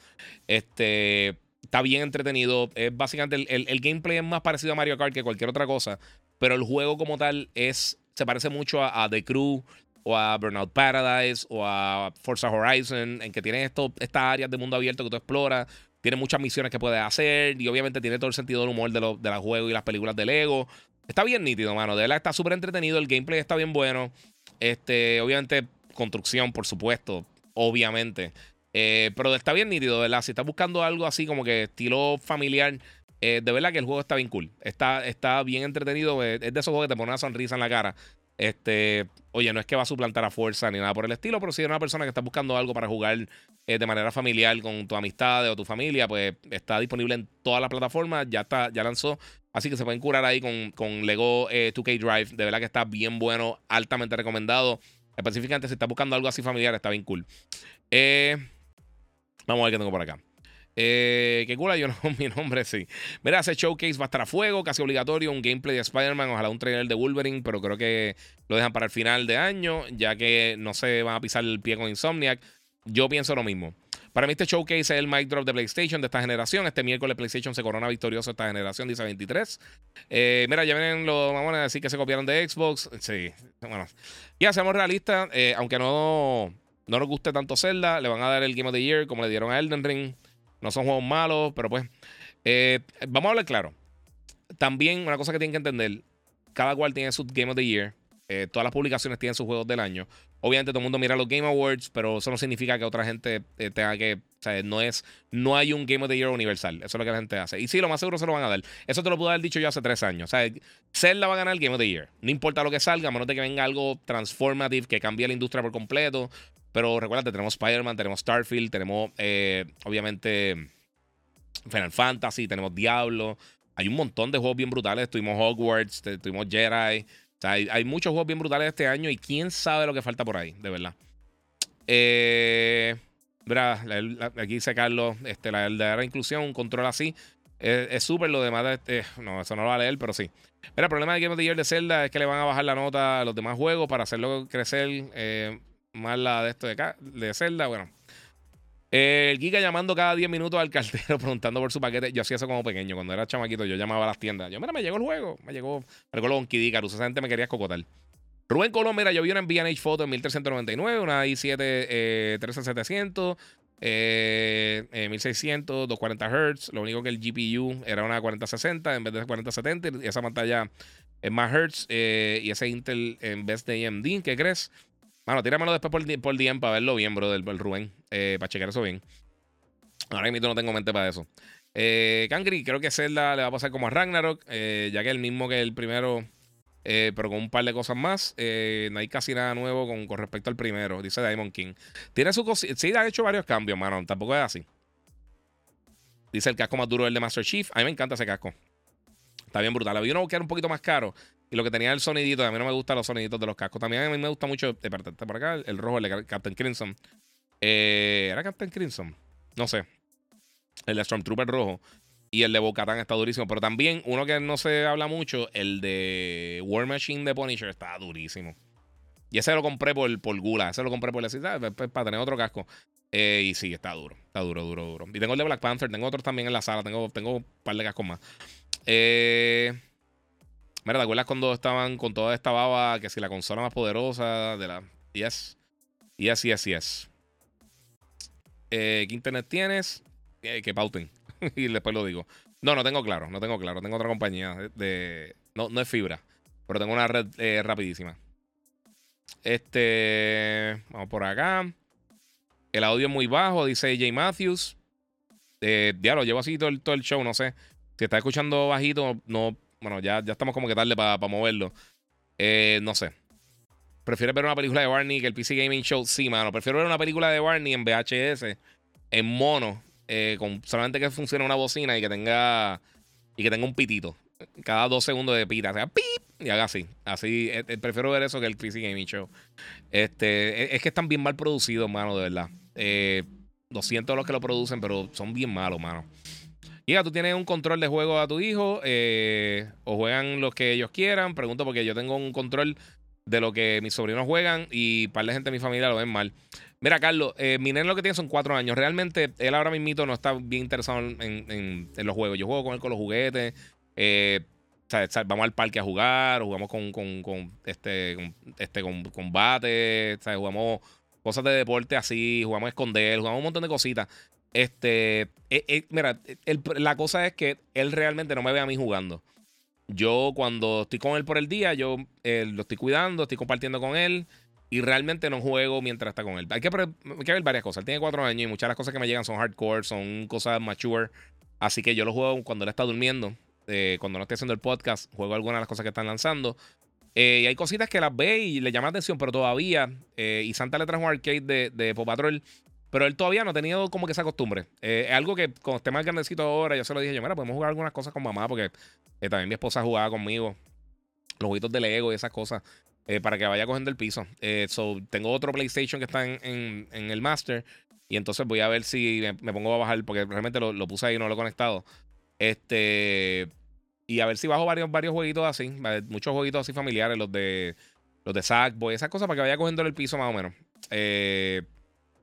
Este, está bien entretenido. Es básicamente el, gameplay es más parecido a Mario Kart que cualquier otra cosa. Pero el juego como tal es, se parece mucho a, The Crew o a Burnout Paradise o a Forza Horizon, en que tiene esto, estas áreas de mundo abierto que tú exploras. Tiene muchas misiones que puedes hacer y obviamente tiene todo el sentido del humor de, los de juegos y las películas de Lego. Está bien nítido, mano. De verdad está súper entretenido. El gameplay está bien bueno. Este, obviamente, construcción, por supuesto. Obviamente. Eh, pero está bien nítido, ¿verdad? Si estás buscando algo así como que estilo familiar, eh, de verdad que el juego está bien cool. Está, está bien entretenido. Es de esos juegos que te pone una sonrisa en la cara. Este, oye, no es que va a suplantar a fuerza ni nada por el estilo, pero si eres una persona que está buscando algo para jugar de manera familiar con tu amistad o tu familia, pues está disponible en todas las plataformas. Ya está, ya lanzó. Así que se pueden curar ahí con, con Lego 2K Drive. De verdad que está bien bueno, altamente recomendado. Específicamente si estás buscando algo así familiar, está bien cool. Eh. Vamos a ver qué tengo por acá. Eh, qué cool, yo no, mi nombre sí. Mira, ese showcase va a estar a fuego, casi obligatorio. Un gameplay de Spider-Man, ojalá un trailer de Wolverine, pero creo que lo dejan para el final de año, ya que no se van a pisar el pie con Insomniac. Yo pienso lo mismo. Para mí, este showcase es el mic drop de PlayStation de esta generación. Este miércoles PlayStation se corona victorioso esta generación, dice 23. Eh, mira, ya ven los vamos a decir que se copiaron de Xbox. Sí, bueno. Ya seamos realistas, eh, aunque no no nos guste tanto Zelda, le van a dar el Game of the Year como le dieron a Elden Ring. No son juegos malos, pero pues. Eh, vamos a hablar claro. También una cosa que tienen que entender: cada cual tiene su Game of the Year. Eh, todas las publicaciones tienen sus juegos del año. Obviamente todo el mundo mira los Game Awards, pero eso no significa que otra gente eh, tenga que. O sea, no es. No hay un Game of the Year universal. Eso es lo que la gente hace. Y sí, lo más seguro se lo van a dar. Eso te lo pude haber dicho yo hace tres años. O sea, Zelda va a ganar el Game of the Year. No importa lo que salga, a menos de que venga algo transformative que cambie la industria por completo. Pero recuerda, tenemos Spider-Man, tenemos Starfield, tenemos eh, obviamente Final Fantasy, tenemos Diablo. Hay un montón de juegos bien brutales. Tuvimos Hogwarts, tuvimos Jedi. O sea, hay, muchos juegos bien brutales este año y quién sabe lo que falta por ahí, de verdad. Eh, aquí dice Carlos, este, la verdadera inclusión, un control así. Es súper lo demás. Este, no, eso no lo va a leer, pero sí. Mira, el problema de Game of the Year de Zelda es que le van a bajar la nota a los demás juegos para hacerlo crecer. Eh, más la de esto de acá, de Zelda, bueno. el Giga llamando cada 10 minutos al cartero preguntando por su paquete. Yo hacía eso como pequeño. Cuando era chamaquito, yo llamaba a las tiendas. Yo, mira, me llegó el juego. Me llegó. Me recuerdo con Kidikarus. Esa gente me quería escocotar. Rubén Colón, mira, yo vi una VNH Photo en 1399, una i7 eh, 13700, eh, 1600, 240 Hz. Lo único que el GPU era una 4060 en vez de 4070. Y esa pantalla es más Hz. Eh, y ese Intel en vez de AMD. ¿Qué crees? Mano, tíramelo después por, por DM para verlo bien, bro, del, Rubén. Eh, para checar eso bien. Ahora mismo no tengo mente para eso. Eh, Kangri, creo que Zelda le va a pasar como a Ragnarok, eh, ya que es el mismo que el primero, eh, pero con un par de cosas más. no hay casi nada nuevo con, respecto al primero, dice Diamond King. Tiene su Sí, ha hecho varios cambios, mano. Tampoco es así. Dice el casco más duro el de Master Chief. A mí me encanta ese casco. Está bien brutal. Había uno que era un poquito más caro. Y lo que tenía el sonidito, a mí no me gustan los soniditos de los cascos. También a mí me gusta mucho, de parte por acá, el rojo, el de Captain Crimson. Eh, ¿Era Captain Crimson? No sé. El de Stormtrooper rojo. Y el de Bocatan está durísimo. Pero también, uno que no se habla mucho, el de War Machine de Punisher está durísimo. Y ese lo compré por, por gula. Ese lo compré por la pues, pues, para tener otro casco. Eh, y sí, está duro. Está duro, duro, duro. Y tengo el de Black Panther. Tengo otros también en la sala. Tengo, tengo un par de cascos más. Eh. Mira, ¿te acuerdas cuando estaban con toda esta baba que si la consola más poderosa de la. Yes. Yes, yes, yes. Eh, ¿Qué internet tienes? que pauten. y después lo digo. No, no tengo claro, no tengo claro. Tengo otra compañía de. no, no es fibra. Pero tengo una red eh, rapidísima. Este. Vamos por acá. El audio es muy bajo, dice J. Matthews. Eh, ya lo llevo así todo el, todo el show, no sé. Si está escuchando bajito, no bueno, ya, ya estamos como que tarde para moverlo. Eh, no sé. ¿Prefieres ver una película de Barney que el PC Gaming Show? Sí, mano. Prefiero ver una película de Barney en VHS, en mono, eh, con solamente que funcione una bocina y que tenga y que tenga un pitito. Cada dos segundos de pita. O sea, pip, y haga así. Así, eh, prefiero ver eso que el PC Gaming Show. Este, es, que están bien mal producidos, mano, de verdad. lo siento a los que lo producen, pero son bien malos, mano. Giga, ¿tú tienes un control de juego a tu hijo? Eh, ¿O juegan los que ellos quieran? Pregunto porque yo tengo un control de lo que mis sobrinos juegan y par de gente de mi familia lo ven mal. Mira, Carlos, eh, mi nene lo que tiene son cuatro años. Realmente, él ahora mismo no está bien interesado en, los juegos. Yo juego con él con los juguetes. Eh, vamos al parque a jugar, jugamos con, con, este, este con combate, jugamos cosas de deporte así, jugamos a esconder, jugamos un montón de cositas. Este, eh, eh, mira, la cosa es que él realmente no me ve a mí jugando. Yo cuando estoy con él por el día, yo eh, lo estoy cuidando, estoy compartiendo con él y realmente no juego mientras está con él. Hay que, hay que ver varias cosas. Él tiene cuatro años y muchas de las cosas que me llegan son hardcore, son cosas mature. Así que yo lo juego cuando él está durmiendo. cuando no estoy haciendo el podcast, juego algunas de las cosas que están lanzando. y hay cositas que las ve y le llama atención, pero todavía. y Santa le trajo un arcade de, de Patrol pero él todavía no ha tenido como que esa costumbre. Eh, algo que cuando esté más grandecito ahora, yo se lo dije yo, mira, podemos jugar algunas cosas con mamá, porque eh, también mi esposa jugaba conmigo. Los jueguitos de Lego y esas cosas. Eh, para que vaya cogiendo el piso. so, tengo otro PlayStation que está en, el Master. Y entonces voy a ver si me, pongo a bajar, porque realmente lo, puse ahí no lo he conectado. Este. Y a ver si bajo varios, varios jueguitos así. Muchos jueguitos así familiares, los de. Los de Sackboy, esas cosas para que vaya cogiendo el piso más o menos. Eh,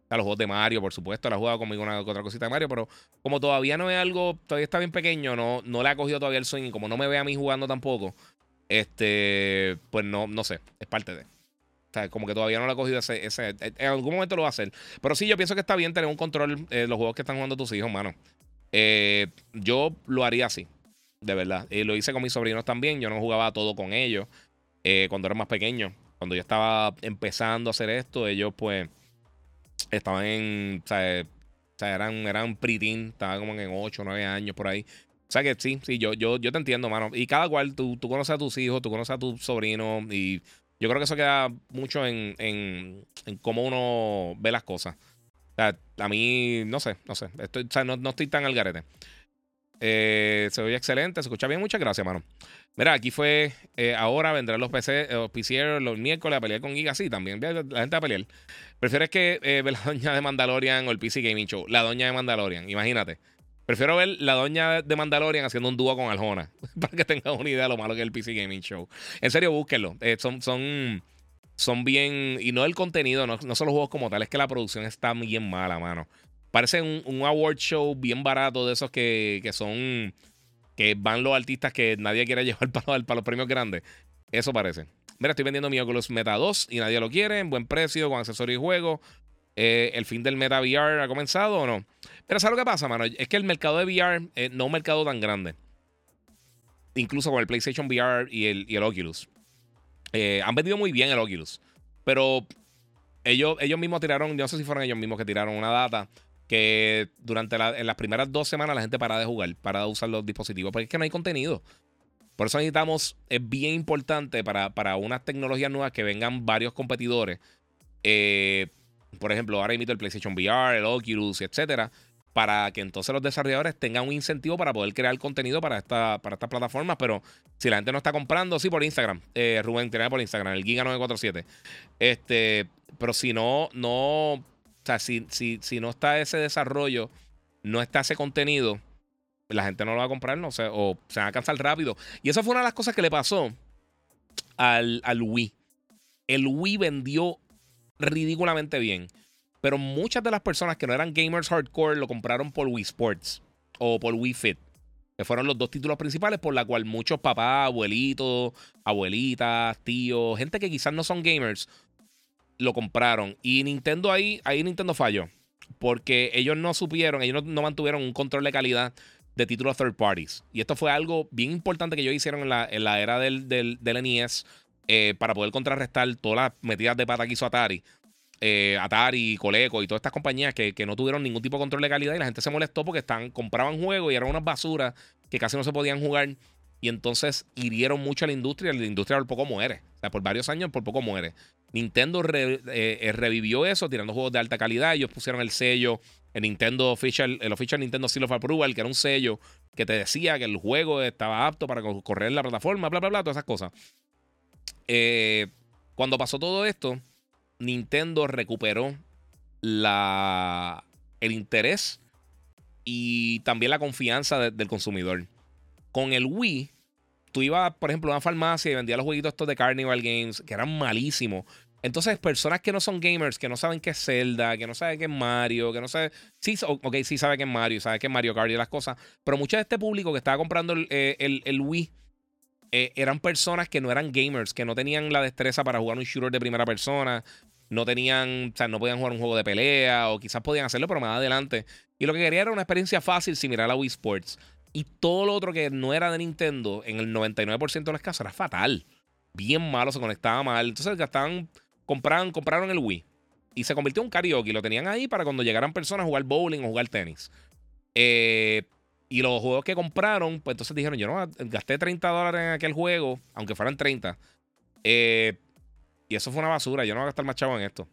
a los juegos de Mario, por supuesto. La ha jugado conmigo una otra cosita de Mario, pero como todavía no es algo, todavía está bien pequeño, no, no le ha cogido todavía el swing. Y como no me ve a mí jugando tampoco, este, pues no, no sé, es parte de. O sea, como que todavía no le ha cogido ese, ese. En algún momento lo va a hacer. Pero sí, yo pienso que está bien tener un control de los juegos que están jugando tus hijos, mano. Eh, yo lo haría así, de verdad. Y lo hice con mis sobrinos también. Yo no jugaba todo con ellos eh, cuando era más pequeño. Cuando yo estaba empezando a hacer esto, ellos pues estaban en. O sea, eran, eran estaban como en 8 o 9 años por ahí. O sea que sí, sí, yo, yo, yo te entiendo, mano. Y cada cual, tú, tú conoces a tus hijos, tú conoces a tus sobrinos. Y yo creo que eso queda mucho en, en, en cómo uno ve las cosas. O sea, a mí, no sé, no sé. Estoy, o sea, no, no estoy tan al garete. Eh, se oye excelente, se escucha bien. Muchas gracias, mano. Mira, aquí fue. Eh, ahora vendrán los, PC, los PCers los miércoles a pelear con Giga. Sí, también la gente a pelear. ¿Prefieres que eh, ver la doña de Mandalorian o el PC Gaming Show? La doña de Mandalorian, imagínate. Prefiero ver la doña de Mandalorian haciendo un dúo con Aljona. para que tengas una idea de lo malo que es el PC Gaming Show. En serio, búsquenlo. son, son, son bien. Y no el contenido, no, no son los juegos como tal, es que la producción está bien mala, mano. Parece un, un award show bien barato de esos que, son. que van los artistas que nadie quiere llevar para, para los premios grandes. Eso parece. Mira, estoy vendiendo mi Oculus Meta 2 y nadie lo quiere, en buen precio, con accesorios y juegos. Eh, ¿El fin del Meta VR ha comenzado o no? Pero ¿sabes lo que pasa, mano? Es que el mercado de VR no es un mercado tan grande. Incluso con el PlayStation VR y el, y el Oculus. Eh, han vendido muy bien el Oculus. Pero ellos, ellos mismos tiraron, no sé si fueron ellos mismos que tiraron una data que durante en las primeras dos semanas la gente para de jugar, para de usar los dispositivos, porque es que no hay contenido. Por eso necesitamos, es bien importante para, para unas tecnologías nuevas que vengan varios competidores. Eh, por ejemplo, ahora imito el PlayStation VR, el Oculus, etcétera, para que entonces los desarrolladores tengan un incentivo para poder crear contenido para, esta, para estas plataformas. Pero si la gente no está comprando, sí por Instagram. Eh, Rubén, tiene por Instagram, el Giga947. Este, pero si no, no o sea, si, si, no está ese desarrollo, no está ese contenido, la gente no lo va a comprar, no sé, o se va a cansar rápido. Y eso fue una de las cosas que le pasó al, al Wii. El Wii vendió ridículamente bien. Pero muchas de las personas que no eran gamers hardcore lo compraron por Wii Sports o por Wii Fit. Que fueron los dos títulos principales por la cual muchos papás, abuelitos, abuelitas, tíos, gente que quizás no son gamers, lo compraron. Y Nintendo ahí, ahí Nintendo falló. Porque ellos no supieron, ellos no, mantuvieron un control de calidad de títulos third parties. Y esto fue algo bien importante que ellos hicieron en la, en la era del, del, NES eh, para poder contrarrestar todas las metidas de pata que hizo Atari. Eh, Atari, Coleco y todas estas compañías que, no tuvieron ningún tipo de control de calidad y la gente se molestó porque están, compraban juegos y eran unas basuras que casi no se podían jugar y entonces hirieron mucho a la industria y la industria por poco muere. O sea, por varios años por poco muere. Nintendo eh, eh, revivió eso tirando juegos de alta calidad. Ellos pusieron el sello, el Nintendo Official, el Official Nintendo Seal of Approval, que era un sello que te decía que el juego estaba apto para correr en la plataforma, bla, bla, bla, todas esas cosas. Eh, cuando pasó todo esto, Nintendo recuperó el interés y también la confianza del consumidor. Con el Wii, tú ibas, por ejemplo, a una farmacia y vendías los jueguitos estos de Carnival Games, que eran malísimos. Entonces, personas que no son gamers, que no saben qué es Zelda, que no saben qué es Mario, que no saben. Sí, ok, sí sabe qué es Mario, sabe qué es Mario Kart y las cosas. Pero mucho de este público que estaba comprando el, eh, Wii eh, eran personas que no eran gamers, que no tenían la destreza para jugar un shooter de primera persona, no tenían, o sea, no podían jugar un juego de pelea, o quizás podían hacerlo, pero más adelante. Y lo que quería era una experiencia fácil similar a Wii Sports. Y todo lo otro que no era de Nintendo, en el 99% de los casos, era fatal. Bien malo, se conectaba mal. Entonces gastaban, compraron, compraron el Wii. Y se convirtió en un karaoke. Lo tenían ahí para cuando llegaran personas a jugar bowling o jugar tenis. Eh, y los juegos que compraron, pues entonces dijeron, yo no gasté 30 dólares en aquel juego, aunque fueran 30. Eh, y eso fue una basura, yo no voy a gastar más chavo en esto.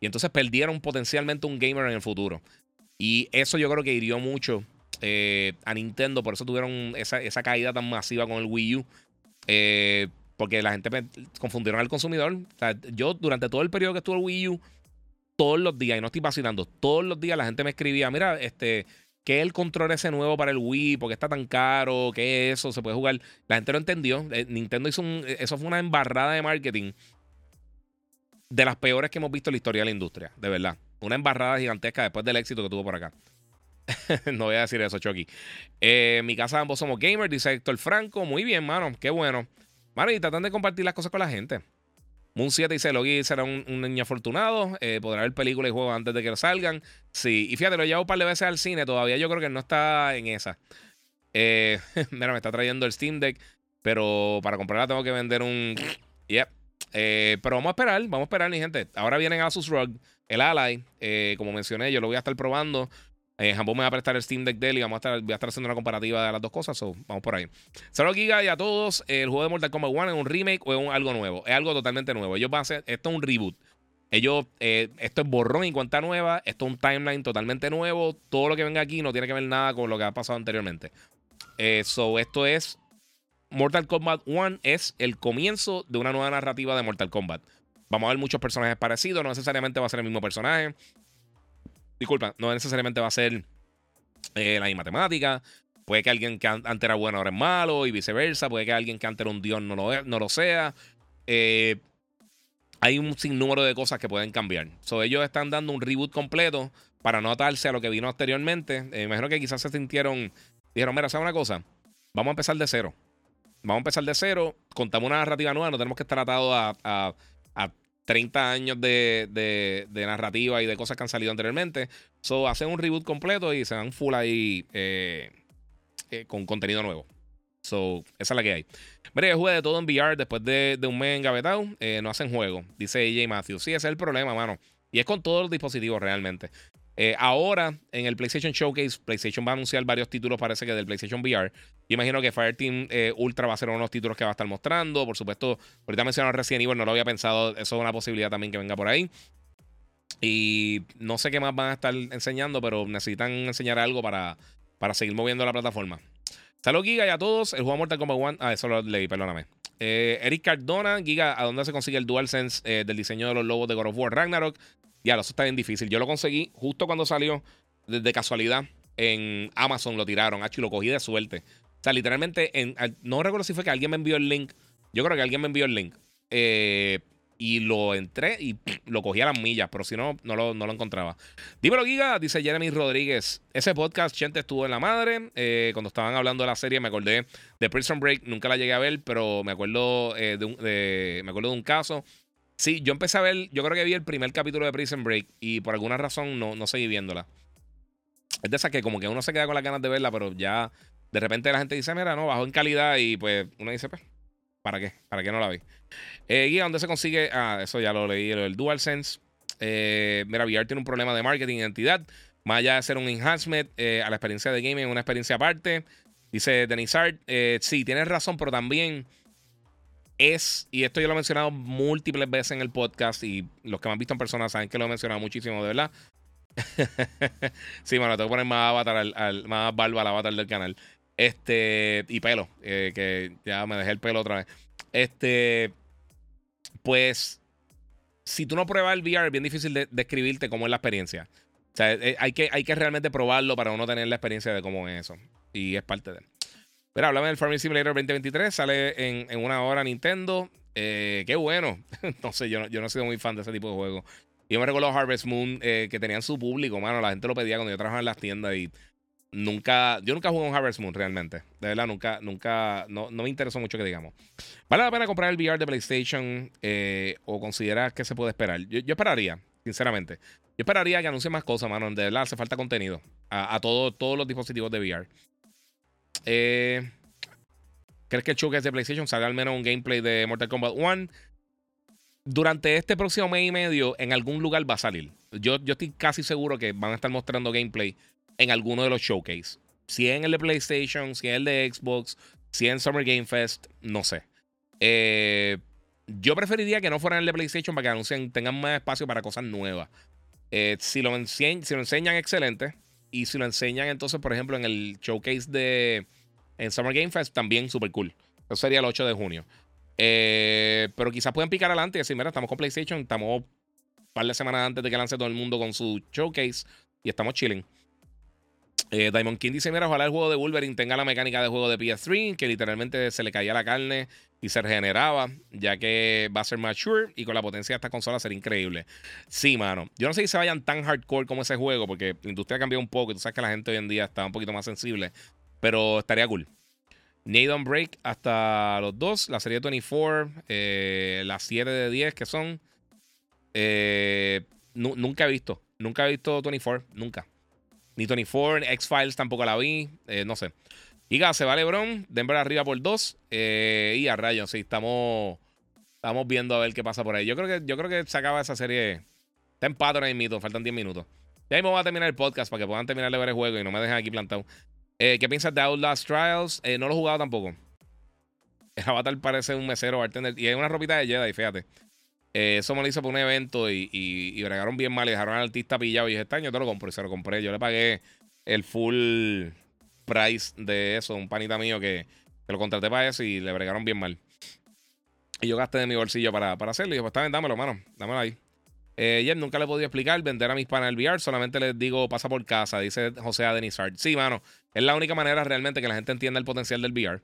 Y entonces perdieron potencialmente un gamer en el futuro. Y eso yo creo que hirió mucho eh, a Nintendo, por eso tuvieron esa, caída tan masiva con el Wii U. Eh, porque la gente confundieron al consumidor. yo durante todo el periodo que estuvo el Wii U, todos los días, y no estoy vacilando, todos los días la gente me escribía, mira, este, ¿qué es el control ese nuevo para el Wii? ¿Por qué está tan caro? ¿Qué es eso? ¿Se puede jugar? La gente lo entendió. Eh, Nintendo hizo un, eso fue una embarrada de marketing de las peores que hemos visto en la historia de la industria, de verdad. Una embarrada gigantesca después del éxito que tuvo por acá. no voy a decir eso, Chucky. Eh, mi casa ambos somos gamers, dice Héctor Franco. Muy bien, mano. Qué bueno. Mano, y tratan de compartir las cosas con la gente. Moon 7 dice, Logi será un, niño afortunado. Eh, podrá ver películas y juegos antes de que salgan. Sí, y fíjate, lo llevo un par de veces al cine. Todavía yo creo que no está en esa. Eh, mira, me está trayendo el Steam Deck. Pero para comprarla tengo que vender un... Yep. pero vamos a esperar, vamos a esperar, mi gente. Ahora vienen Asus ROG, el Ally. como mencioné, yo lo voy a estar probando. Eh, me va a prestar el Steam Deck de y vamos a estar, voy a estar haciendo una comparativa de las dos cosas. vamos por ahí. Saludos, Giga, y a todos. El juego de Mortal Kombat 1 es un remake o es algo nuevo. Es algo totalmente nuevo. Ellos van a hacer. Esto es un reboot. Ellos, eh, esto es borrón y cuenta nueva. Esto es un timeline totalmente nuevo. Todo lo que venga aquí no tiene que ver nada con lo que ha pasado anteriormente. Eh, so, esto es. Mortal Kombat 1 es el comienzo de una nueva narrativa de Mortal Kombat. Vamos a ver muchos personajes parecidos. No necesariamente va a ser el mismo personaje. Disculpa, no necesariamente va a ser eh, la misma temática. Puede que alguien que antes era bueno ahora es malo y viceversa. Puede que alguien que antes era un dios no lo, no lo sea. Eh, hay un sinnúmero de cosas que pueden cambiar. So, ellos están dando un reboot completo para no atarse a lo que vino anteriormente. Eh, imagino que quizás se sintieron. Dijeron, mira, ¿sabes una cosa? Vamos a empezar de cero. Vamos a empezar de cero. Contamos una narrativa nueva. No tenemos que estar atados a 30 años de, narrativa y de cosas que han salido anteriormente. So, hacen un reboot completo y se dan full ahí eh, eh, con contenido nuevo. So, esa es la que hay. Mira, yo jugué de todo en VR después de, un mes engavetado. Eh, no hacen juego, dice AJ Matthews. Sí, ese es el problema, mano. Y es con todos los dispositivos realmente. Eh, ahora, en el PlayStation Showcase, PlayStation va a anunciar varios títulos, parece que del PlayStation VR. Yo imagino que Fireteam eh, Ultra va a ser uno de los títulos que va a estar mostrando. Por supuesto, ahorita mencionaron Resident Evil, no lo había pensado. Eso es una posibilidad también que venga por ahí. Y no sé qué más van a estar enseñando, pero necesitan enseñar algo para, para seguir moviendo la plataforma. Salud, Giga, y a todos. El juego Mortal Kombat 1. Ah, eso lo leí, perdóname. Eh, Eric Cardona, Giga, ¿a dónde se consigue el DualSense del diseño de los logos de God of War Ragnarok? Ya, eso está bien difícil. Yo lo conseguí justo cuando salió, de, casualidad, en Amazon lo tiraron, y lo cogí de suerte. O sea, literalmente, no recuerdo si fue que alguien me envió el link. Yo creo que alguien me envió el link. Eh, y lo entré y lo cogí a las millas, pero si no, no lo, no lo encontraba. Dímelo, Giga, dice Jeremy Rodríguez. Ese podcast, gente, estuvo en la madre. Eh, cuando estaban hablando de la serie, me acordé de Prison Break. Nunca la llegué a ver, pero me acuerdo, eh, de, me acuerdo de un caso Sí, yo empecé a ver, yo creo que vi el primer capítulo de Prison Break y por alguna razón no, no seguí viéndola. Es de esas que como que uno se queda con las ganas de verla, pero ya de repente la gente dice, mira, no, bajó en calidad y pues uno dice, pues, ¿para qué? ¿Para qué no la vi? Eh, guía, ¿dónde se consigue? Ah, eso ya lo leí, el DualSense. Eh, mira, VR tiene un problema de marketing identidad. Más allá de hacer un enhancement eh, a la experiencia de gaming, una experiencia aparte. Dice Denisard, eh, sí, tienes razón, pero también es, y esto yo lo he mencionado múltiples veces en el podcast y los que me han visto en persona saben que lo he mencionado muchísimo, de verdad. sí, bueno, tengo que poner más avatar al, más barba al avatar del canal. Este, y pelo, eh, que ya me dejé el pelo otra vez. Este, pues, si tú no pruebas el VR, es bien difícil de describirte cómo es la experiencia. sea, eh, hay, que, hay que realmente probarlo para uno tener la experiencia de cómo es eso. Y es parte de él. Pero háblame del Farming Simulator 2023. Sale en, en una hora Nintendo. Eh, qué bueno. no sé, yo no, yo no he sido muy fan de ese tipo de juegos. Yo me recuerdo Harvest Moon eh, que tenían su público, mano. La gente lo pedía cuando yo trabajaba en las tiendas y nunca, yo nunca jugué un Harvest Moon realmente. De verdad, nunca, nunca, no, no me interesó mucho que digamos. ¿Vale la pena comprar el VR de PlayStation eh, o consideras que se puede esperar? Yo, esperaría, sinceramente. Yo esperaría que anuncie más cosas, mano. De verdad, hace falta contenido a, todos los dispositivos de VR. Eh, ¿Crees que el showcase de PlayStation salga al menos un gameplay de Mortal Kombat 1? durante este próximo mes y medio en algún lugar va a salir. Yo, yo estoy casi seguro que van a estar mostrando gameplay en alguno de los showcase. Si en el de PlayStation, si es el de Xbox, si en Summer Game Fest, no sé. Eh, yo preferiría que no fuera en el de PlayStation para que anuncien, tengan más espacio para cosas nuevas. Eh, si lo enseñan, excelente. Y si lo enseñan entonces, por ejemplo, en el showcase de en Summer Game Fest, también súper cool. Eso sería el 8 de junio. Eh, pero quizás pueden picar adelante y decir, mira, estamos con PlayStation, estamos un par de semanas antes de que lance todo el mundo con su showcase y estamos chilling. Eh, Diamond King dice: Mira, ojalá el juego de Wolverine tenga la mecánica de juego de PS3, que literalmente se le caía la carne y se regeneraba, ya que va a ser mature y con la potencia de esta consola sería increíble. Sí, mano. Yo no sé si se vayan tan hardcore como ese juego, porque la industria ha cambiado un poco y tú sabes que la gente hoy en día está un poquito más sensible, pero estaría cool. Nathan Break hasta los dos. La serie 24, eh, las 7 de 10 que son. Eh, nunca he visto. Nunca he visto 24. Nunca. Ni 24, X-Files tampoco la vi. Eh, no sé. Iga, se va LeBron. Denver arriba por 2. y a rayos, sí, estamos. Estamos viendo a ver qué pasa por ahí. Yo creo que, yo creo que se acaba esa serie. Está patrón ahí mito. Faltan 10 minutos. Ya mismo voy a terminar el podcast para que puedan terminar de ver el juego y no me dejen aquí plantado. Eh, ¿Qué piensas de Outlast Trials? Eh, no lo he jugado tampoco. El avatar parece un mesero bartender. Y es una ropita de Jedi, fíjate. Eh, eso me lo hizo por un evento y, y, bregaron bien mal y dejaron al artista pillado. Y dije, este año te lo compré y se lo compré. Yo le pagué el full price de eso. Un panita mío que, lo contraté para eso y le bregaron bien mal. Y yo gasté de mi bolsillo para, para hacerlo. Y dije, pues está bien, dámelo, mano. Dámelo ahí. Eh, nunca le he podido explicar vender a mis panas el VR. Solamente les digo, pasa por casa, dice José Adenizard. Sí, mano. Es la única manera realmente que la gente entienda el potencial del VR.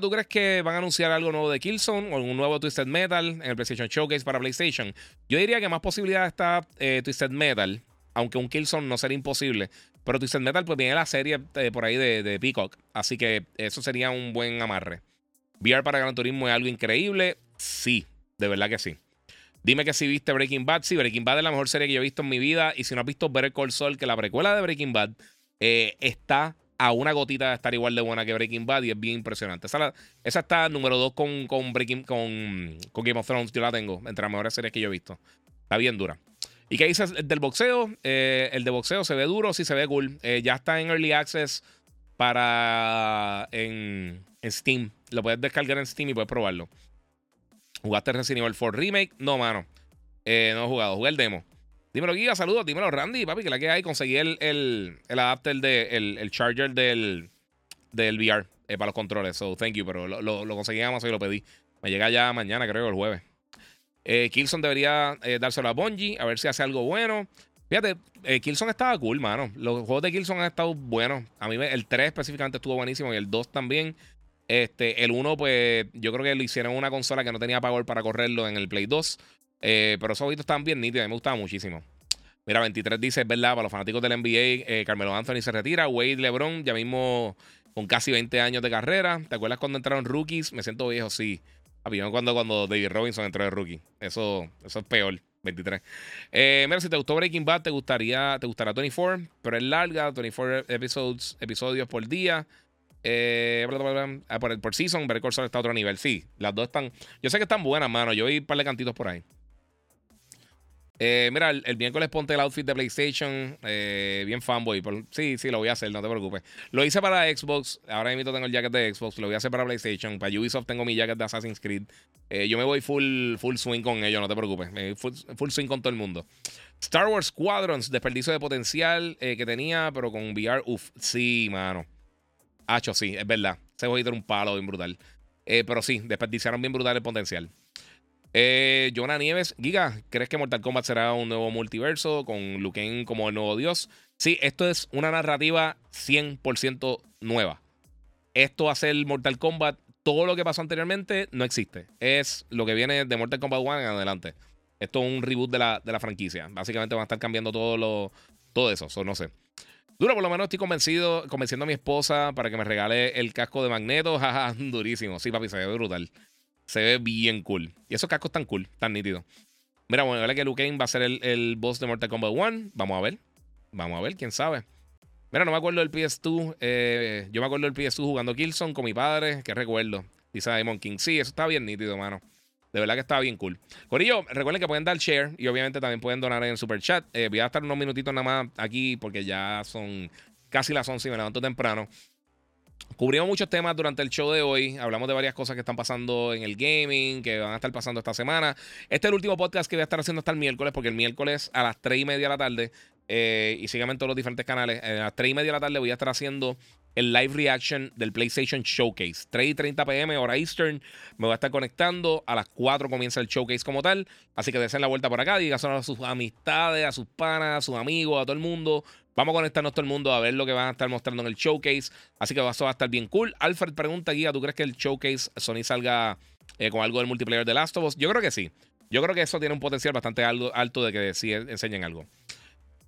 ¿Tú crees que van a anunciar algo nuevo de Killzone o un nuevo Twisted Metal en el PlayStation Showcase para PlayStation? Yo diría que más posibilidad está eh, Twisted Metal, aunque un Killzone no sería imposible. Pero Twisted Metal, pues viene la serie eh, por ahí de, de, Peacock. Así que eso sería un buen amarre. VR para Gran Turismo es algo increíble. Sí, de verdad que sí. Dime que si viste Breaking Bad. Sí, Breaking Bad es la mejor serie que yo he visto en mi vida. Y si no has visto Better Call Saul, que la precuela de Breaking Bad eh, está a una gotita de estar igual de buena que Breaking Bad y es bien impresionante. Esa, está número 2 con, con, Breaking, con, con, Game of Thrones. Yo la tengo entre las mejores series que yo he visto. Está bien dura. ¿Y qué dices del boxeo? Eh, el de boxeo se ve duro, sí se ve cool. Eh, ya está en Early Access para en, en Steam. Lo puedes descargar en Steam y puedes probarlo. ¿Jugaste Resident Evil 4 Remake? No, mano. Eh, no he jugado. Jugué el demo. Dímelo, Guía. Saludos. Dímelo, Randy. Papi, que la que hay. Conseguí el, el, el adapter, de, el, charger del, del VR eh, para los controles. So, thank you. Pero lo, lo, conseguí en Amazon y lo pedí. Me llega ya mañana, creo, el jueves. Eh, Kilson debería eh, dárselo a Bungie. A ver si hace algo bueno. Fíjate, eh, Killzone estaba cool, mano. Los juegos de Killzone han estado buenos. A mí el 3 específicamente estuvo buenísimo y el 2 también. Este, el 1, pues yo creo que lo hicieron en una consola que no tenía power para correrlo en el Play 2. Eh, pero esos ojitos estaban bien nítidos, a mí me gustaba muchísimo. Mira, 23 dice, es verdad, para los fanáticos del NBA, eh, Carmelo Anthony se retira, Wade LeBron, ya mismo con casi 20 años de carrera. ¿Te acuerdas cuando entraron rookies? Me siento viejo, sí. Había cuando, cuando David Robinson entró de rookie. Eso, eso es peor. 23. Eh, mira, si te gustó Breaking Bad, te gustaría, te gustará 24, pero es larga, 24 episodes, episodios por día. Eh, ah, por, por season, Better Call está a otro nivel. Sí, las dos están. Yo sé que están buenas, mano. Yo vi un par de cantitos por ahí. Eh, mira, el, miércoles ponte el outfit de PlayStation. Eh, bien fanboy. sí, sí, lo voy a hacer, no te preocupes. Lo hice para Xbox. Ahora mismo tengo el jacket de Xbox. Lo voy a hacer para PlayStation. Para Ubisoft tengo mi jacket de Assassin's Creed. Eh, yo me voy full, full swing con ellos, no te preocupes. Full, swing con todo el mundo. Star Wars Squadrons, desperdicio de potencial que tenía, pero con VR, uff, sí, mano. Hacho, sí, es verdad. Ese jueguito era un palo bien brutal. Pero sí, desperdiciaron bien brutal el potencial. Eh, Jonah Nieves, Giga, ¿crees que Mortal Kombat será un nuevo multiverso con Liu Kang como el nuevo dios? Sí, esto es una narrativa 100% nueva. Esto a ser Mortal Kombat. Todo lo que pasó anteriormente no existe. Es lo que viene de Mortal Kombat 1 en adelante. Esto es un reboot de la, de la franquicia. Básicamente van a estar cambiando todo, lo, todo eso. no sé. Duro, por lo menos estoy convencido, convenciendo a mi esposa para que me regale el casco de Magneto. Durísimo. Sí, papi, se ve brutal. Se ve bien cool. Y esos cascos tan cool, tan nítidos. Mira, bueno, vale que Kang va a ser el, el boss de Mortal Kombat 1. Vamos a ver. Vamos a ver, quién sabe. Mira, no me acuerdo del PS2. Eh, yo me acuerdo del PS2 jugando Killzone con mi padre. ¿Qué recuerdo? Dice Diamond King. Sí, eso está bien nítido, mano. De verdad que estaba bien cool. Corillo, recuerden que pueden dar share y obviamente también pueden donar en el super chat. Eh, voy a estar unos minutitos nada más aquí porque ya son casi las 11 y me levanto temprano. Cubrimos muchos temas durante el show de hoy. Hablamos de varias cosas que están pasando en el gaming, que van a estar pasando esta semana. Este es el último podcast que voy a estar haciendo hasta el miércoles, porque el miércoles a las 3 y media de la tarde, eh, y síganme en todos los diferentes canales, a las 3 y media de la tarde voy a estar haciendo el live reaction del PlayStation Showcase. 3 y 30 pm, hora Eastern. Me voy a estar conectando. A las 4 comienza el showcase como tal. Así que desen la vuelta por acá. Digan a sus amistades, a sus panas, a sus amigos, a todo el mundo. Vamos a conectarnos todo el mundo a ver lo que van a estar mostrando en el showcase. Así que eso va a estar bien cool. Alfred pregunta, Guía, ¿tú crees que el showcase Sony salga eh, con algo del multiplayer de Last of Us? Yo creo que sí. Yo creo que eso tiene un potencial bastante alto de que sí enseñen algo.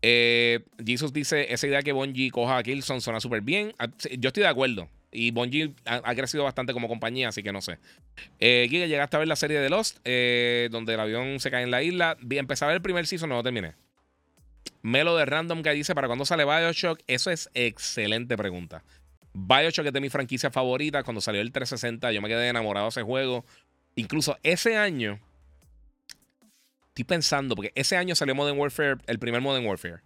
Eh, Jesus dice, esa idea que Bungie coja a Killzone suena súper bien. Ah, yo estoy de acuerdo. Y Bungie ha, crecido bastante como compañía, así que no sé. Eh, llegaste a ver la serie de Lost, eh, donde el avión se cae en la isla. Empecé a el primer season, no lo terminé. Melo de Random que dice, ¿para cuándo sale Bioshock? Eso es excelente pregunta. Bioshock es de mi franquicia favorita. Cuando salió el 360, yo me quedé enamorado de ese juego. Incluso ese año, estoy pensando, porque ese año salió Modern Warfare, el primer Modern Warfare.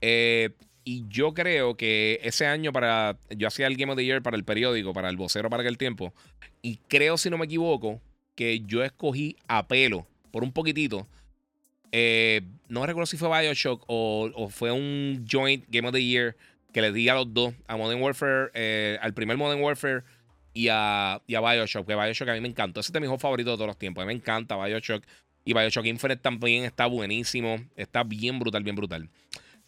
Eh, y yo creo que ese año para. Yo hacía el Game of the Year para el periódico, para el vocero para aquel tiempo. Y creo, si no me equivoco, que yo escogí a pelo, por un poquitito. Eh, no recuerdo si fue Bioshock o, fue un joint Game of the Year que le di a los dos, a Modern Warfare, eh, al primer Modern Warfare y a, y a Bioshock, que Bioshock a mí me encantó. Ese es mi juego favorito de todos los tiempos. A mí me encanta Bioshock. Y Bioshock Infinite también está buenísimo. Está bien brutal, bien brutal.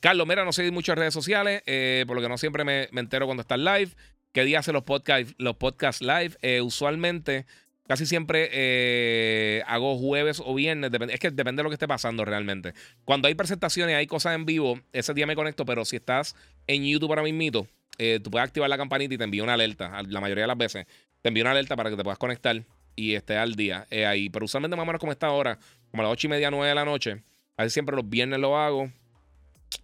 Carlos, mira, no sé muchas redes sociales, eh, por lo que no siempre me, entero cuando está live. ¿Qué día hace los podcasts los podcast live? Eh, usualmente, casi siempre eh, hago jueves o viernes. es que depende de lo que esté pasando realmente. Cuando hay presentaciones, hay cosas en vivo, ese día me conecto, pero si estás en YouTube ahora mismito, tú puedes activar la campanita y te envío una alerta. La mayoría de las veces te envío una alerta para que te puedas conectar y esté al día eh, ahí. Pero usualmente más o menos como está ahora, como a las 8 y media, 9 de la noche. Así siempre los viernes lo hago.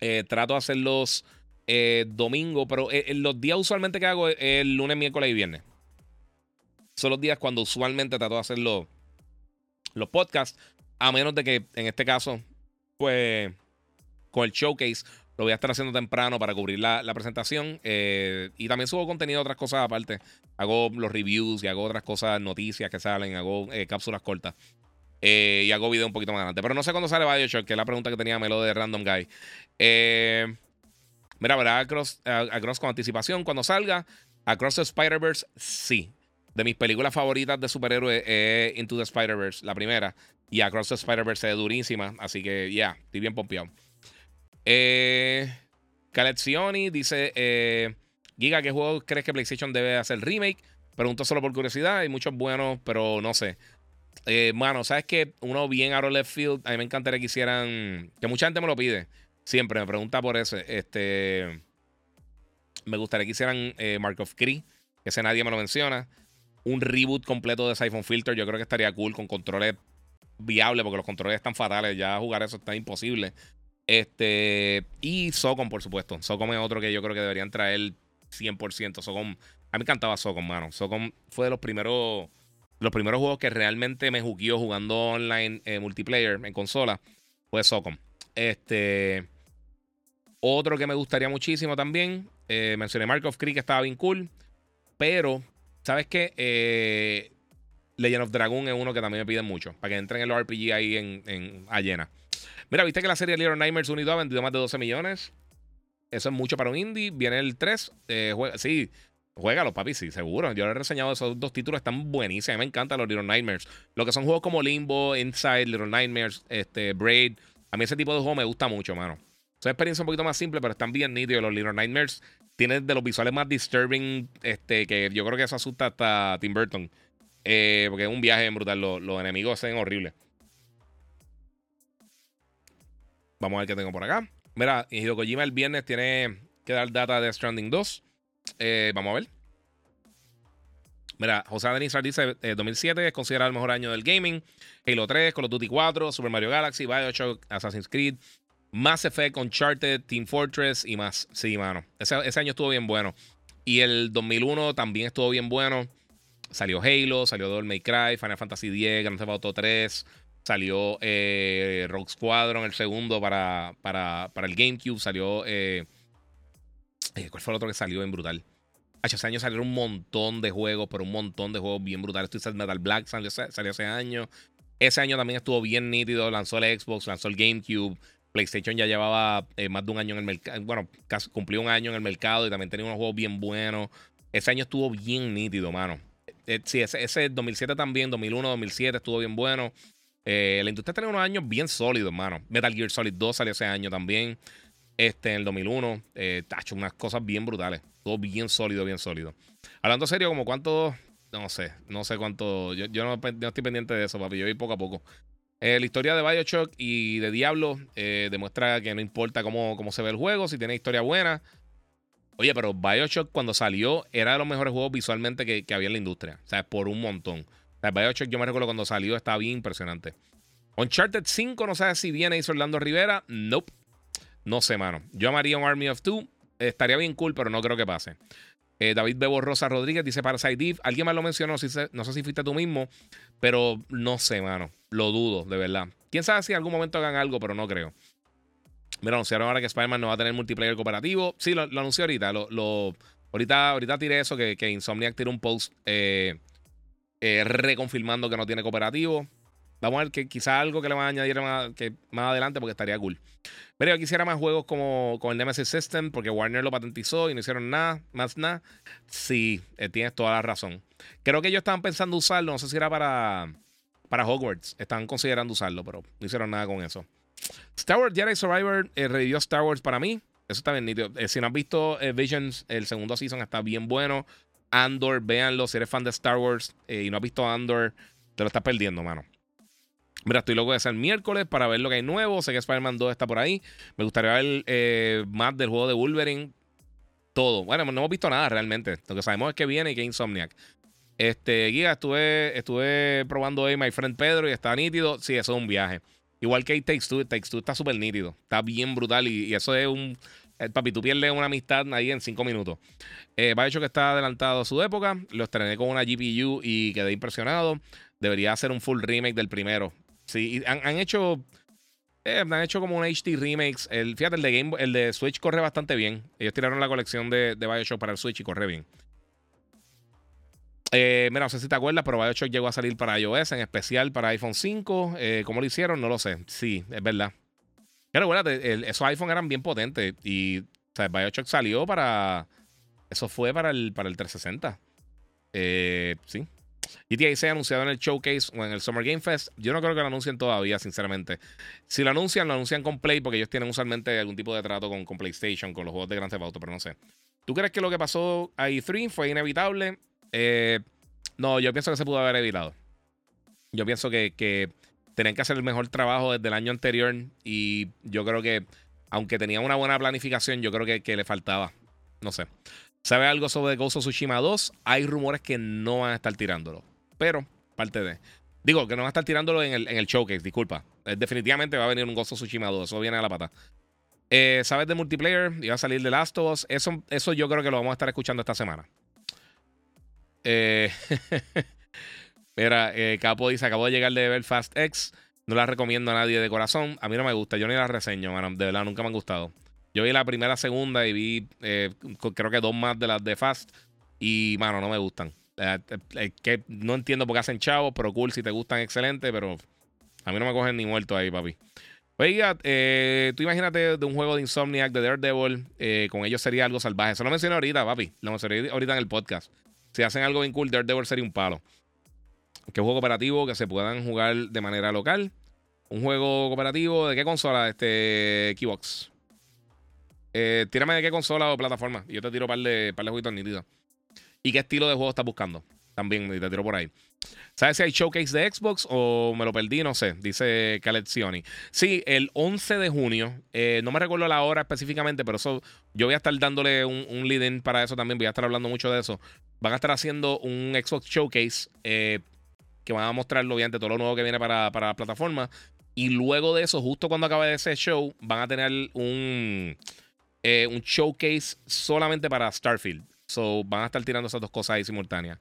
Eh, trato de hacerlos eh, domingo, pero los días usualmente que hago es el lunes, miércoles y viernes. Son los días cuando usualmente trato de hacer los, los podcasts. A menos de que en este caso, pues con el showcase lo voy a estar haciendo temprano para cubrir la, presentación. Eh, y también subo contenido otras cosas aparte. Hago los reviews y hago otras cosas, noticias que salen, hago eh, cápsulas cortas. Eh, y hago video un poquito más adelante. Pero no sé cuándo sale Bioshock, que es la pregunta que tenía Melo de Random Guy. mira, ¿verdad? Across, Across con anticipación. Cuando salga, Across the Spider-Verse, sí. De mis películas favoritas de superhéroes es Into the Spider-Verse, la primera. Y Across the Spider-Verse es durísima. Así que ya, estoy bien pompeado. Eh, dice: eh, Giga, ¿qué juego crees que PlayStation debe hacer remake? Pregunto solo por curiosidad. Hay muchos buenos, pero no sé. Eh, mano, ¿sabes que Uno bien out left field. A mí me encantaría que hicieran. Que mucha gente me lo pide. Siempre me pregunta por ese. Este. Me gustaría que hicieran eh, Mark of Cree. Que ese nadie me lo menciona. Un reboot completo de Siphon Filter. Yo creo que estaría cool con controles viables. Porque los controles están fatales. Ya jugar eso está imposible. Este, y Socom, por supuesto. Socom es otro que yo creo que deberían traer 100%. Socom, a mí me encantaba Socom, mano. Socom fue de los primeros, los primeros juegos que realmente me juguió jugando online eh, multiplayer en consola. Fue Socom. Este, otro que me gustaría muchísimo también. Eh, mencioné Mark of Creek, que estaba bien cool. Pero, ¿sabes qué? Eh, Legend of Dragon es uno que también me piden mucho. Para que entren en el RPG ahí en, en a llena. Mira, viste que la serie Little Nightmares Unido ha vendido más de 12 millones. Eso es mucho para un indie. Viene el 3. Eh, sí, Juégalo, papi, sí, seguro. Yo le he reseñado esos dos títulos, están buenísimos. A mí me encantan los Little Nightmares. Lo que son juegos como Limbo, Inside, Little Nightmares, este, Braid. A mí ese tipo de juego me gusta mucho, mano. Son experiencias un poquito más simples, pero están bien nítidos. Los Little Nightmares tienen de los visuales más disturbing, este, que yo creo que eso asusta hasta Tim Burton. Eh, porque es un viaje brutal. Los, los enemigos ven horribles. Vamos a ver qué tengo por acá. Mira, Hideo Kojima el viernes tiene que dar data de Stranding 2. Eh, vamos a ver. Mira, José Denizar dice: 2007 eh, es considerado el mejor año del gaming. Halo 3, Call of Duty 4, Super Mario Galaxy, Bioshock, Assassin's Creed, Mass Effect, Uncharted, Team Fortress y más. Sí, mano. Ese, año estuvo bien bueno. Y el 2001 también estuvo bien bueno. Salió Halo, salió Devil May Cry, Final Fantasy X, Grand Theft Auto 3. Salió eh, Rogue Squadron, el segundo para, para, para el GameCube. Salió. Eh, eh, ¿Cuál fue el otro que salió en brutal? Hace años salieron un montón de juegos, pero un montón de juegos bien brutales. Metal Black salió, salió ese año. Ese año también estuvo bien nítido. Lanzó el Xbox, lanzó el GameCube. PlayStation ya llevaba eh, más de un año en el mercado. Bueno, casi cumplió un año en el mercado y también tenía unos juegos bien buenos. Ese año estuvo bien nítido, mano. Eh, sí, ese, ese 2007 también, 2001, 2007 estuvo bien bueno. Eh, la industria tiene unos años bien sólidos, hermano. Metal Gear Solid 2 salió ese año también. Este, en el 2001. Eh, unas cosas bien brutales. Todo bien sólido, bien sólido. Hablando serio, como cuánto. No sé, no sé cuánto. Yo, no, estoy pendiente de eso, papi. Yo voy poco a poco. Eh, la historia de Bioshock y de Diablo eh, demuestra que no importa cómo, cómo se ve el juego, si tiene historia buena. Oye, pero Bioshock cuando salió era de los mejores juegos visualmente que, que había en la industria. O sea, por un montón. Bioshock, yo me recuerdo cuando salió, estaba bien impresionante. Uncharted 5, no sabes si viene hizo Orlando Rivera. Nope. No sé, mano. Yo amaría un Army of Two. Estaría bien cool, pero no creo que pase. Eh, David Bebo Rosa Rodríguez dice para Eve. Alguien más lo mencionó. no sé si fuiste tú mismo, pero no sé, mano. Lo dudo, de verdad. Quién sabe si en algún momento hagan algo, pero no creo. Mira, anunciaron ahora que Spider-Man no va a tener multiplayer cooperativo. Sí, lo, anunció ahorita. Lo, ahorita. Ahorita tiré eso, que, que Insomniac tiró un post eh, eh, reconfirmando que no tiene cooperativo. Vamos a ver que quizá algo que le van a añadir más, que, más adelante porque estaría cool. Pero yo quisiera más juegos como con el Nemesis System porque Warner lo patentizó y no hicieron nada, más nada. Sí, eh, tienes toda la razón. Creo que ellos estaban pensando usarlo, no sé si era para, para Hogwarts. Estaban considerando usarlo, pero no hicieron nada con eso. Star Wars Jedi Survivor eh, revivió Star Wars para mí. Eso está bien nítido. si no has visto Visions, el segundo season está bien bueno. Andor, véanlo. Si eres fan de Star Wars eh, y no has visto Andor, te lo estás perdiendo, mano. Mira, estoy loco de ser miércoles para ver lo que hay nuevo. Sé que Spider-Man 2 está por ahí. Me gustaría ver eh, más del juego de Wolverine. Todo. Bueno, no hemos visto nada realmente. Lo que sabemos es que viene y que Insomniac. Este, guía, estuve, estuve probando hoy My Friend Pedro y está nítido. Sí, eso es un viaje. Igual que Takes Two. Takes Two está súper nítido. Está bien brutal y, eso es un papi, tú pierdes una amistad ahí en cinco minutos. Eh, hecho que está adelantado a su época. Lo estrené con una GPU y quedé impresionado. Debería hacer un full remake del primero. Sí, han, hecho. Eh, han hecho como un HD remakes. El, fíjate, el de, Game, el de Switch corre bastante bien. Ellos tiraron la colección de, de Bioshock para el Switch y corre bien. Eh, mira, no sé si te acuerdas, pero Bioshock llegó a salir para iOS, en especial para iPhone 5. Eh, ¿Cómo lo hicieron? No lo sé. Sí, es verdad. Pero bueno, esos iPhones eran bien potentes y o sea, Bioshock salió para. Eso fue para el, para el 360. Eh, sí. GTA 6 anunciado en el showcase o en el Summer Game Fest. Yo no creo que lo anuncien todavía, sinceramente. Si lo anuncian, lo anuncian con Play porque ellos tienen usualmente algún tipo de trato con, con PlayStation, con los juegos de Grand Theft Auto, pero no sé. ¿Tú crees que lo que pasó a E3 fue inevitable? Eh, no, yo pienso que se pudo haber evitado. Yo pienso que, que tenían que hacer el mejor trabajo desde el año anterior y yo creo que, aunque tenía una buena planificación, yo creo que, le faltaba. No sé. ¿Sabe algo sobre Ghost of Tsushima 2? Hay rumores que no van a estar tirándolo, pero parte de... Digo, que no van a estar tirándolo en el, en el showcase, disculpa. Eh, definitivamente va a venir un Ghost of Tsushima 2, eso viene a la pata. Eh, ¿Sabes de multiplayer? Iba a salir de Last of Us. Eso, eso yo creo que lo vamos a estar escuchando esta semana. Eh, Mira, eh, Capo dice: Acabo de llegar de Belfast X. No la recomiendo a nadie de corazón. A mí no me gusta. Yo ni la reseño, mano. De verdad, nunca me han gustado. Yo vi la primera, segunda y vi, eh, creo que dos más de las de Fast. Y, mano, no me gustan. Eh, que no entiendo por qué hacen chavos, pero cool. Si te gustan, excelente. Pero a mí no me cogen ni muerto ahí, papi. Oiga, eh, tú imagínate de un juego de Insomniac, de Daredevil, eh, con ellos sería algo salvaje. Eso lo mencioné ahorita, papi. Lo mencioné ahorita en el podcast. Si hacen algo bien cool, Daredevil sería un palo. Que juego cooperativo que se puedan jugar de manera local. Un juego cooperativo, ¿de qué consola? Este, Xbox. Eh, tírame de qué consola o plataforma. Yo te tiro par de, par de jueguitos nítidos. ¿Y qué estilo de juego estás buscando? También, te tiro por ahí. ¿Sabes si hay showcase de Xbox o me lo perdí? No sé, dice Khaled Sí, el 11 de junio. Eh, no me recuerdo la hora específicamente, pero eso yo voy a estar dándole un, un lead-in para eso también. Voy a estar hablando mucho de eso. Van a estar haciendo un Xbox Showcase eh, que van a mostrarlo, obviamente, todo lo nuevo que viene para, para la plataforma. Y luego de eso, justo cuando acabe ese show, van a tener un, eh, un showcase solamente para Starfield. So, van a estar tirando esas dos cosas ahí simultáneas.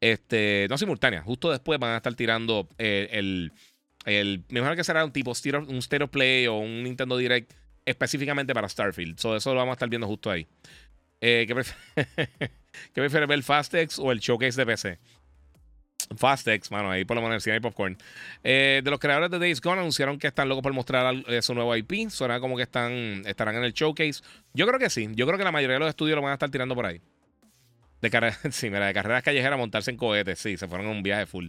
Este, no simultáneas, justo después van a estar tirando eh, el, el, Me imagino que será un tipo un Stereo Play o un Nintendo Direct específicamente para Starfield. So, eso lo vamos a estar viendo justo ahí. Eh, ¿qué, prefieres ver, el Fastex o el showcase de PC? Fastex, mano, ahí por lo menos hay popcorn. Eh, de los creadores de Days Gone anunciaron que están locos por mostrar eh, su nuevo IP. Suena como que están, estarán en el showcase. Yo creo que sí. Yo creo que la mayoría de los estudios lo van a estar tirando por ahí. De, sí, mira, de carreras callejeras montarse en cohetes. Sí, se fueron a un viaje full.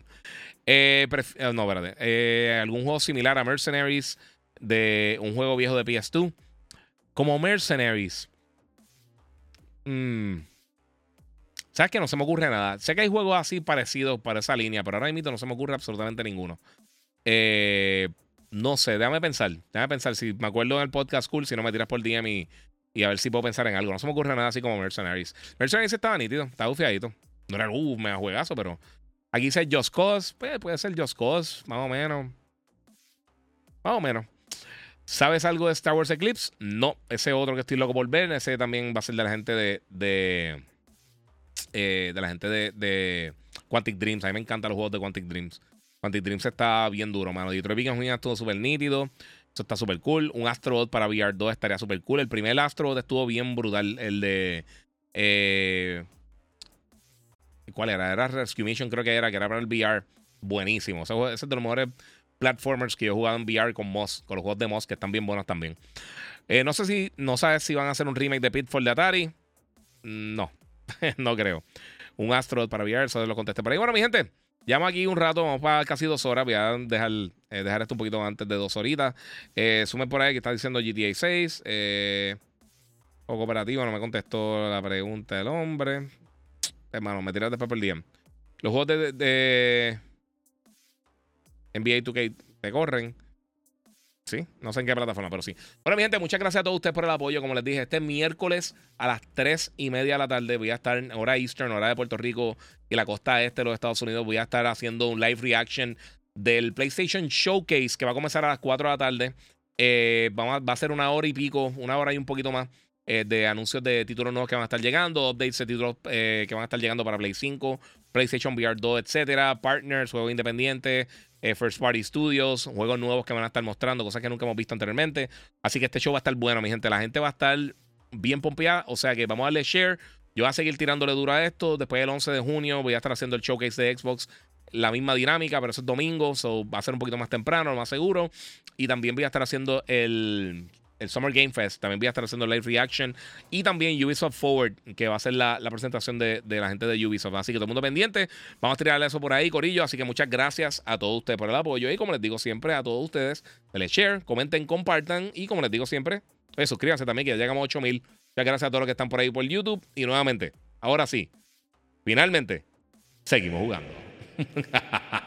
Eh, no, espérate. algún juego similar a Mercenaries de un juego viejo de PS2. Como Mercenaries. Mmm ¿Sabes que No se me ocurre nada. Sé que hay juegos así parecidos para esa línea, pero ahora mismo no se me ocurre absolutamente ninguno. Eh, no sé, déjame pensar. Déjame pensar. Si me acuerdo en el podcast cool, si no me tiras por DM y, y, a ver si puedo pensar en algo. No se me ocurre nada así como Mercenaries. Mercenaries estaba nítido, estaba bufiadito. No era uh, mega juegazo, pero aquí dice Just Cause. Pues, puede ser Just Cause, más o menos. Más o menos. ¿Sabes algo de Star Wars Eclipse? No, ese otro que estoy loco por ver. Ese también va a ser de la gente de, de eh, de la gente de, Quantic Dreams. A mí me encantan los juegos de Quantic Dreams. Quantic Dreams está bien duro, mano. Detroit Become Human estuvo súper nítido. Eso está súper cool. Un Astrobot para VR 2 estaría súper cool. El primer Astrobot estuvo bien brutal. El de. Eh, ¿Cuál era? Era Rescue Mission, creo que era, que era para el VR. Buenísimo. ese es de los mejores platformers que yo he jugado en VR con Moss, con los juegos de Moss, que están bien buenos también. Eh, no sé si, no sabes si van a hacer un remake de Pitfall de Atari. No, no creo. Un Astro para VR, eso lo contesté por ahí. Bueno, mi gente, llamo aquí un rato, vamos para casi dos horas. Voy a dejar, eh, dejar esto un poquito antes de dos horitas. Eh, por ahí que está diciendo GTA 6. Eh, o cooperativo, no me contestó la pregunta del hombre. Hermano, me tiras después por el día. Los juegos de, de NBA 2K te corren. Sí, no sé en qué plataforma, pero sí. Bueno, mi gente, muchas gracias a todos ustedes por el apoyo. Como les dije, este miércoles a las 3 y media de la tarde voy a estar en hora Eastern, hora de Puerto Rico y la costa este de los Estados Unidos. Voy a estar haciendo un live reaction del PlayStation Showcase que va a comenzar a las 4 de la tarde. Eh, va a ser una hora y pico, una hora y un poquito más eh, de anuncios de títulos nuevos que van a estar llegando, updates de títulos eh, que van a estar llegando para Play 5, PlayStation VR 2, etcétera, partners, juegos independientes, eh, First Party Studios, juegos nuevos que van a estar mostrando, cosas que nunca hemos visto anteriormente. Así que este show va a estar bueno, mi gente. La gente va a estar bien pompeada, o sea que vamos a darle share. Yo voy a seguir tirándole duro a esto. Después del 11 de junio voy a estar haciendo el showcase de Xbox. La misma dinámica, pero eso es domingo, so va a ser un poquito más temprano, más seguro. Y también voy a estar haciendo el el Summer Game Fest. También voy a estar haciendo live reaction. Y también Ubisoft Forward, que va a ser la, presentación de, la gente de Ubisoft. Así que todo el mundo pendiente. Vamos a tirarle eso por ahí, Corillo. Así que muchas gracias a todos ustedes por el apoyo. Y como les digo siempre a todos ustedes, denle share, comenten, compartan. Y como les digo siempre, suscríbanse también, que ya llegamos a 8000. Muchas gracias a todos los que están por ahí por YouTube. Y nuevamente, ahora sí, finalmente, seguimos jugando.